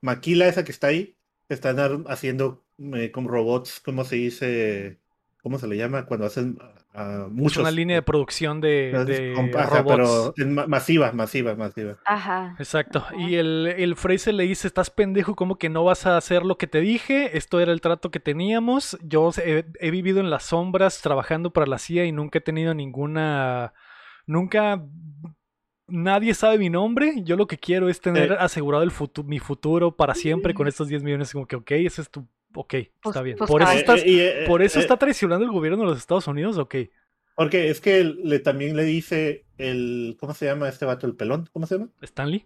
maquila esa que está ahí, están haciendo eh, como robots, ¿cómo se dice? ¿cómo se le llama? Cuando hacen uh, Es muchos. una línea de producción de, de robots. pero es ma- masiva, masiva, masiva. Ajá. Exacto. Ajá. Y el, el Fraser le dice, estás pendejo, ¿cómo que no vas a hacer lo que te dije? Esto era el trato que teníamos. Yo he, he vivido en las sombras trabajando para la CIA y nunca he tenido ninguna... Nunca... Nadie sabe mi nombre. Yo lo que quiero es tener Eh. asegurado el futu- mi futuro para siempre con estos 10 millones. Como que, ok, ese es tu... Ok, está Pues- bien. pues por eso, cada- estás, Eh, y, eh, por eso eh, está traicionando el gobierno de los Estados Unidos. Ok. Porque es que le, también le dice el. ¿Cómo se llama este vato? ¿El pelón? ¿Cómo se llama? Stanley.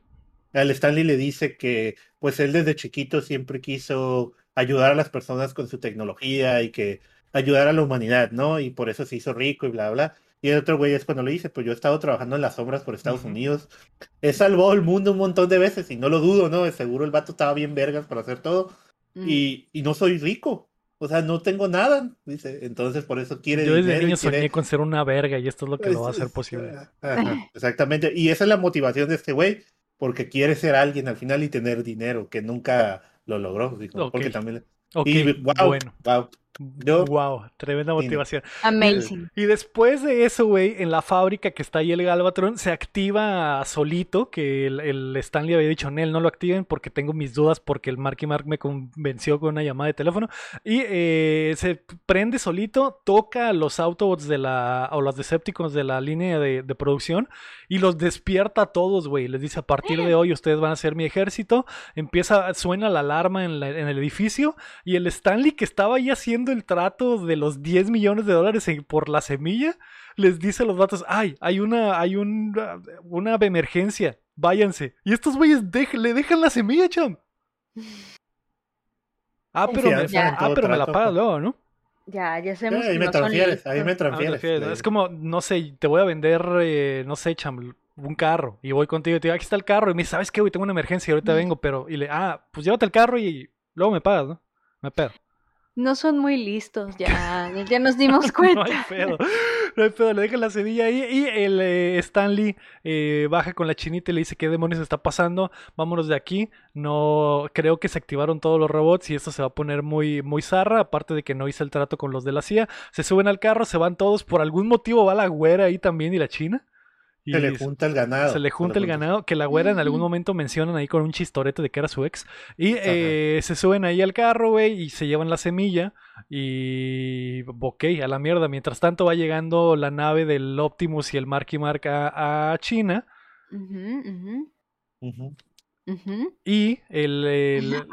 Al Stanley le dice que pues él desde chiquito siempre quiso ayudar a las personas con su tecnología y que ayudar a la humanidad, ¿no? Y por eso se hizo rico y bla, bla. Y el otro güey es cuando le dice, pues yo he estado trabajando en las sombras por Estados. Unidos. He salvado el mundo un montón de veces y no lo dudo, ¿no? De seguro el vato estaba bien vergas para hacer todo. Mm. Y, y no soy rico. O sea, no tengo nada, dice. Entonces por eso quiere Yo desde niño quiere- soñé con ser una verga y esto es lo que lo va a es- hacer posible. ajá, exactamente. Y esa es la motivación de este güey, porque quiere ser alguien al final y tener dinero, que nunca lo logró. digo, Porque Ok. también. Y wow, bueno. wow. Yo- wow, tremenda Sí, motivación. Amazing. Y después de eso, güey, en la fábrica que está ahí el Galvatron, se activa solito, que el, el Stanley había dicho, Nel, no lo activen porque tengo mis dudas, porque el Marky Mark me convenció con una llamada de teléfono. Y eh, se prende solito, toca a los Autobots de la, o los Decepticons de la línea de, de producción y los despierta a todos, güey. Les dice, a partir de hoy ustedes van a ser mi ejército. Empieza, suena la alarma en, la- en el edificio y el Stanley que estaba ahí haciendo el trato de los 10 millones de dólares en- por la semilla, les dice a los vatos, ay, hay una, hay un, una emergencia, váyanse. Y estos güeyes dej- le dejan la semilla, cham. Ah, pero me, ah, pero me la pagas luego, ¿no? Ya, ya sabemos ahí que me no transfieres, ahí me Ah, transfieres. perfecto. le- Es como, no sé, te voy a vender, eh, no sé, cham, un carro. Y voy contigo y te digo, aquí está el carro. Y me dice, ¿sabes qué, güey? Tengo una emergencia y ahorita Mm. vengo, pero. Y le, ah, pues llévate el carro y luego me pagas, ¿no? Me pedo. No son muy listos, ya, ya nos dimos cuenta. No hay pedo. No hay pedo. Le dejan la semilla ahí. Y el eh, Stanley eh, baja con la chinita y le dice: ¿Qué demonios está pasando? Vámonos de aquí. No. Creo que se activaron todos los robots y esto se va a poner muy, muy zarra. Aparte de que no hice el trato con los de la CIA. Se suben al carro, se van todos. Por algún motivo va la güera ahí también y la china. Y Se le junta el ganado. se le junta el ganado, que la güera en algún Ujú. momento mencionan ahí con un chistorete de que era su ex. Y eh, se suben ahí al carro, güey, y se llevan la semilla. Y ok, a la mierda. Mientras tanto va llegando la nave del Optimus y el Marky Mark a, a China. Y el, el-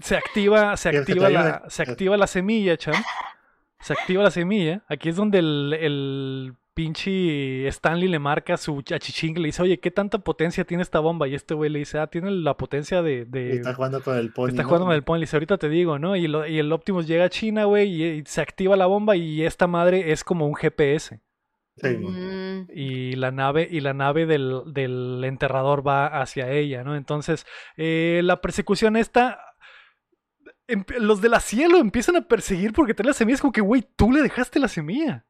se activa, se activa la, se activa la semilla, cham. Se activa la semilla. Aquí es donde el, el pinche Stanley le marca su achichín, le dice, oye, ¿qué tanta potencia tiene esta bomba? Y este güey le dice, ah, tiene la potencia de... de- Está jugando con el pony. Está ¿no? jugando con el pony, le dice, ahorita te digo, ¿no? Y, lo- y el Optimus llega a China, güey, y, y se activa la bomba y esta madre es como un GPS. Sí, Mm, Y la nave, y la nave del, del enterrador va hacia ella, ¿no? Entonces, eh, la persecución esta. em- los de la cielo empiezan a perseguir porque trae la semilla. Es como que, güey, tú le dejaste la semilla.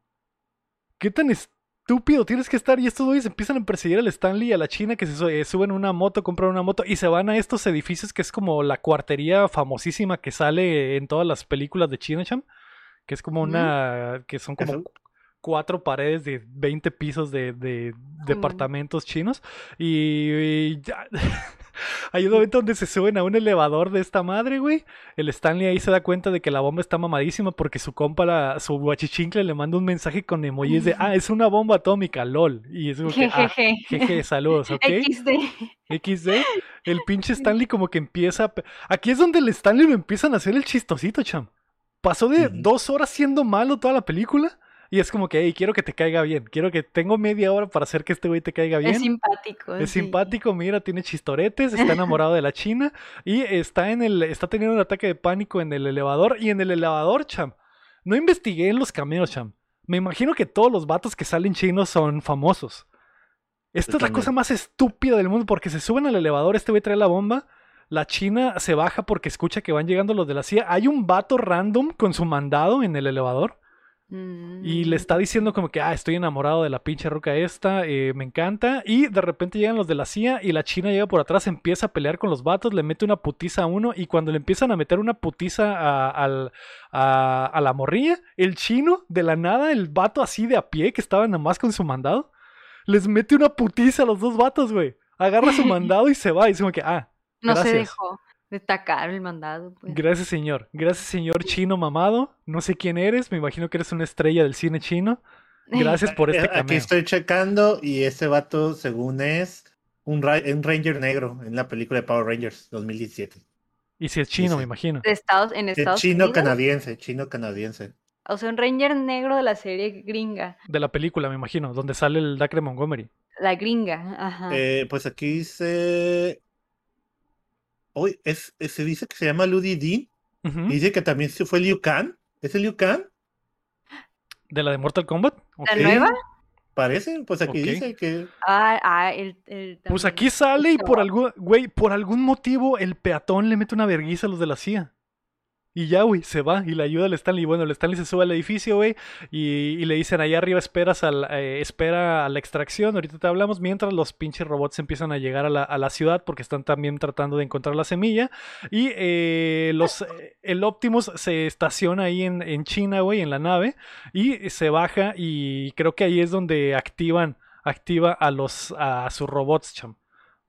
¿Qué tan estúpido tienes que estar? Y estos güeyes empiezan a perseguir al Stanley y a la China que se eh, suben una moto, compran una moto y se van a estos edificios que es como la cuartería famosísima que sale en todas las películas de Chinacham. Que es como una. que son como Eso. cuatro paredes de 20 pisos de, de Mm. departamentos chinos. Y, y ya. Hay un momento donde se suben a un elevador de esta madre, güey. El Stanley ahí se da cuenta de que la bomba está mamadísima porque su compa, la, su guachichincle, le manda un mensaje con emojis de, ah, es una bomba atómica, lol. Y es como que, ah, jeje, saludos, ¿ok? XD. XD, el pinche Stanley como que empieza... a Aquí es donde el Stanley lo empiezan a hacer el chistosito, cham. Pasó de dos horas siendo malo toda la película y es como que, hey, quiero que te caiga bien. Quiero que tengo media hora para hacer que este güey te caiga bien. Es simpático. Es sí. simpático, mira, tiene chistoretes, está enamorado de la china y está en el, está teniendo un ataque de pánico en el elevador y en el elevador, cham. No investigué en los cameos, cham. Me imagino que todos los vatos que salen chinos son famosos. Esta Yo es la también. cosa más estúpida del mundo porque se suben al elevador, este güey trae la bomba, la china se baja porque escucha que van llegando los de la CIA. Hay un vato random con su mandado en el elevador. Y le Mm. está diciendo como que, ah, estoy enamorado de la pinche roca esta, eh, me encanta. Y de repente llegan los de la CIA y la China llega por atrás, empieza a pelear con los vatos, le mete una putiza a uno. Y cuando le empiezan a meter una putiza a, al- a- a la morrilla, el chino, de la nada, el vato así de a pie que estaba nada más con su mandado, les mete una putiza a los dos vatos, güey. Agarra su mandado y se va. Y dice como que, ah, No se gracias. dejó destacar el mandado. Pues. Gracias, señor. Gracias, señor chino mamado. No sé quién eres. Me imagino que eres una estrella del cine chino. Gracias por este Eh, Aquí cameo. estoy checando y ese vato, según es, un, ra- un Ranger negro en la película de Power Rangers 2017. Y si es chino, sí. me imagino. De Estados, en Es Estados chino Unidos. canadiense, chino canadiense. O sea, un Ranger negro de la serie gringa. De la película, me imagino. Donde sale el Dacre Montgomery. La gringa, ajá. Eh, pues aquí dice. Hoy es, es- se dice que se llama Ludi Dean. Dice que también se fue Liu Kang. ¿Es el Liu Kang? De la de Mortal Kombat. Ok. ¿La nueva? Parece, pues aquí dice que. Ah, ah, el, el Pues aquí sale y por Pero- algún, güey, por algún motivo el peatón le mete una verguiza a los de la CIA. Y ya, güey, se va y le ayuda al Stanley. Bueno, el Stanley se sube al edificio, güey, y, y le dicen, allá arriba esperas al, eh, espera a la extracción, ahorita te hablamos, mientras los pinches robots empiezan a llegar a la, a la ciudad porque están también tratando de encontrar la semilla. Y eh, los, eh, el Optimus se estaciona ahí en, en China, güey, en la nave, y se baja y creo que ahí es donde activan, activa a los, a sus robots, cham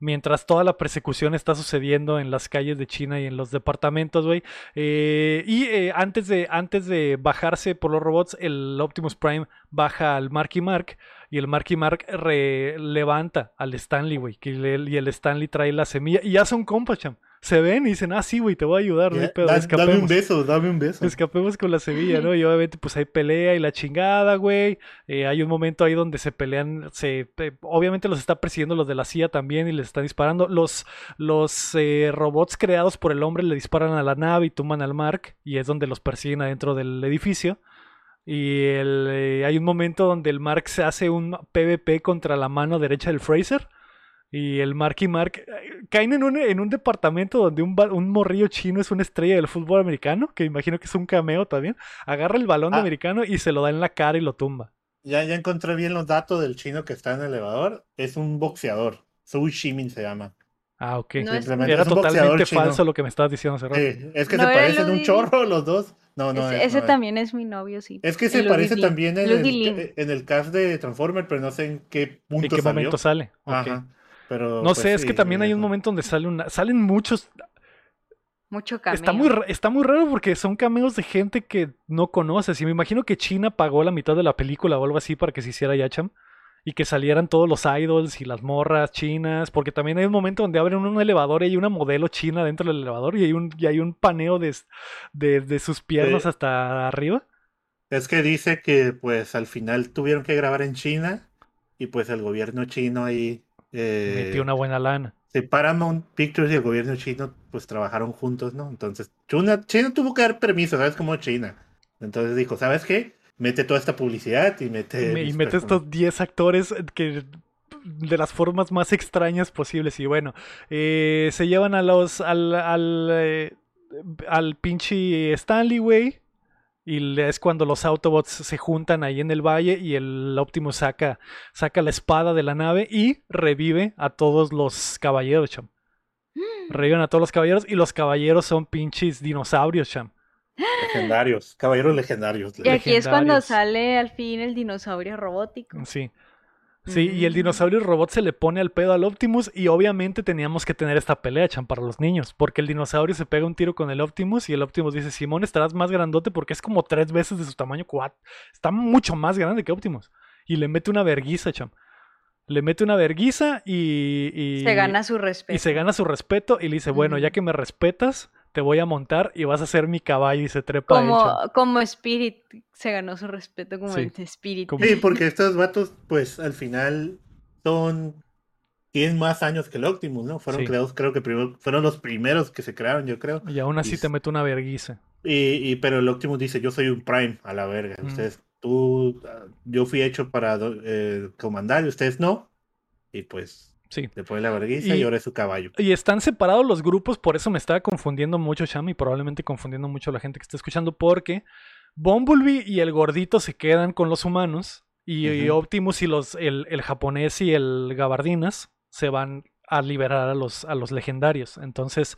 mientras toda la persecución está sucediendo en las calles de China y en los departamentos, güey. Eh, y eh, antes, de, antes de bajarse por los robots, el Optimus Prime baja al Marky Mark y el Marky Mark re- levanta al Stanley, güey. Y el Stanley trae la semilla y ya son compas, cham. Se ven y dicen, ah, sí, güey, te voy a ayudar, no hay Ya, pedo, da- dame un escapemos. beso, dame un beso. Escapemos con la semilla, ¿no? Y obviamente pues hay pelea y la chingada, güey. Eh, hay un momento ahí donde se pelean, se, eh, obviamente los está persiguiendo los de la CIA también y les están disparando. Los, los eh, robots creados por el hombre le disparan a la nave y tumban al Mark y es donde los persiguen adentro del edificio. Y el, eh, hay un momento donde el Mark se hace un PvP contra la mano derecha del Fraser. Y el Mark y Mark caen en un, en un departamento donde un, un morrillo chino es una estrella del fútbol americano, que imagino que es un cameo también. Agarra el balón de Ah. americano y se lo da en la cara y lo tumba. Ya, ya encontré bien los datos del chino que está en el elevador. Es un boxeador. Sui Shimin se llama. Ah, ok. No Era totalmente falso lo que me estabas diciendo hace rato. Sí, es que No se parecen un chorro los dos. No, no. ese es- ese no es. también es mi novio, sí. Es que El se parece Lin. también en el, en el cast de Transformer, pero no sé en qué punto ¿En qué salió. momento sale? Ok. Ajá. Pero, No pues, sé, es que también hay un momento donde sale una, salen muchos. Mucho cameo. Está muy, está muy raro porque son cameos de gente que no conoces. Y me imagino que China pagó la mitad de la película o algo así para que se hiciera Yacham. Y que salieran todos los idols y las morras chinas. Porque también hay un momento donde abren un elevador y hay una modelo china dentro del elevador. Y hay un, y hay un paneo de, de, de sus piernas Sí. hasta arriba. Es que dice que pues al final tuvieron que grabar en China y pues el gobierno chino ahí... eh, Metió una buena lana. sí, Paramount Pictures y el gobierno chino pues trabajaron juntos, ¿no? Entonces China, China tuvo que dar permiso, ¿sabes? Como China. Entonces dijo, ¿sabes qué? Mete toda esta publicidad y mete... Me- y mete personas". estos 10 actores que de las formas más extrañas posibles. Y bueno, eh, se llevan a los al, al, eh, al pinche Stanley, güey. Y es cuando los Autobots se juntan ahí en el valle y el Optimus saca, saca la espada de la nave y revive a todos los caballeros, cham. Reviven a todos los caballeros y los caballeros son pinches dinosaurios, cham. Legendarios, caballeros legendarios. Y aquí es cuando sale al fin el dinosaurio robótico. Sí. Sí, y el Mm. dinosaurio robot se le pone al pedo al Optimus y obviamente teníamos que tener esta pelea, chan, para los niños, porque el dinosaurio se pega un tiro con el Optimus y el Optimus dice, Simón, estarás más grandote porque es como tres veces de su tamaño, cuatro. Está mucho más grande que Optimus. Y le mete una verguiza, cham. Le mete una verguiza y... y Se gana su respeto. Y se gana su respeto y le dice, bueno, ya que me respetas, te voy a montar y vas a ser mi caballo y se trepa Como, como Spirit, se ganó su respeto como Sí. el Spirit. Sí, porque estos vatos, pues al final son. Tienen más años que el Optimus, ¿no? Fueron Sí. creados, creo que primero, fueron los primeros que se crearon, yo creo. Y aún así Y- te mete una verguiza. Y, y- pero el Optimus dice, yo soy un Prime, a la verga. Mm. Ustedes, tú, ah, yo fui hecho para eh, comandar y ustedes no. Y pues Sí. pone la vergüenza y, Y- ahora es su caballo. Y están separados los grupos, por eso me estaba confundiendo mucho, Sham, y probablemente confundiendo mucho a la gente que está escuchando, porque Bumblebee y el gordito se quedan con los humanos. Y. Optimus y los, el, el japonés y el gabardinas se van a liberar a los, a los legendarios. Entonces,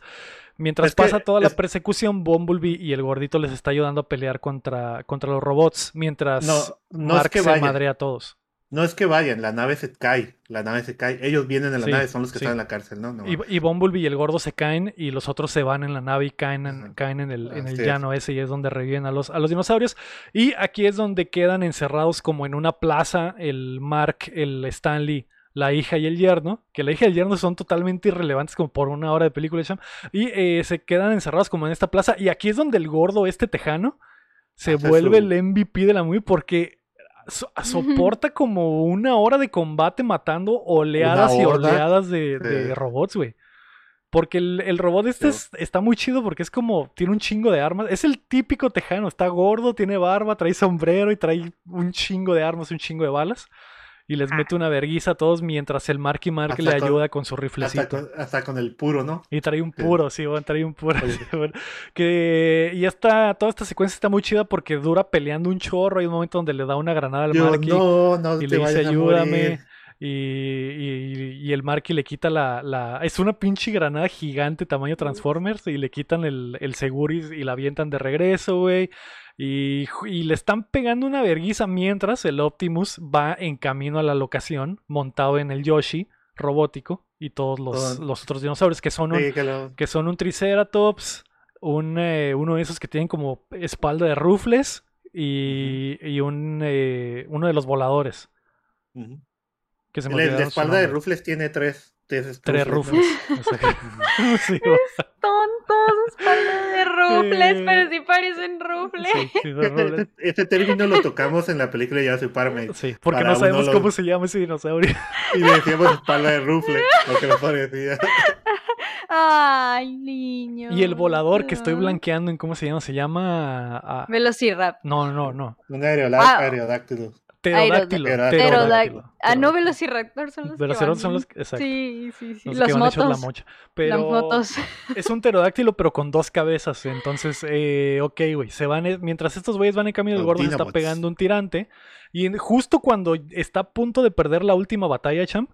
mientras Es que pasa toda la persecución, Bumblebee y el gordito les está ayudando a pelear contra, contra los robots. Mientras No, no es Mark que se madrea a todos. No es que vayan, la nave se cae. La nave se cae. Ellos vienen en la Sí, nave, son los que sí. están en la cárcel, ¿no? No, Y, y Bumblebee y el gordo se caen y los otros se van en la nave y caen en, caen en el, en el es. llano ese y es donde reviven a los, a los dinosaurios. Y aquí es donde quedan encerrados como en una plaza el Mark, el Stanley, la hija y el yerno, que la hija y el yerno son totalmente irrelevantes como por una hora de película. Y eh, se quedan encerrados como en esta plaza. Y aquí es donde el gordo, este tejano, se Hace vuelve su- el MVP de la movie porque so- soporta como una hora de combate matando oleadas y oleadas de, de robots, güey. Porque el, el robot este es- está muy chido porque es como, tiene un chingo de armas. Es el típico tejano, está gordo, tiene barba, trae sombrero y trae un chingo de armas, un chingo de balas. Y les mete una verguiza a todos mientras el Marky Mark Hasta le ayuda con su hasta, riflecito. con, hasta con el puro, ¿no? Y trae un Sí. puro, sí, bueno, trae un puro. Sí, bueno. que, y esta, toda esta secuencia está muy chida porque dura peleando un chorro. Hay un momento donde le da una granada al Yo, Marky no, no y te le dice a ayúdame. morir. Y, y- y el Marky le quita la, la- Es una pinche granada gigante tamaño Transformers y le quitan el, el seguro y, y la avientan de regreso, güey. Y, le están pegando una verguiza mientras el Optimus va en camino a la locación montado en el Yoshi robótico y todos los, los otros dinosaurios que son un, Sí, que lo- que son un Triceratops, un, eh, uno de esos que tienen como espalda de rufles y, y un, eh, uno de los voladores. Que se me El- el de olvidaron su espalda de. Rufles tiene tres. Tres, Tres rufles. Sí, espalda de rufles, pero sí parecen rufles. Sí. Este, este término lo tocamos en la película de Jurassic Park. Sí, porque no sabemos lo- cómo se llama ese dinosaurio. Y le decíamos espalda de Rufles, lo que me parecía. Ay, niño. Y el volador que estoy Ah. blanqueando en cómo se llama, se llama... ah, Velociraptor. no, no, no. Un aerolá- Ah. aerodáctilo. Pterodáctilo. Pterodáctilo, Ah, no, velociraptor son los que Velociraptor son los que- exacto. Sí, sí, sí. Los Las que van hechos la motos. mocha. Las motos. es un pterodáctilo, pero con dos cabezas. Entonces, eh, ok, güey. Se van, mientras estos güeyes van en camino, el Los gordo se está pegando un tirante. Y justo cuando está a punto de perder la última batalla, Champ,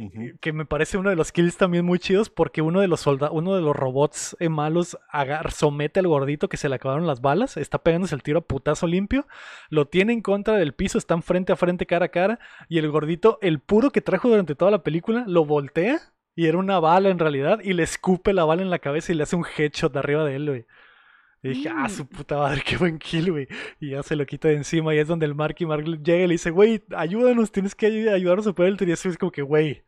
Ujú. que me parece uno de los kills también muy chidos porque uno de los soldados, uno de los robots eh, malos agar- somete al gordito que se le acabaron las balas, está pegándose el tiro a putazo limpio, lo tiene en contra del piso, están frente a frente, cara a cara, y el gordito, el puro que trajo durante toda la película, lo voltea y era una bala en realidad y le escupe la bala en la cabeza y le hace un headshot arriba de él, güey. Y dije, ah, su puta madre, qué buen kill, güey. Y ya se lo quita de encima y es donde el Marky Mark llega y le dice, güey, ayúdanos, tienes que ay- ayudarnos a poner el tiro. Y así es como que, güey,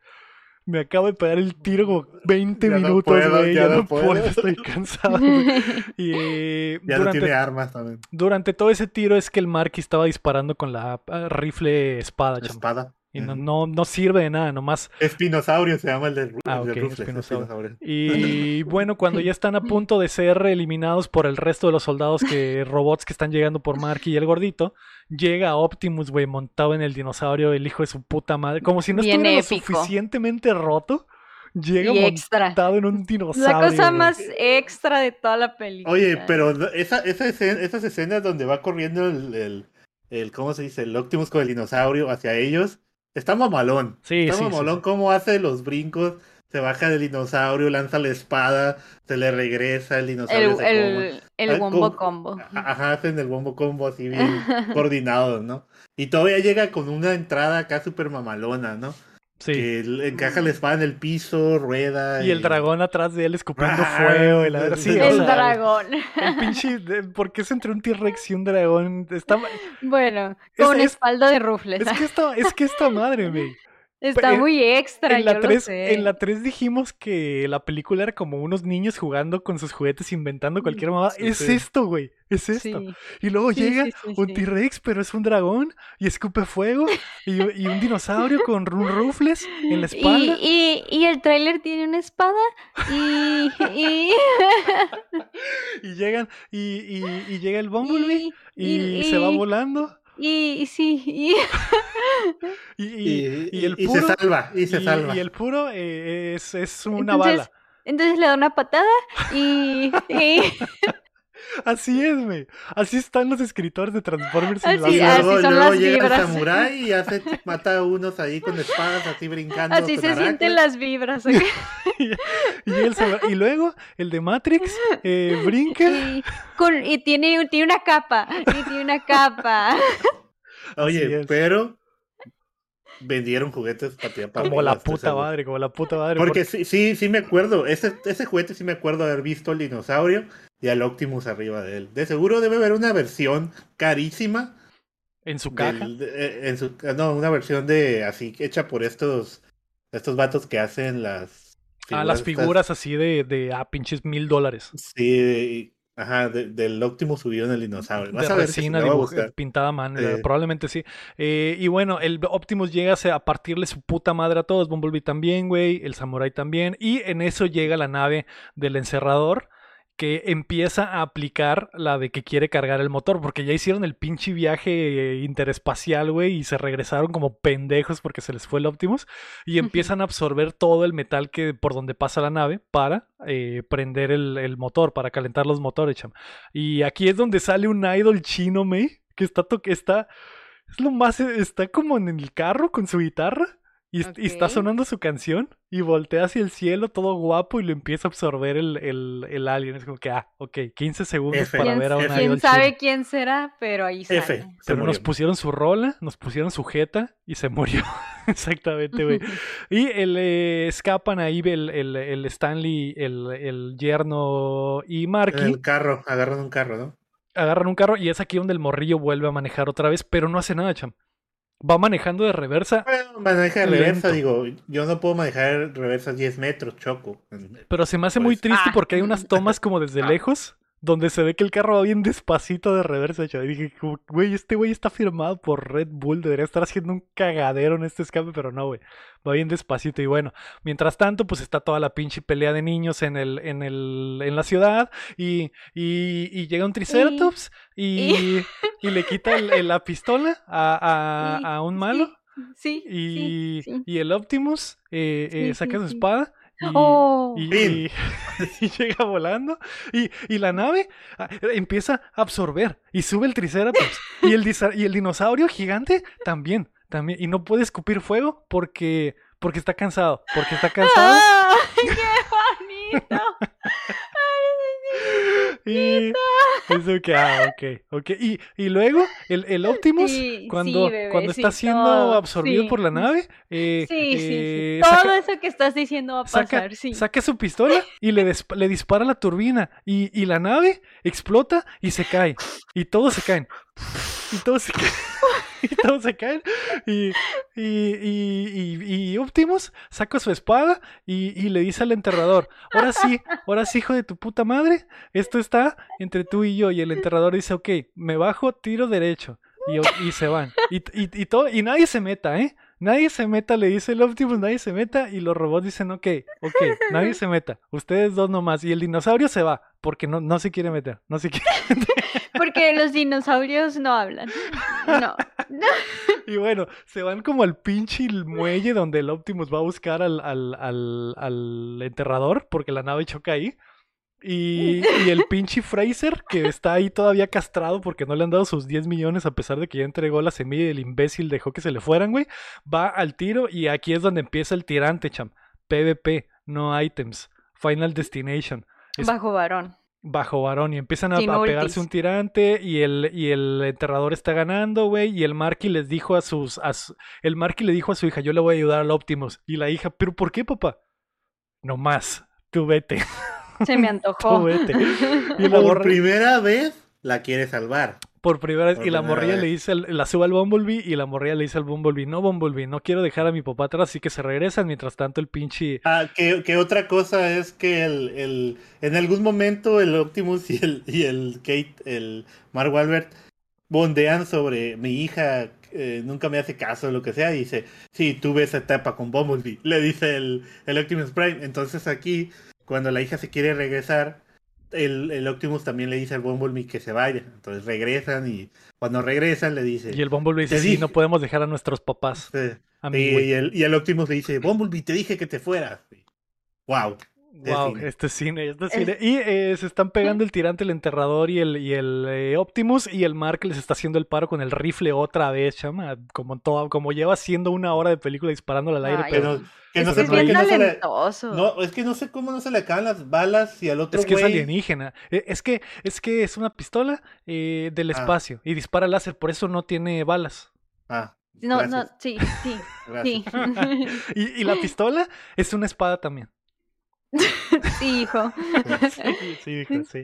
me acabo de pegar el tiro como 20 Ya no minutos, güey, ya ya, no no puedo, puedo. estoy cansado. güey". Y Ya no tiene armas también. durante todo ese tiro es que el Marky estaba disparando con la ah, rifle espada. Espada. Y no, no, no sirve de nada, nomás Espinosaurio se llama el de, Ru- Ah, el de ok, Rufles, espinosaurio. Y bueno, cuando ya están a punto de ser eliminados por el resto de los soldados que robots que están llegando por Marky y el gordito, llega Optimus, güey, montado en el dinosaurio, el hijo de su puta madre, como si no Bien estuviera lo suficientemente roto, llega Y extra. montado en un La dinosaurio. cosa güey. más extra de toda la película. Oye, pero esa, esa escena- esas escenas donde va corriendo el, el, el- ¿cómo se dice? El Optimus con el dinosaurio hacia ellos, está mamalón. Sí, está sí, mamalón sí. cómo hace los brincos, se baja del dinosaurio, lanza la espada, se le regresa, el dinosaurio el, se el, el wombo combo. A- Ajá, hacen el bombo combo así bien coordinados, ¿no? Y todavía llega con una entrada acá súper mamalona, ¿no? Sí. Que le encaja la espada en el piso, rueda. Y el dragón atrás de él escupiendo Ah, fuego y la verdad. Sí, o el sea, dragón. El pinche. de- ¿Por qué es entre un T-Rex y un dragón? Está, Bueno, Es- con es- espalda de rufles. es que esta, es que esta madre, güey. Está en- muy extra, En la, yo 3, lo sé. en la 3 dijimos que la película era como unos niños jugando con sus juguetes inventando cualquier mamada. Sí, es sí. esto, güey. Es esto. Sí. Y luego Sí, llega sí, sí, un sí. T-Rex, pero es un dragón y escupe fuego. Y, y un dinosaurio con un rufles en la espalda. Y, y, y el tráiler tiene una espada y, y, Y, llegan y, y- y llega el Bumblebee y, y- se va volando. Y, y sí, y, Y, Y, y- y el y puro. se salva, y se y- salva. y el puro eh, es, es una Entonces, bala. entonces le da una patada y, y, Así es, güey. Así están los escritores de Transformers. en Así, la y así luego, son luego las llega vibras. el samurái y hace, mata a unos ahí con espadas, así brincando. Así se sienten las vibras. ¿ok? y, el y luego el de Matrix eh, brinca. Y, con- y tiene, tiene una capa. Y tiene una capa. Oye, pero vendieron juguetes para Como la estoy puta madre, como la puta madre. Porque sí, sí, sí me acuerdo. Ese, ese juguete sí me acuerdo haber visto al dinosaurio y al Optimus arriba de él. De seguro debe haber una versión carísima. en su caja. del- de- eh, en su, no, una versión de así hecha por estos estos vatos que hacen las Ah, las estas- figuras así de, de ah, pinches mil dólares. Sí, ajá, de- del Optimus subido en el dinosaurio. Vas de a ver resina gustar. pintada a mano, Sí. probablemente sí. Eh, y bueno, el Optimus llega a a partirle su puta madre a todos, Bumblebee también, güey, el Samurai también, y en eso llega la nave del encerrador que empieza a aplicar la de que quiere cargar el motor, porque ya hicieron el pinche viaje interespacial, güey, y se regresaron como pendejos porque se les fue el Optimus, y empiezan a absorber todo el metal que por donde pasa la nave para eh, prender el, el motor, para calentar los motores, cham. Y aquí es donde sale un idol chino, May, que está, to- que está, es lo más, está como en el carro con su guitarra y, est- y está sonando su canción y voltea hacia el cielo todo guapo y lo empieza a absorber el, el, el alien. Es como que, ah, ok, 15 segundos F. para ¿Quién, ver a un idol quién sabe chino. quién será? Pero ahí sale. F. Se Pero nos pusieron su rola, nos pusieron su jeta y se murió. Exactamente, güey. Y el, eh, escapan ahí el, el, el Stanley, el, el yerno y En Marky. el carro, agarran un carro, ¿no? agarran un carro y es aquí donde el morrillo vuelve a manejar otra vez, pero no hace nada, cham. Va manejando de reversa, Bueno, maneja de reversa, Lento. digo, yo no puedo manejar reversa 10 metros, choco. pero se me hace muy Pues, triste ah. porque hay unas tomas como desde Ah. lejos donde se ve que el carro va bien despacito de reversa, cham. Y dije, güey, este güey está firmado por Red Bull, debería estar haciendo un cagadero en este escape, pero no, güey. Va bien despacito y bueno, mientras tanto, pues está toda la pinche pelea de niños en el, en el, en la ciudad y, y, y llega un Triceratops y, y le quita el- la pistola a, a- a un malo. Sí, Y, sí, sí. y el Optimus eh, eh, saca su sí. espada y, Oh. y- y- y llega volando. Y, y la nave ah, empieza a absorber y sube el Triceratops. y, el, disa- y el dinosaurio gigante también, también. Y no puede escupir fuego porque, porque está cansado. Porque está cansado. ¡Ay, qué bonito! Y eso que, ah, ok, ok. Y, y luego el, el Optimus, Sí, cuando, sí, bebé, cuando sí, está siendo todo, absorbido por la nave, eh, Sí, sí, sí. eh, Todo saca- eso que estás diciendo va a saca, pasar, sí. saca su pistola y le, des- le dispara la turbina y, y la nave explota y se cae. Y todos se caen. Y todos se caen. Y todos. Y, y, y, y- Optimus saca su espada y, le dice al enterrador, ahora sí, ahora sí, hijo de tu puta madre, esto está entre tú y yo. Y el enterrador dice, ok, me bajo, tiro derecho. Y, se van. Y, y todo, y nadie se meta, ¿eh? Nadie se meta, le dice el Optimus, nadie se meta. Y los robots dicen, ok, ok, nadie se meta. Ustedes dos nomás. Y el dinosaurio se va, porque no, no se quiere meter. No se quiere. Porque los dinosaurios no hablan. No. Y bueno, se van como al pinche muelle donde el Optimus va a buscar al, al, al, al enterrador, porque la nave choca ahí. Y, y el pinche Fraser, que está ahí todavía castrado porque no le han dado sus 10 millones a pesar de que ya entregó la semilla y el imbécil dejó que se le fueran, güey. Va al tiro y aquí es donde empieza el tirante, cham. PvP, no items. Final Destination. Es Bajo varón. bajo varón y empiezan a, pegarse un tirante y el, y el enterrador está ganando, güey, y el Marky les dijo a sus, a su- el Marky le dijo a su hija, yo le voy a ayudar al Optimus, y la hija, pero ¿por qué, papá? No más, tú vete, Se me antojó. Y la Por primera vez la quiere salvar. por primera vez, por y la morrilla vez. le dice, la sube al Bumblebee, y la morrilla le dice al Bumblebee, no, Bumblebee, no quiero dejar a mi papá atrás, así que se regresan, mientras tanto el pinche... Ah, que, que otra cosa es que el, el, en algún momento el Optimus y el, y el Kate, el Mark Wahlberg, bondean sobre mi hija, eh, nunca me hace caso, lo que sea, y dice, sí, tuve esa etapa con Bumblebee, le dice el, el Optimus Prime. Entonces aquí, cuando la hija se quiere regresar, el, el Optimus también le dice al Bumblebee que se vaya. Entonces regresan y cuando regresan le dice... Y el Bumblebee dice, sí, dije. no podemos dejar a nuestros papás. "Sí". A mí, y, güey". y el, y el Optimus le dice, Bumblebee, te dije que te fueras. Wow. Wow, cine. este cine, este cine. Y eh, se están pegando el tirante, el enterrador y el, y el eh, Optimus. Y el Mark les está haciendo el paro con el rifle otra vez, chama. Como, todo, como lleva haciendo una hora de película disparándole al aire. Ay, pero que es no sé por qué no se le. talentoso. No, es que no sé cómo no se le acaban las balas y al otro es que es alienígena. Eh, Es que es, que es una pistola eh, del Ah. espacio y dispara láser. Por eso no tiene balas. Ah, No, gracias, no, sí, sí, sí. Y, y la pistola es una espada también. sí, hijo. Sí, sí, dijo, sí.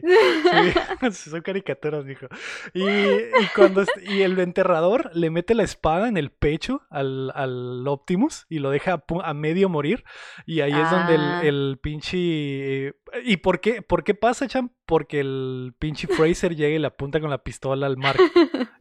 Sí, son caricaturas, dijo. Y, y cuando y el enterrador le mete la espada en el pecho al, al Optimus y lo deja a, medio morir. Y ahí es donde Ah. el, el pinche. ¿Y por qué, por qué pasa, Cham? Porque el pinche Fraser llega y le apunta con la pistola al Mark.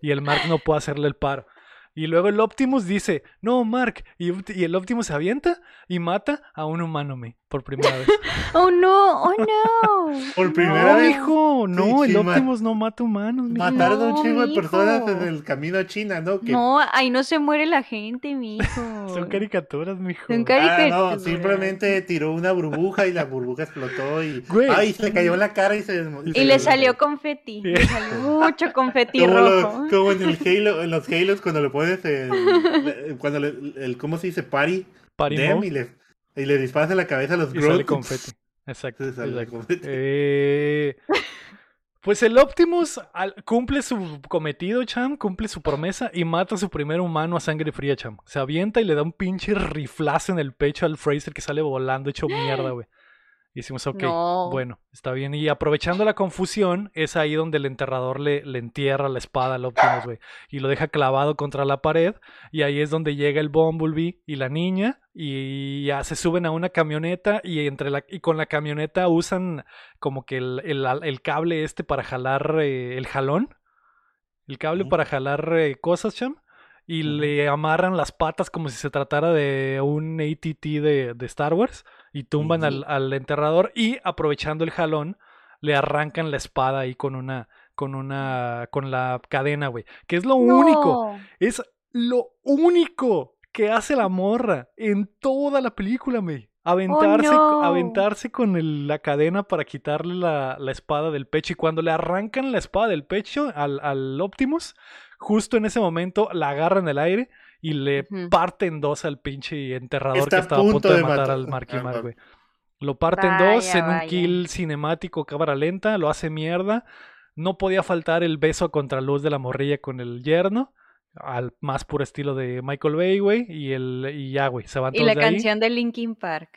Y el Mark no puede hacerle el paro. Y luego el Optimus dice, no, Mark. Y, y el Optimus se avienta y mata a un humano, me, por primera vez. Oh no, oh no. Por primera No, vez. mijo, no, sí, el Optimus no mata humanos, mijo. Mataron a un chingo de personas en el camino a China, ¿no? Que- No, ahí no se muere la gente, mijo. Son caricaturas, mijo. Son Ah, caricaturas. no, simplemente tiró una burbuja y la burbuja explotó y. Güey. Ay, se le cayó en la cara y se. Y se le salió confeti. Le salió mucho confeti Como, lo- rojo. como en el Halo, en los Halos cuando le pones el, cuando le, el, ¿cómo se dice? Party, Party y le, y le disparas en la cabeza a los y sale confeti. Exacto. Sí, sale exacto. confeti. Eh, pues el Optimus cumple su cometido, Cham, cumple su promesa y mata a su primer humano a sangre fría, Cham. Se avienta y le da un pinche riflazo en el pecho al Fraser que sale volando hecho mierda, güey. Y decimos, ok, No. bueno, está bien. Y aprovechando la confusión, es ahí donde el enterrador le, le entierra la espada al Optimus, güey. Y lo deja clavado contra la pared. Y ahí es donde llega el Bumblebee y la niña. Y ya se suben a una camioneta. Y, entre la, y con la camioneta usan como que el, el- el cable este para jalar eh, el jalón. El cable para jalar eh, cosas, cham. Y le amarran las patas como si se tratara de un ATT de, de Star Wars. Y tumban al, enterrador. Y aprovechando el jalón, le arrancan la espada ahí con una. Con una. con la cadena, güey. Que es lo único. Es lo único que hace la morra en toda la película, me. Aventarse, no. aventarse con el- la cadena para quitarle la, la espada del pecho. Y cuando le arrancan la espada del pecho al, al Optimus, justo en ese momento la agarra en el aire y le Ujú. parte en dos al pinche enterrador Está que estaba a punto punto de de matar matar- al Marky Mark, güey. Lo parte en dos Vaya, en un kill cinemático, cámara lenta, lo hace mierda. No podía faltar el beso a contraluz de la morrilla con el yerno, al más puro estilo de Michael Bay, güey, y, el, y ya, güey, se van Y todos la de ahí. canción de Linkin Park.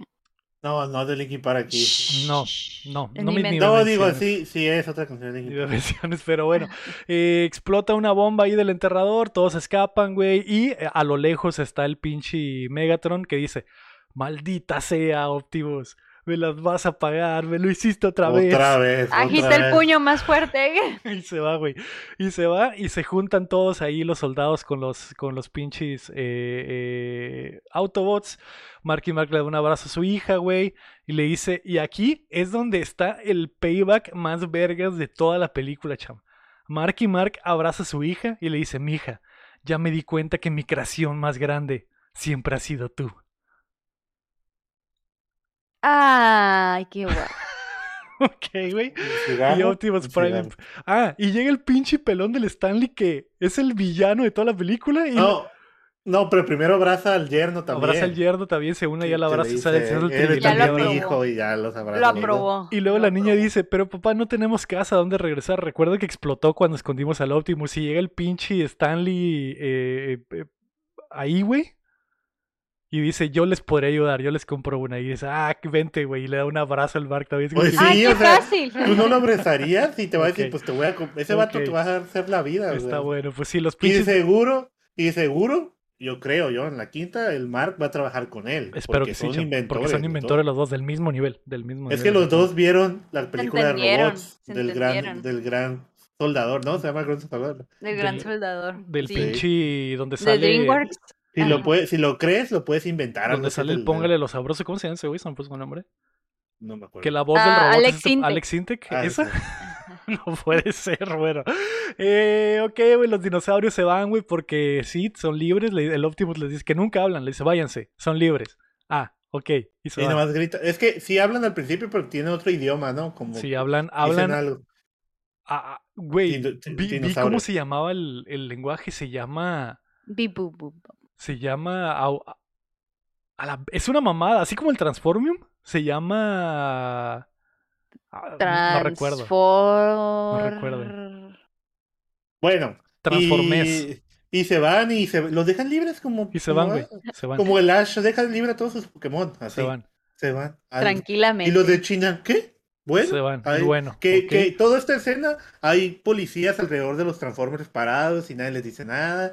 No, no de Linkin Park aquí. No, no, Es no mi No, digo, sí, sí es otra canción de Linkin Park. pero bueno. Eh, explota una bomba ahí del enterrador, todos escapan, güey. Y eh, a lo lejos está el pinche Megatron que dice: Maldita sea, Optimus, me las vas a pagar, me lo hiciste otra, vez. Otra vez. Agita otra el vez. puño más fuerte. Y se va, güey. Y se va y se juntan todos ahí los soldados con los, con los pinches eh, eh, Autobots. Marky Mark le da un abrazo a su hija, güey. Y le dice, y aquí es donde está el payback más vergas de toda la película, cham. Marky Mark abraza a su hija y le dice, mija, ya me di cuenta que mi creación más grande siempre ha sido tú. Ay, qué guay. ok, güey. Y Optimus Prime. Ah, y llega el pinche pelón del Stanley que es el villano de toda la película. Y No, no, pero primero abraza al yerno también. abraza al yerno también, se une ya la abraza. dice, sale el "Eres Ya lo aprobó. hijo y ya los abraza. Lo aprobó. Y luego lo la niña dice, pero papá, no tenemos casa a dónde regresar. Recuerda que explotó cuando escondimos al Optimus y llega el pinche Stanley eh, eh, ahí, güey. Y dice, yo les podré ayudar, yo les compro una. Y dice, ah, vente, güey. Y le da un abrazo al Mark también. Pues Ay, Sí, qué o sea, fácil. Tú no lo abrazarías y te va a decir, pues te voy a... Ese vato Ok. te va a hacer la vida. Está güey. bueno, pues sí, los Y pinches... seguro, y seguro, yo creo yo, en la quinta, el Mark va a trabajar con él. Espero porque que sí, son inventores. porque son los inventores dos. los dos del mismo nivel. Del mismo Es nivel, que los dos vieron la película de robots del gran, del gran soldador, ¿no? Se llama Gran Soldador. Del gran soldador. Del sí. pinche donde De sale... DreamWorks. Si Ajá. lo, puedes, si lo crees, lo puedes inventar. Donde sale el póngale lo sabroso. ¿Cómo se llama ese güey? ¿Se me puso un nombre? No me acuerdo. Que la voz del Ah, robot Alex es este-. Alex Sintek. Ah, ¿Esa? No puede ser, bueno. Eh, ok, güey, los dinosaurios se van, güey, porque sí, son libres. El Optimus les dice que nunca hablan. Le dice, váyanse, son libres. Ah, Ok, y se Y van. nomás grita. Es que sí hablan al principio, pero tienen otro idioma, ¿no? Como Sí, hablan, dicen hablan. algo. ah, Güey, vi, vi cómo se llamaba el, el lenguaje. Se llama. Boop. Se llama. a- a la- es una mamada, así como el Transformium. Se llama. ah, no, no recuerdo. Transfor... recuerdo. Bueno. Transformés. Y, y se van y se los dejan libres como. Y se van, como, güey. Se van. Como el Ash deja libre a todos sus Pokémon. Así. Se van. Se van. Al- Tranquilamente. Y los de China, ¿qué? Bueno. Se van. hay- Y bueno. que, que toda esta escena hay policías alrededor de los Transformers parados y nadie les dice nada.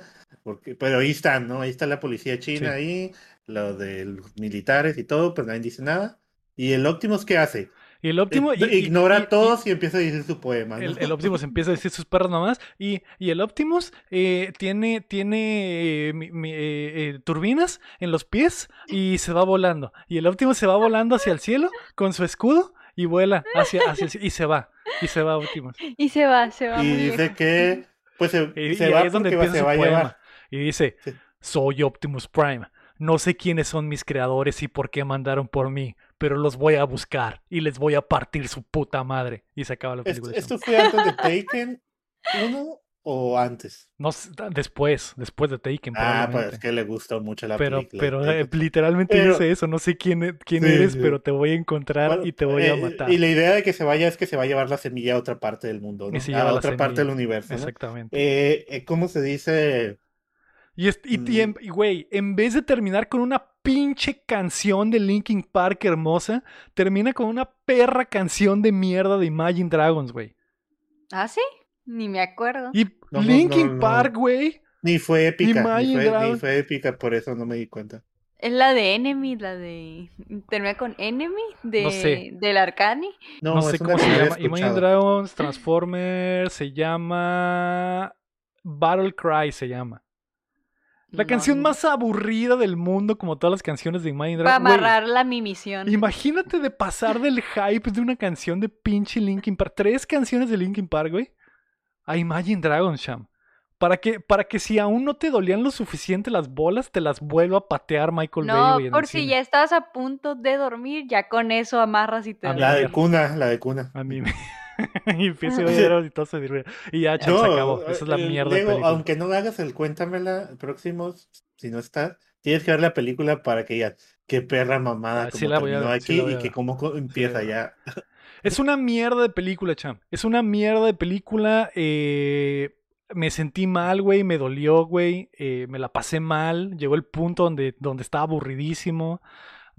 Porque, pero ahí están, ¿no? Ahí está la policía china Sí. ahí, lo de los militares y todo, pero nadie dice nada. ¿Y el Optimus qué hace? Y el óptimo. Eh, y- y- Ignora y- a todos y empieza a decir su poema. ¿no? El, el Optimus empieza a decir sus perros nomás. Y, y el Optimus eh, tiene, tiene eh, mi- mi- eh, eh, turbinas en los pies y se va volando. Y el Optimus se va volando hacia el cielo con su escudo y vuela hacia, hacia el cielo. Y se va. Y se va Optimus. Y se va, se va y muy dice que pues se, Y, se y va ahí es donde porque va- se su va a poema. llevar. Y dice, Sí. soy Optimus Prime. No sé quiénes son mis creadores y por qué mandaron por mí, pero los voy a buscar y les voy a partir su puta madre. Y se acaba la ¿Esto, película. esto fue antes de Taken 1 o antes? No, después, después de Taken. Ah, pues es que le gustó mucho la pero, película. pero eh, literalmente Pero- dice eso, no sé quién, quién Sí, eres, sí. pero te voy a encontrar Bueno, y te voy a eh, matar. Y la idea de que se vaya es que se va a llevar la semilla a otra parte del mundo, ¿no? Y se a la otra parte del universo. Exactamente. Eh, eh, ¿Cómo se dice? Y, en- mm. y, güey, en vez de terminar con una pinche canción de Linkin Park hermosa, termina con una perra canción de mierda de Imagine Dragons, güey. ¿Ah, sí? Ni me acuerdo. Y No, Linkin no, no. Park, güey. Ni fue épica, ni Imagine fue, ni fue épica, por eso no me di cuenta. Es la de Enemy, la de... Termina con Enemy de... No sé. del Arcani. No, sé cómo se llama. Imagine. Dragons, Transformers, se llama. Battle Cry se llama. La No, canción más aburrida del mundo, como todas las canciones de Imagine Para Dragons. Güey, amarrar la mi misión. Imagínate de pasar del hype de una canción de pinche Linkin Park, tres canciones de Linkin Park, güey, a Imagine Dragons, Sham. Para que, para que si aún no te dolían lo suficiente las bolas, te las vuelva a patear Michael Bay, No, güey, en por si ya estás a punto de dormir, ya con eso amarras y te A La de cuna, la de cuna. A mí me... y empiezo a ver y todo se dirige. Y ya, Cham, se acabó. Esa es la eh, mierda de Diego, película. aunque no hagas el cuéntamela próximo, si no estás, tienes que ver la película para que ya, qué perra mamada Ah, como sí la voy a terminó ver, sí aquí la voy a y que cómo empieza ya. Es una mierda de película, Cham. Es una mierda de película. eh, me sentí mal, güey. Me dolió, güey. eh, me la pasé mal. Llegó el punto donde, donde estaba aburridísimo.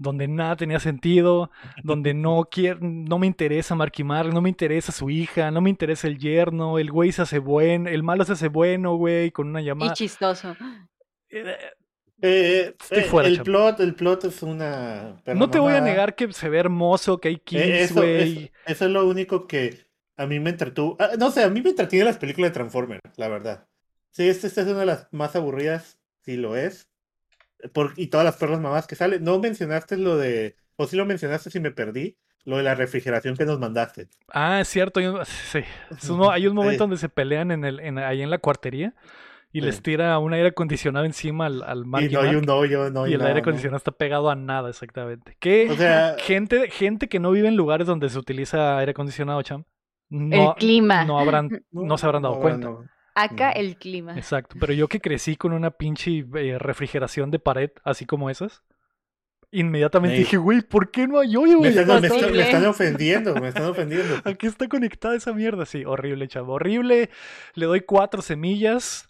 Donde nada tenía sentido. Donde no quiero, no me interesa Marky Mark. No me interesa su hija. No me interesa el yerno. El güey se hace bueno. El malo se hace bueno, güey. Con una Y llamada. chistoso. Eh, Eh, eh, fuera, el chavo. plot, el plot es una No te voy a negar que se ve hermoso, que hay Eh, kills, eso, güey. eso, eso es lo único que a mí me entretuvo. Ah, no sé, a mí me entretiene las películas de Transformers, la verdad. Sí, esta, esta es una de las más aburridas, sí lo es. Por, y todas las perras mamás que salen. No mencionaste lo de, o sí lo mencionaste si me perdí, lo de la refrigeración que nos mandaste. Ah, es cierto. Hay un, sí. Es un mo- hay un momento Sí. donde se pelean en el, en, ahí en la cuartería y Sí. les tira un aire acondicionado encima al, al Marky y no hay Mark, un hoyo, no hay y el nada, aire ¿no? acondicionado está pegado a nada, exactamente. O sea, gente, gente que no vive en lugares donde se utiliza aire acondicionado, cham, no, el clima. no habrán, no se habrán dado no, cuenta. Acá el clima. Exacto. Pero yo que crecí con una pinche eh, refrigeración de pared, así como esas, inmediatamente dije, güey, ¿por qué no hay hoyo, Me güey? están, me Está me están ofendiendo, me están ofendiendo. ¿A qué está conectada esa mierda? Sí, horrible, chavo. Horrible. Le doy cuatro semillas.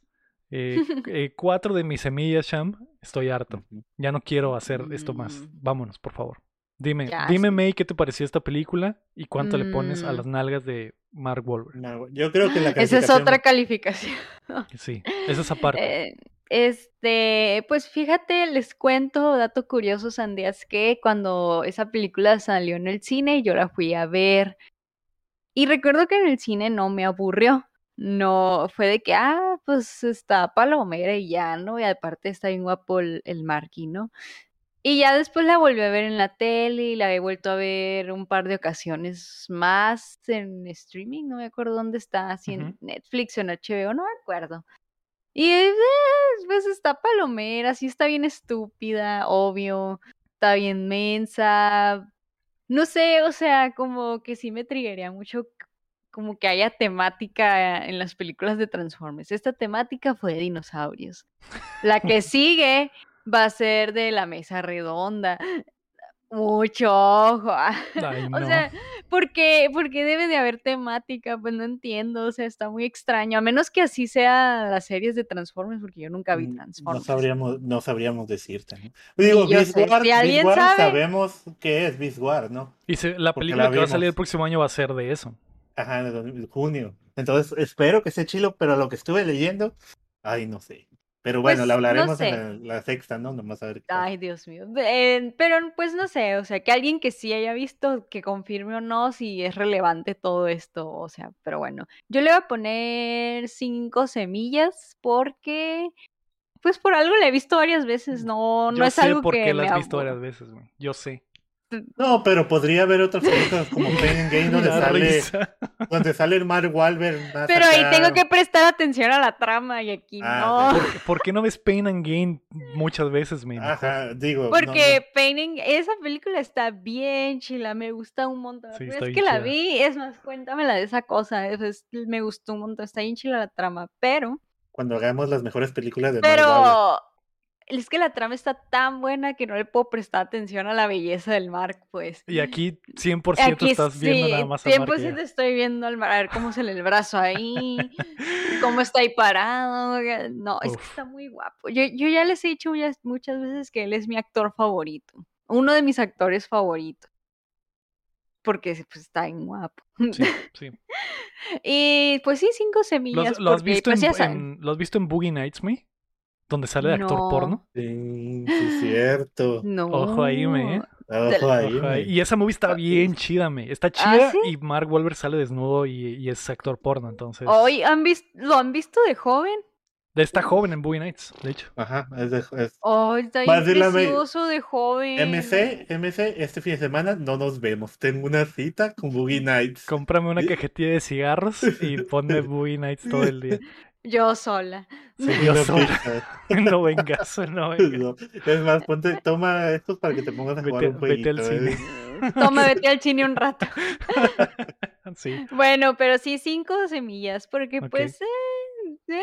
eh, eh, cuatro de mis semillas, Cham. Estoy harto. Ya no quiero hacer esto más. Mm. Vámonos, por favor. Dime, Ya, dime, sí. May, ¿qué te pareció esta película? ¿Y cuánto le pones a Mm. las nalgas de Mark Wahlberg? No, yo creo que la Esa es otra calificación. Sí, esa es aparte. Eh, este, pues fíjate, les cuento, dato curioso, Sandías, que cuando esa película salió en el cine, yo la fui a ver. Y recuerdo que en el cine no me aburrió. No, fue de que, ah, pues está palomera y ya, ¿no? Y aparte está bien guapo el, el Marky, ¿no? Y ya después la volví a ver en la tele y la he vuelto a ver un par de ocasiones más en streaming, no me acuerdo dónde está, si en. Netflix o en HBO, no me acuerdo. Y eh, pues está palomera, sí está bien estúpida, obvio. está bien mensa. No sé, o sea, como que sí me triguería mucho como que haya temática en las películas de Transformers. Esta temática fue de dinosaurios. La que sigue va a ser de la mesa redonda. Mucho ojo. Ay, O no. sea, ¿por qué, por qué debe de haber temática? Pues no entiendo, o sea, está muy extraño. A menos que así sea las series de Transformers, porque yo nunca vi Mm, No Transformers. sabríamos, no sabríamos decirte. ¿no? Digo, yo Beast Wars, si sabe. sabemos qué es Beast Wars, ¿no? Y se- la Porque película la que va a salir el próximo año va a ser de eso. Ajá, en junio. Entonces, espero que sea chilo, pero lo que estuve leyendo, ay, no sé. Pero bueno, Pues, la no hablaremos sé. en la, la sexta, ¿no? Nomás a ver qué. Ay, Dios mío. Eh, pero pues no sé, o sea, que alguien que sí haya visto, que confirme o no si es relevante todo esto, o sea, pero bueno. Yo le voy a poner cinco semillas porque, pues por algo la he visto varias veces, no, no Yo es sé algo por que qué me la has visto varias veces, güey. Yo sé. No, pero podría haber otras películas como Pain and Gain donde La sale, risa. donde sale el Mark Wahlberg más Pero ahí tengo que prestar atención a la trama y aquí Ah, no. ¿Por, por qué no ves Pain and Gain muchas veces? Mejor. Ajá, digo. no, Porque Painting, esa película está bien chila, me gusta un montón. Sí, bien que la vi, es más, cuéntamela de esa cosa, es- es- me gustó un montón, está bien chila la trama, pero, cuando hagamos las mejores películas de Mark Wahlberg. pero, es que la trama está tan buena que no le puedo prestar atención a la belleza del Mark, pues. Y aquí 100% Aquí estás viendo sí, nada más a Mark. 100% estoy viendo al Mar, a ver cómo se le el brazo ahí, cómo está ahí parado. No, es que está muy guapo. Yo, yo ya les he dicho muchas, muchas veces que él es mi actor favorito, uno de mis actores favoritos. Porque pues, está bien guapo. Sí, sí. y pues sí, cinco ¿Lo semillas. lo has porque, visto, pues, en, en- ¿Lo has visto en Boogie Nights, me? Donde sale de actor No. porno. Sí, sí, cierto. No. Ojo ahí, me. ¿eh? Ojo ahí, Ojo ahí. me. Y esa movie está Ah, bien chida, me. Está ¿Ah, chida sí? y Mark Wahlberg sale desnudo y, y es actor porno, entonces. Hoy han visto, ¿lo han visto de joven? Está joven en Boogie Nights, de hecho. Ajá, es de, es- Oh, está precioso de joven. MC, MC, este fin de semana no nos vemos. Tengo una cita con Boogie Nights. Cómprame una cajetilla de cigarros y ponme Boogie Nights todo el día. Yo sola. Sí, yo sola. No vengas, no vengas. No, Es más, ponte, toma estos para que te pongas a jugar Vete, un jueguito. vete al cine. ¿eh? Toma, vete al cine un rato. Sí. Bueno, pero sí cinco semillas, porque pues eh, eh,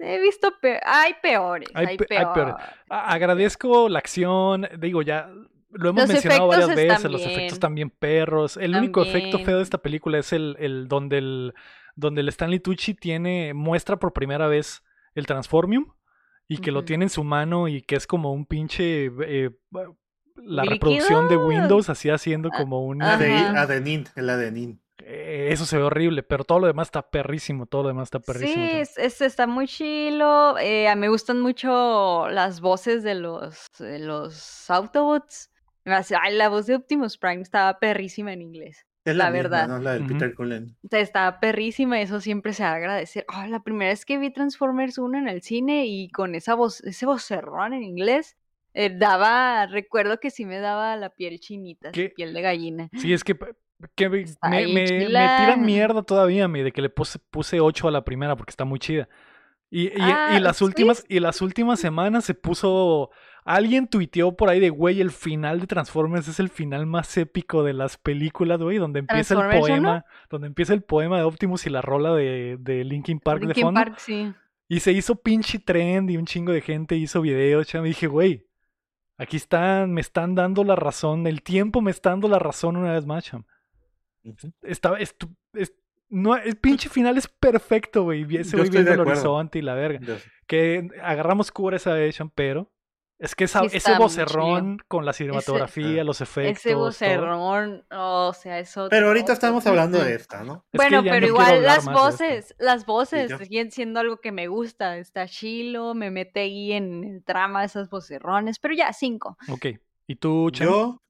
he visto pe- hay peores, Hay hay, pe- hay peores. Agradezco la acción, digo, ya lo hemos Los mencionado varias veces, los efectos bien. también perros. El único efecto feo de esta película es el, el donde el donde el Stanley Tucci tiene muestra por primera vez el Transformium y que lo tiene en su mano y que es como un pinche eh, la ¿Líquido? reproducción de Windows así haciendo como una ajá. Sí, Adenin, el Adenin. eh, eso se ve horrible, pero todo lo demás está perrísimo, todo lo demás está Sí, perrísimo. chavo. es, es- está muy chilo. eh, a mí me gustan mucho las voces de los, de los Autobots. Ay, la voz de Optimus Prime estaba perrísima en inglés. Es la, La misma, verdad. ¿no? La del Ujú. Peter Cullen. O sea, estaba perrísima, eso siempre se va a agradecer. Ah, la primera vez que vi Transformers 1 en el cine y con esa voz, ese vocerrón en inglés, eh, daba, recuerdo que sí me daba la piel chinita, ¿Qué? piel de gallina. Sí, es que, que me, Está me, tiran mierda todavía, me, de que le puse, puse 8 a la primera porque está muy chida. Y, y- y Ah, las sí. últimas, y las últimas semanas se puso. Alguien tuiteó por ahí de güey, el final de Transformers es el final más épico de las películas, güey, donde empieza el poema, donde empieza el poema de Optimus y la rola de, de Linkin Park de Linkin fondo. Park, sí. Y se hizo pinche trend y un chingo de gente hizo videos. chamo, Y dije, güey, aquí están, me están dando la razón. El tiempo me está dando la razón una vez más, cham. Estaba, estu- es- no, el pinche final es perfecto, güey. estoy de viendo el acuerdo. horizonte y la verga. Yo. Que agarramos cura esa cham, pero es que esa- Sí ese vocerrón con la cinematografía, Ah. los efectos. Ese todo. vocerrón, o sea, eso. Pero ahorita estamos hablando de esta, ¿no? Es que Bueno, pero no igual las de voces, las voces siguen siendo algo que me gusta. Está chilo, me mete ahí en el trama esas vocerrones, pero ya, cinco. Ok. ¿Y tú, Cham? Yo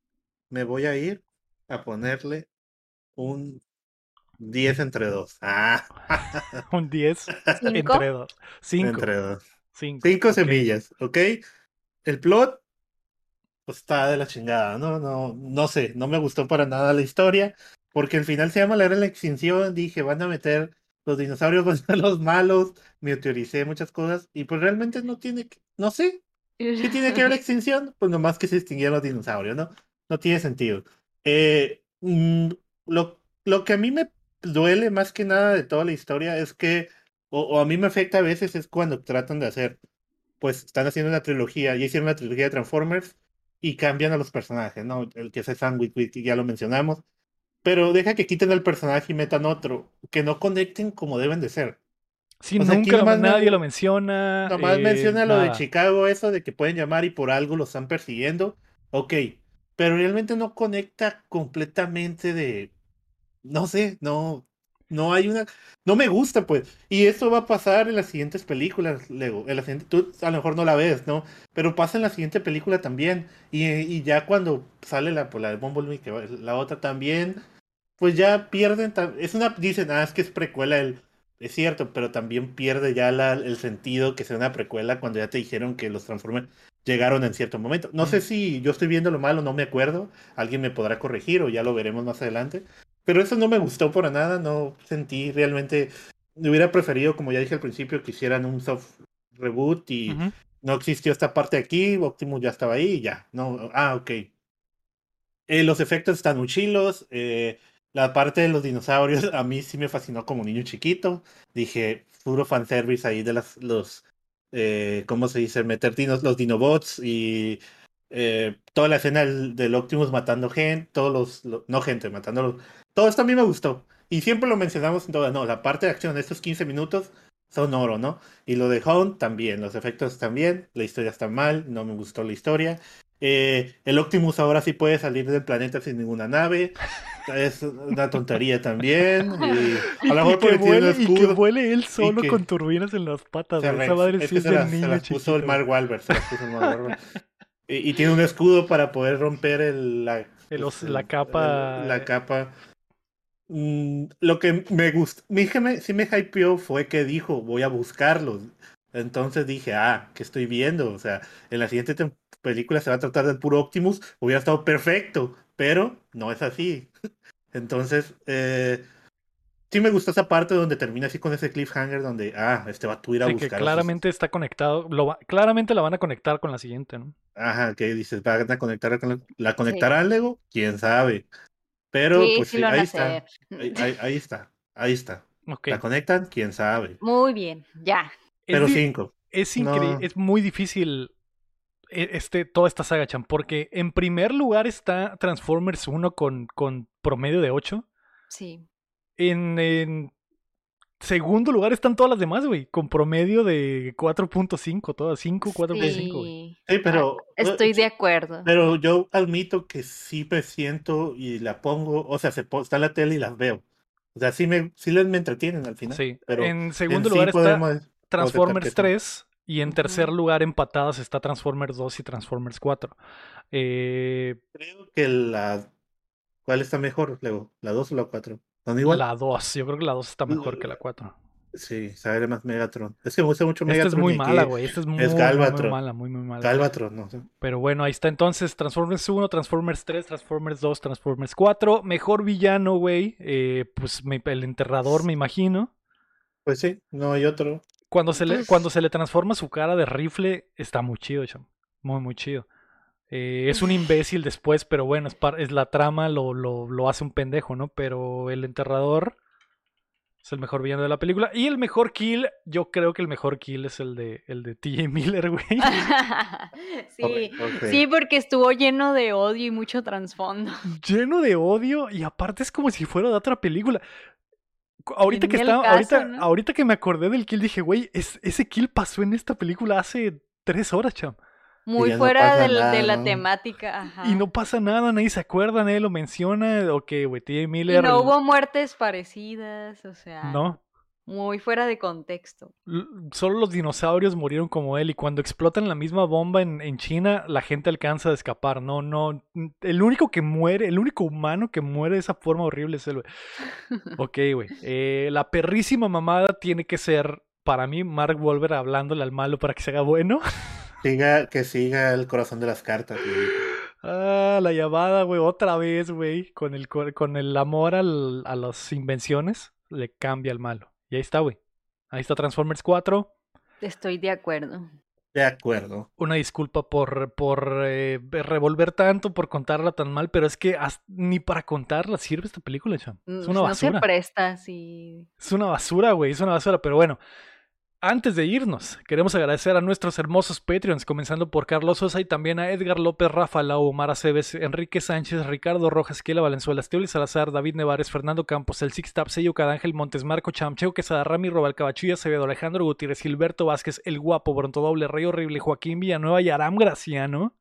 me voy a ir a ponerle un 10 entre 2. Ah, Un 10 ¿Cinco? entre dos. 5. entre 2. Cinco. 5 ok. semillas, ¿ok? El plot pues está de la chingada, ¿no? No, no sé, no me gustó para nada la historia, porque al final se llama la era de la extinción, dije, van a meter los dinosaurios van a ser los malos, me teoricé muchas cosas, y pues realmente no tiene, que- no sé, ¿Qué tiene que ver la extinción? Pues nomás que se extinguieron los dinosaurios, ¿no? No tiene sentido. Eh, mm, lo, lo que a mí me duele más que nada de toda la historia es que, o, o a mí me afecta a veces, es cuando tratan de hacer, pues están haciendo una trilogía, ya hicieron una trilogía de Transformers y cambian a los personajes, ¿no? El que es Sandwich, ya lo mencionamos, pero deja que quiten el personaje y metan otro, que no conecten como deben de ser. Sí, O sea, nunca nomás me- nadie lo menciona. Nomás eh, menciona lo de. Chicago, eso de que pueden llamar y por algo lo están persiguiendo. Ok, pero realmente no conecta completamente de. No sé, no. No hay una. No me gusta, pues. Y eso va a pasar en las siguientes películas, Lego. En la siguiente, tú a lo mejor no la ves, ¿no? Pero pasa en la siguiente película también. Y, y ya cuando sale la, pues, la de Bumblebee, que va- la otra también, pues ya pierden. Es una. Dicen, ah, es que es precuela el. Es cierto, pero también pierde ya la- el sentido que sea una precuela cuando ya te dijeron que los Transformers llegaron en cierto momento. No sé si yo estoy viendo lo malo, no me acuerdo. Alguien me podrá corregir o ya lo veremos más adelante. Pero eso no me gustó por nada, no sentí realmente. Me hubiera preferido, como ya dije al principio, que hicieran un soft reboot y no existió esta parte aquí, Optimus ya estaba ahí y ya. No, ah, ok. Eh, los efectos están muy chilos. eh, la parte de los dinosaurios a mí sí me fascinó como niño chiquito. Dije, puro fanservice ahí de las, los, eh, ¿cómo se dice? Meter dinos, los dinobots y toda la escena del, del Optimus matando gente, todos los, lo- no gente, matando los, todo esto a mí me gustó. Y siempre lo mencionamos en todas, no, la parte de acción de estos 15 minutos son oro, ¿no? Y lo de Hunt también, los efectos también, la historia está mal, no me gustó la historia. Eh, el Optimus ahora sí puede salir del planeta sin ninguna nave. Es una tontería también. Y a lo mejor Y que, porque tiene un vuele, y que vuele él solo que- con turbinas en las patas. Se Esa madre es sí que es se niño las puso el. Mark Wahlberg. Se las puso el Mark Wahlberg. y, y tiene un escudo para poder romper el, la, El la capa- la capa. Mm, lo que me gustó, mi hija me, sí me hypeó fue que dijo, voy a buscarlos. Entonces dije, ah, ¿qué estoy viendo? O sea, en la siguiente película se va a tratar del puro Optimus, hubiera estado perfecto, pero no es así. Entonces, eh, sí me gustó esa parte donde termina así con ese cliffhanger donde, ah, este va a ir a Sí, buscar. que a claramente está conectado. Lo va- claramente la van a conectar con la siguiente, ¿no? Ajá, que dices, van a conectar con la, la conectarán al Lego, quién sabe. Pero sí, pues sí sí, lo van a ahí está, ahí, ahí- ahí está, ahí está. La conectan, quién sabe. Muy bien, ya. Es Pero di- cinco. Es increíble, No. es muy difícil e- este, toda esta saga, Chan, porque en primer lugar está Transformers 1 con, con promedio de 8. Sí. En, en segundo lugar están todas las demás, güey, con promedio de 4.5, todas 5, 4.5, güey. Sí. Sí, pero, Ah, Estoy de acuerdo. pero yo admito que sí me siento y la pongo, o sea, se po- está en la tele y las veo. O sea, sí me, sí les me entretienen al final. Sí. pero en segundo en sí lugar está podemos Transformers aceptar que 3 y en tercer lugar empatadas está Transformers 2 y Transformers 4. Eh, Creo que la... ¿Cuál está mejor, Lego? ¿La 2 o la 4? La 2, yo creo que la 2 está mejor que la 4. Sí, sabe más Megatron. Es que me gusta mucho Esta Megatron. es muy mala, güey. Esta es muy, es muy mala, muy, muy mala. Galvatron, no sé. Pero bueno, ahí está entonces Transformers 1, Transformers 3, Transformers 2, Transformers 4. Mejor villano, güey. eh, pues me- el enterrador, me imagino. Pues sí, no hay otro. Cuando se, le, Pues- cuando se le transforma su cara de rifle, está muy chido, cham. Muy, muy chido. Eh, es un imbécil después, pero bueno, es, par- es la trama, lo, lo, lo hace un pendejo, ¿no? Pero el enterrador es el mejor villano de la película. Y el mejor kill, yo creo que el mejor kill es el de, el de TJ Miller, güey. sí. Sí, porque estuvo lleno de odio y mucho trasfondo. lleno de odio y aparte es como si fuera de otra película. Cu- Ahorita que estaba, caso, ahorita, ¿no? ahorita que me acordé del kill dije, güey, es- ese kill pasó en esta película hace tres horas, cham. Muy no fuera de, la ¿no? temática. Ajá. Y no pasa nada, nadie se acuerda, nadie lo menciona. Ok, güey, T.J. Y Miller. no hubo muertes parecidas, o sea, no. muy fuera de contexto. L- Solo los dinosaurios murieron como él y cuando explotan la misma bomba en, en China, la gente alcanza a escapar. No, no. El único que muere, el único humano que muere de esa forma horrible es él, güey. Ok, güey. Eh, la perrísima mamada tiene que ser, para mí, Mark Wolver hablándole al malo para que se haga bueno. Siga, que siga el corazón de las cartas. güey. Ah, la llamada, güey, otra vez, güey. Con el, co- con el amor al- a las invenciones, le cambia al malo. Y ahí está, güey. Ahí está Transformers 4. Estoy de acuerdo. De acuerdo. Una disculpa por, por eh, revolver tanto, por contarla tan mal, pero es que ni para contarla sirve esta película, cham. Es Mm, una No se basura. presta, sí. Es una basura, güey, es una basura, pero bueno. Antes de irnos, queremos agradecer a nuestros hermosos Patreons, comenzando por Carlos Sosa y también a Edgar López, Rafa Lau, Omar Aceves, Enrique Sánchez, Ricardo Rojas, Kiela Valenzuela, Esteuli Salazar, David Nevares, Fernando Campos, El Six Tap, Sello Cadángel Montes, Marco Chamcheo, Quesada, Rami, Robal Cabachilla, Acevedo, Alejandro Gutiérrez, Gilberto Vázquez, El Guapo, Bronto Doble, Rey Horrible, Joaquín Villanueva y Aram Graciano.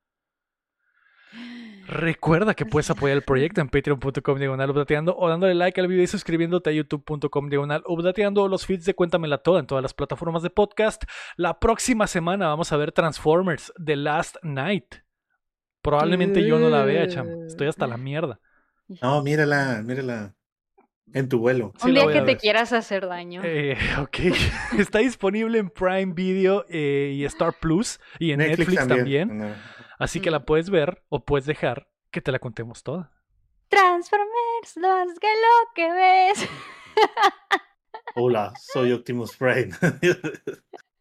Recuerda que puedes apoyar el proyecto en patreon.com diagonal updateando o dándole like al video y suscribiéndote a youtube.com diagonal updateando o los feeds de Cuéntamela Toda en todas las plataformas de podcast. La próxima semana vamos a ver Transformers The Last Night. Probablemente yo no la vea, cham. Estoy hasta la mierda. No, mírala, mírala. En tu vuelo. Sí Un día que te ver. quieras hacer daño. Eh, ok. Está disponible en Prime Video eh, y Star Plus y en Netflix, también. No. Así que la puedes ver o puedes dejar que te la contemos toda. Transformers, lo más que lo que ves. Hola, soy Optimus Prime.